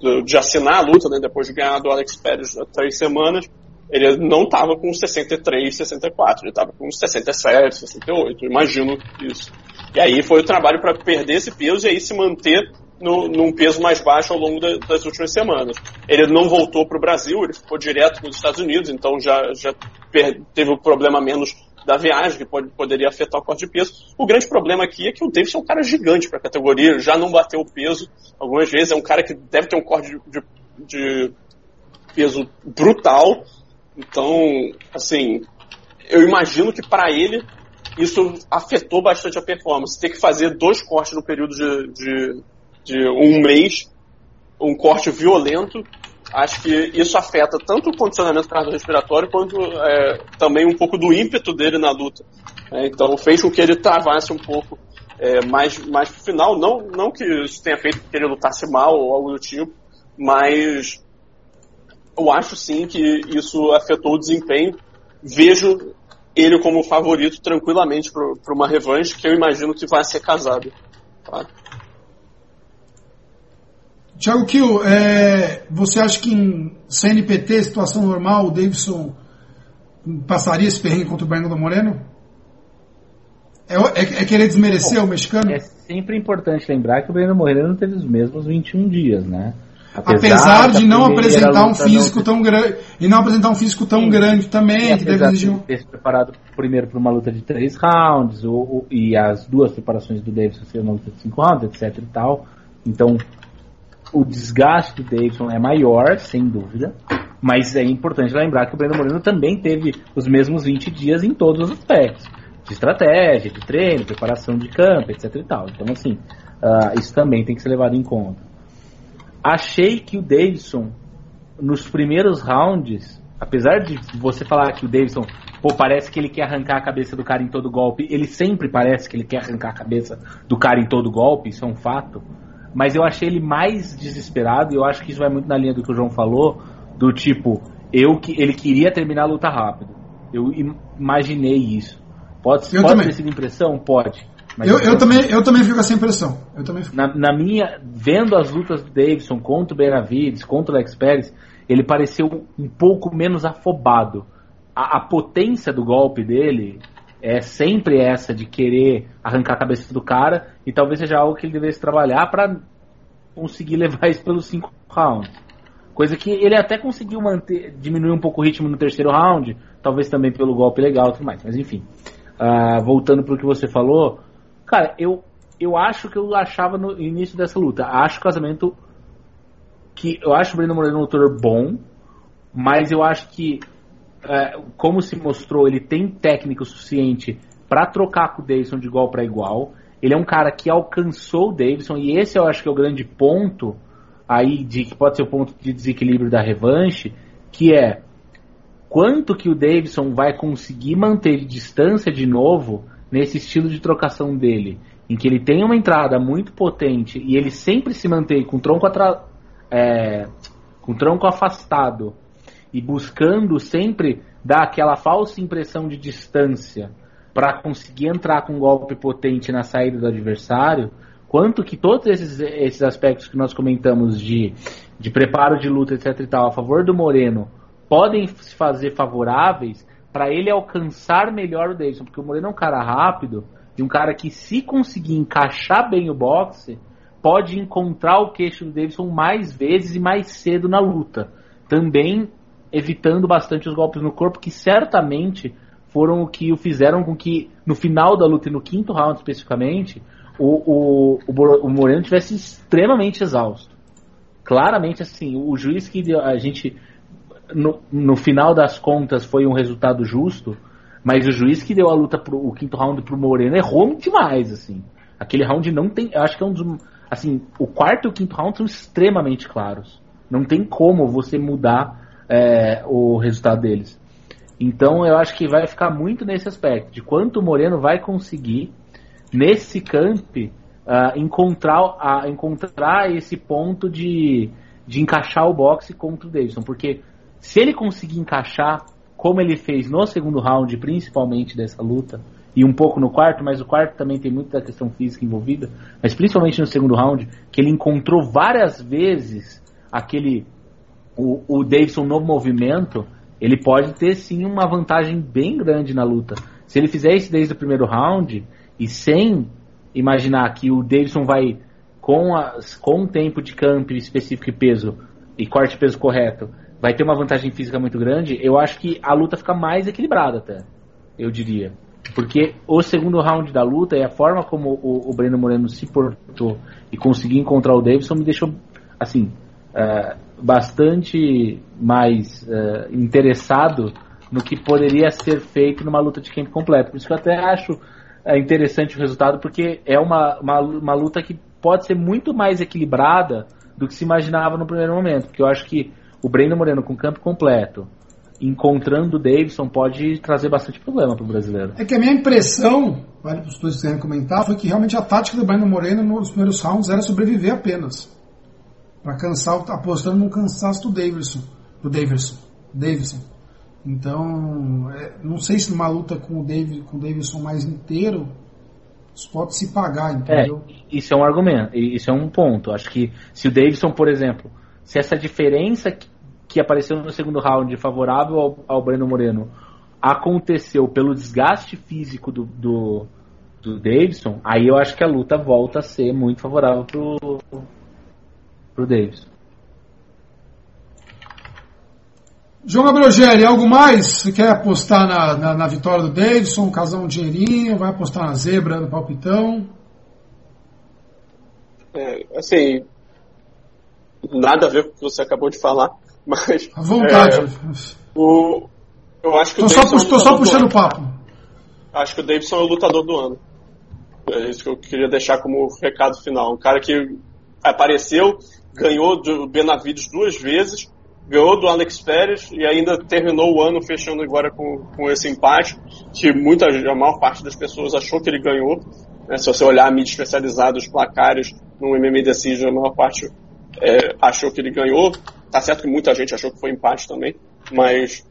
do, de assinar a luta, né, depois de ganhar do Alex Pérez há três semanas, ele não estava com 63, 64, ele estava com 67, 68, imagino isso. E aí foi o trabalho para perder esse peso e aí se manter no, num peso mais baixo ao longo da, das últimas semanas. Ele não voltou para o Brasil, ele ficou direto nos Estados Unidos, então já, já teve o um problema menos da viagem, que pode, poderia afetar o corte de peso. O grande problema aqui é que o Davis é um cara gigante para a categoria, já não bateu o peso algumas vezes, é um cara que deve ter um corte de, de, de peso brutal, então, assim, eu imagino que para ele isso afetou bastante a performance. Ter que fazer dois cortes no período de, de, de um mês, um corte violento, acho que isso afeta tanto o condicionamento cardiorrespiratório quanto é, também um pouco do ímpeto dele na luta. É, então fez com que ele travasse um pouco é, mais, mais pro final. Não, não que isso tenha feito que ele lutasse mal ou algo do tipo, mas eu acho sim que isso afetou o desempenho. Vejo ele como favorito tranquilamente para uma revanche que eu imagino que vai ser casado. Tá? Thiago Kiel, é, você acha que em CNPT, situação normal, o Davidson passaria esse perrengue contra o Bernardo Moreno? É, é, é querer desmerecer Bom, o mexicano? É sempre importante lembrar que o Breno Moreno teve os mesmos 21 dias, né? Apesar, apesar de não apresentar um físico não... tão grande e não apresentar um físico tão Sim. grande também, que deve exigir ter se preparado primeiro para uma luta de três rounds ou, ou, e as duas preparações do Davidson ser uma luta de cinco rounds, etc e tal. Então, o desgaste do Davidson é maior, sem dúvida, mas é importante lembrar que o Breno Moreno também teve os mesmos 20 dias em todos os aspectos, de estratégia, de treino, preparação de campo, etc e tal. Então, assim, Uh, isso também tem que ser levado em conta. Achei que o Davidson, nos primeiros rounds, apesar de você falar que o Davidson, pô, parece que ele quer arrancar a cabeça do cara em todo golpe, ele sempre parece que ele quer arrancar a cabeça do cara em todo golpe, isso é um fato. Mas eu achei ele mais desesperado, e eu acho que isso vai muito na linha do que o João falou, do tipo, eu que ele queria terminar a luta rápido. Eu imaginei isso. Pode, pode ter sido impressão? Pode. Eu, eu, também, eu também fico com essa impressão. Eu também na, na, minha, vendo as lutas do Davidson contra o Benavides, contra o Alex Pérez, ele pareceu um pouco menos afobado. A, a, potência do golpe dele é sempre essa de querer arrancar a cabeça do cara e talvez seja algo que ele devesse trabalhar para conseguir [LAUGHS] levar isso pelos cinco rounds. Coisa que ele até conseguiu manter, diminuir um pouco o ritmo no terceiro round, talvez também pelo golpe legal e tudo mais. Mas enfim, uh, voltando para o que você falou, Cara, eu, eu acho que eu achava no início dessa luta. Acho o casamento. que Eu acho o Breno Moreno um lutador bom, mas eu acho que, é, como se mostrou, ele tem técnica suficiente para trocar com o Davidson de igual para igual. Ele é um cara que alcançou o Davidson, e esse eu acho que é o grande ponto aí de que pode ser o ponto de desequilíbrio da revanche, que é quanto que o Davidson vai conseguir manter de distância de novo nesse estilo de trocação dele, em que ele tem uma entrada muito potente e ele sempre se mantém com o tronco, atra... é... com tronco afastado e buscando sempre dar aquela falsa impressão de distância para conseguir entrar com um golpe potente na saída do adversário, quanto que todos esses, esses aspectos que nós comentamos de, de preparo de luta, etc e tal, a favor do Moreno, podem se fazer favoráveis para ele alcançar melhor o Davidson, porque o Moreno é um cara rápido e um cara que se conseguir encaixar bem o boxe, pode encontrar o queixo do Davidson mais vezes e mais cedo na luta. Também evitando bastante os golpes no corpo, que certamente foram o que o fizeram com que no final da luta e no quinto round especificamente, o, o, o, Moreno tivesse extremamente exausto. Claramente assim, o juiz que a gente no, no final das contas foi um resultado justo, mas o juiz que deu a luta pro o quinto round pro Moreno errou demais, assim. Aquele round não tem, eu acho que é um dos assim, o quarto e o quinto round são extremamente claros. Não tem como você mudar é, o resultado deles. Então eu acho que vai ficar muito nesse aspecto, de quanto o Moreno vai conseguir nesse camp uh, encontrar, uh, encontrar esse ponto de, de encaixar o boxe contra o Davidson, porque se ele conseguir encaixar como ele fez no segundo round, principalmente dessa luta, e um pouco no quarto, mas o quarto também tem muita questão física envolvida, mas principalmente no segundo round, que ele encontrou várias vezes aquele o, o Davidson no movimento, ele pode ter sim uma vantagem bem grande na luta. Se ele fizer isso desde o primeiro round e sem imaginar que o Davidson vai com, as, com um tempo de campo específico e peso e corte peso correto, vai ter uma vantagem física muito grande, eu acho que a luta fica mais equilibrada até, eu diria. Porque o segundo round da luta e a forma como o, o Breno Moreno se portou e conseguiu encontrar o Davidson me deixou, assim, uh, bastante mais uh, interessado no que poderia ser feito numa luta de campo completo. Por isso que eu até acho uh, interessante o resultado, porque é uma, uma, uma luta que pode ser muito mais equilibrada do que se imaginava no primeiro momento. Porque eu acho que o Breno Moreno com campo completo, encontrando o Davidson, pode trazer bastante problema para o brasileiro. É que a minha impressão, vale para os dois que querem comentar, foi que realmente a tática do Breno Moreno nos primeiros rounds era sobreviver apenas. Para cansar, apostando no cansaço do Davidson. Do Davidson. Davidson. Então, é, não sei se numa luta com o, David, com o Davidson mais inteiro, isso pode se pagar, entendeu? É, isso é um argumento, isso é um ponto. Acho que se o Davidson, por exemplo, se essa diferença que apareceu no segundo round favorável ao, ao Breno Moreno aconteceu pelo desgaste físico do, do, do, Davidson, aí eu acho que a luta volta a ser muito favorável pro, pro Davidson. João Gabriel algo mais? Você quer apostar na, na, na, vitória do Davidson, casar um dinheirinho, vai apostar na zebra, no palpitão? É, assim, nada a ver com o que você acabou de falar, mas. À vontade. É, o, eu acho que tô o só, é só puxando o papo. Acho que o Davidson é o lutador do ano. É isso que eu queria deixar como recado final. Um cara que apareceu, ganhou do Benavides duas vezes, ganhou do Alex Pérez e ainda terminou o ano fechando agora com, com esse empate, que muita, a maior parte das pessoas achou que ele ganhou. Né? Se você olhar a mídia especializada, os placares no MMA Decision, a maior parte é, achou que ele ganhou. Tá certo que muita gente achou que foi empate também, mas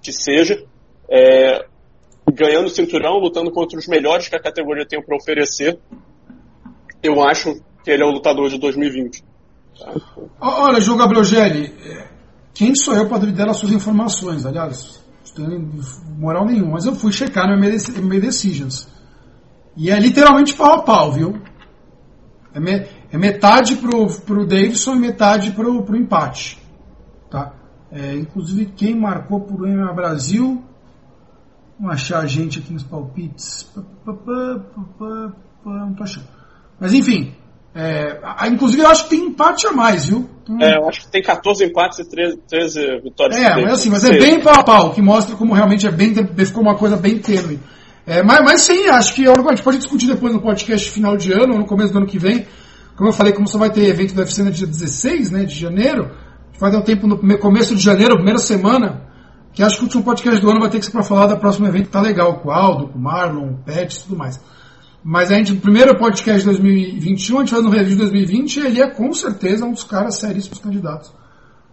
que seja. É, ganhando cinturão, lutando contra os melhores que a categoria tem para oferecer, eu acho que ele é o lutador de 2020. Tá? Olha, João Gabriel Gelli, quem sou eu para duvidar das suas informações? Aliás, não tem moral nenhuma, mas eu fui checar no MMA Decisions. E é literalmente pau a pau, viu? É, é metade pro, pro Davidson e metade pro, pro empate. Tá? É, inclusive, quem marcou por MMA Brasil. Vamos achar a gente aqui nos palpites. Não tô achando. Mas enfim, é, inclusive eu acho que tem empate a mais, viu? Então, é, eu acho que tem 14 empates e 13, 13 vitórias. É, mas assim, mas é bem pau a pau, que mostra como realmente é bem, ficou uma coisa bem tênue. É, mas, mas sim, acho que a gente pode discutir depois no podcast final de ano ou no começo do ano que vem. Como eu falei, como só vai ter evento do UFC no dia 16 né, de janeiro, vai dar um tempo no começo de janeiro, primeira semana, que acho que o último podcast do ano vai ter que ser para falar da próxima evento que tá legal, com o Aldo, com o Marlon, o Pet e tudo mais. Mas a gente, o primeiro podcast de 2021, a gente vai no review de 2020, ele é com certeza um dos caras seríssimos candidatos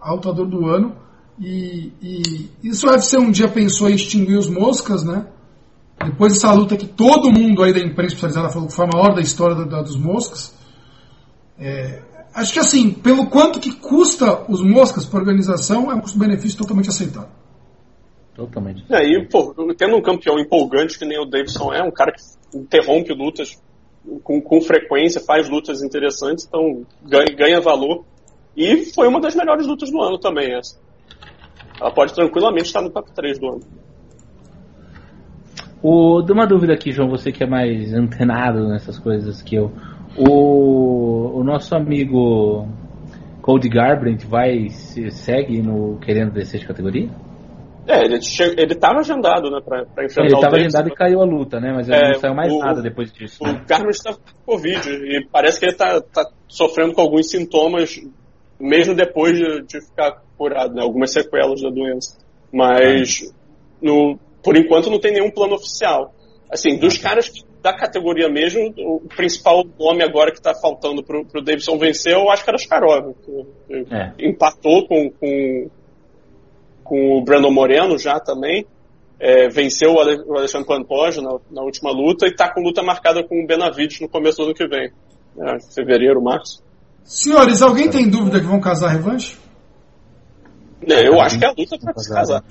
ao lutador do ano. E, e isso deve ser um dia pensou em extinguir os moscas, né? Depois dessa luta que todo mundo aí da imprensa especializada falou que foi a maior da história da, da, dos moscas. É, acho que assim, pelo quanto que custa os moscas para a organização, é um custo-benefício totalmente aceitável. Totalmente. É, e, pô, tendo um campeão empolgante que nem o Davidson é, um cara que interrompe lutas com, com frequência, faz lutas interessantes, então ganha, ganha valor. E foi uma das melhores lutas do ano também, essa. Ela pode tranquilamente estar no top 3 do ano. O, de uma dúvida aqui, João, você que é mais antenado nessas coisas que eu. O, o nosso amigo Cody Garbrandt vai se segue no querendo descer de categoria? É, ele, ele tava agendado, né, pra, pra enfrentar ele o Ele tava agendado e caiu a luta, né, mas é, não saiu mais o, nada depois disso. O né? Garbrandt está com Covid e parece que ele tá, tá sofrendo com alguns sintomas mesmo depois de, de ficar curado, né, algumas sequelas da doença. Mas no, por enquanto não tem nenhum plano oficial. Assim, dos caras da categoria mesmo, o principal nome agora que está faltando para o Davidson vencer, eu acho que era o Skarov, que é. empatou com, com, com o Brandon Moreno já também, é, venceu o Alexandre Pantoja na, na, última luta e está com luta marcada com o Benavides no começo do ano que vem, é, fevereiro, março. Senhores, alguém tem dúvida que vão casar revanche? É, eu acho que é a luta para se casar.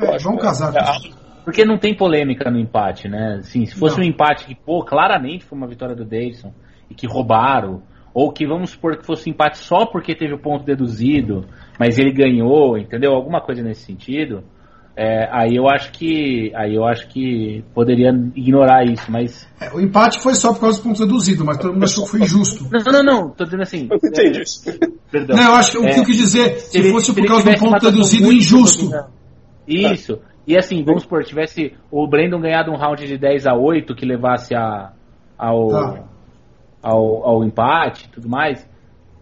É, vamos casar. É, porque não tem polêmica no empate, né? Assim, se fosse não. um empate que, pô, claramente foi uma vitória do Davidson e que roubaram, ou que vamos supor que fosse um empate só porque teve o ponto deduzido, mas ele ganhou, entendeu? Alguma coisa nesse sentido. É, aí eu acho que aí eu acho que poderia ignorar isso, mas é, o empate foi só por causa do ponto deduzido, mas todo mundo achou que foi injusto. Não, não, não, tô dizendo assim. Eu entendi isso. Perdão. Não, eu acho que o que eu quis dizer, se, se fosse por causa do ponto deduzido, injusto. Isso. E assim, vamos supor, tivesse o Brandon ganhado um round de 10 a 8 que levasse a, ao, tá. ao, ao empate e tudo mais.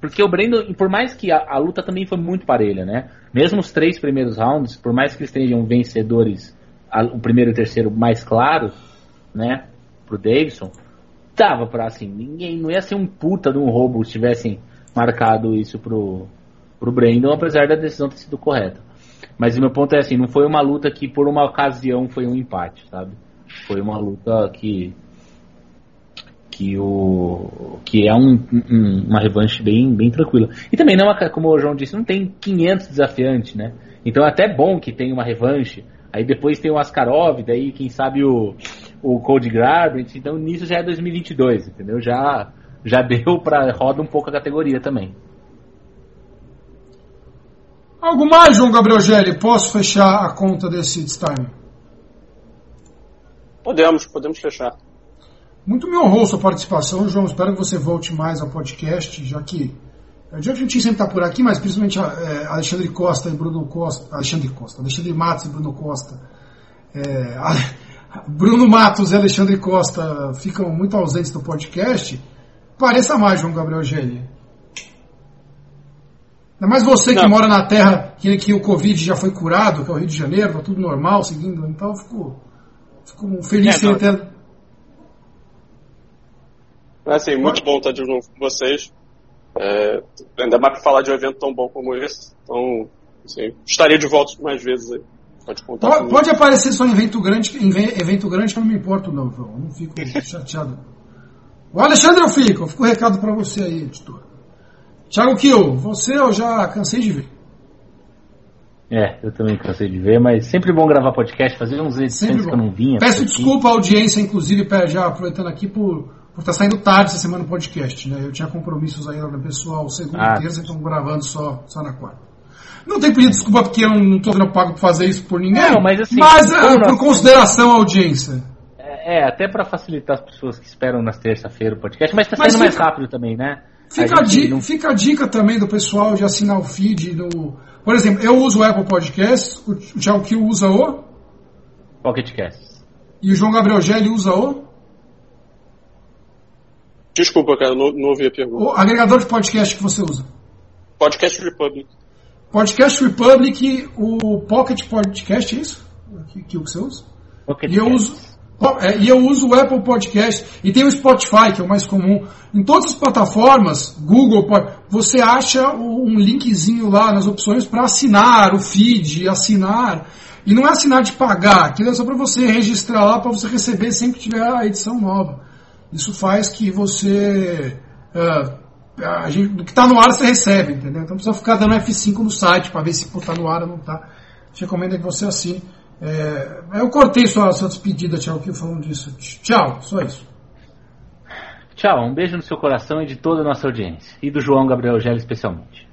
Porque o Brandon, por mais que a, a, luta também foi muito parelha, né? Mesmo os três primeiros rounds, por mais que eles tenham vencedores, a, o primeiro e o terceiro mais claros, né? Pro Davidson, tava pra assim, ninguém, não ia ser um puta de um roubo se tivessem marcado isso pro, pro Brandon, apesar da decisão ter sido correta. Mas o meu ponto é assim, não foi uma luta que por uma ocasião foi um empate, sabe? Foi uma luta que que o que é um, um, uma revanche bem bem tranquila. E também não, como o João disse, não tem 500 desafiantes, né? Então é até bom que tenha uma revanche. Aí depois tem o Askarov, daí quem sabe o o Cody Garbrandt, então nisso já é 2022, entendeu? Já já [LAUGHS] deu para roda um pouco a categoria também. Algo mais, João Gabriel Gelli? Posso fechar a conta desse time? Podemos, podemos fechar. Muito me honrou sua participação, João. Espero que você volte mais ao podcast, já que que a gente sempre está por aqui, mas principalmente é, Alexandre Costa e Bruno Costa, Alexandre Costa, Alexandre Matos e Bruno Costa, é, [LAUGHS] Bruno Matos e Alexandre Costa ficam muito ausentes do podcast, pareça mais João Gabriel Gelli. Ainda mais você que Não. mora na terra que, que o Covid já foi curado, que é o Rio de Janeiro, tá tudo normal, seguindo. Então eu fico, fico feliz É, em ter. Assim, muito bom estar de novo com vocês. É, ainda mais para falar de um evento tão bom como esse. Então, assim, estarei de volta mais vezes aí. Pode contar Pode, pode aparecer só em evento grande, em ve- evento grande que eu não me importo, não, João. Eu Não fico [LAUGHS] chateado. O Alexandre eu fico, fica o recado pra você aí, editor. Thiago Kiel, você eu já cansei de ver. É, eu também cansei de ver, mas sempre bom gravar podcast, fazer uns edições que eu não vinha. Peço assim. desculpa à audiência, inclusive, já aproveitando aqui por por estar saindo tarde essa semana o podcast, né? Eu tinha compromissos aí no pessoal segunda Ah. e terça, então gravando só, só na quarta. Não tenho pedido desculpa porque eu não estou sendo pago por fazer isso por ninguém, Não, mas assim, mas é, por consideração à audiência. É, é, até pra facilitar as pessoas que esperam nas terça-feira o podcast, mas tá Mas saindo mais fica- rápido também, né? Fica a, gente di- não- fica a dica também do pessoal de assinar o feed no. Por exemplo, eu uso o Apple Podcast, o Thiago Kiel usa o, Pocket Cast. e o João Gabriel Gelli usa o, Desculpa, cara, não, não ouvi a pergunta. o agregador de podcast que você usa. Podcast Republic. Podcast Republic, o Pocket Podcast, é isso? Que, que você usa? Pocket E eu Cast. uso. É, e eu uso o Apple Podcast e tem o Spotify, que é o mais comum. Em todas as plataformas, Google, você acha um linkzinho lá nas opções para assinar o feed, assinar. E não é assinar de pagar, aquilo é só para você registrar lá para você receber sempre que tiver a edição nova. Isso faz que você. ah, a gente, do que está no ar você recebe, entendeu? Então não precisa ficar dando F5 no site para ver se está no ar ou não está. Te recomendo que você assine. É, eu cortei sua, sua despedida, tchau, que falando disso. Tchau, só isso. Tchau, um beijo no seu coração e de toda a nossa audiência. E do João Gabriel Gelli especialmente.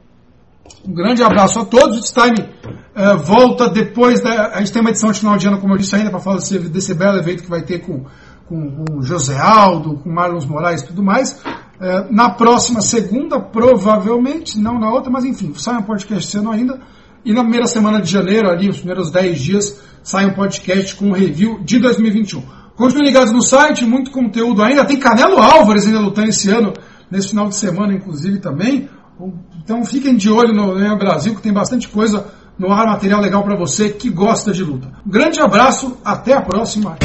Um grande abraço a todos. O Time é, volta depois da. A gente tem uma edição de final de ano, como eu disse ainda, para falar desse, desse belo evento que vai ter com, com, com o José Aldo, com Marlon Moraes e tudo mais. É, na próxima segunda, provavelmente, não na outra, mas enfim, sai um podcast ano ainda. E na primeira semana de janeiro, ali, os primeiros 10 dias, sai um podcast com um review de 2021. Continuem ligados no site, muito conteúdo ainda. Tem Canelo Álvares ainda lutando esse ano, nesse final de semana, inclusive, também. Então fiquem de olho no Leão Brasil, que tem bastante coisa no ar, material legal para você que gosta de luta. Um grande abraço, até a próxima.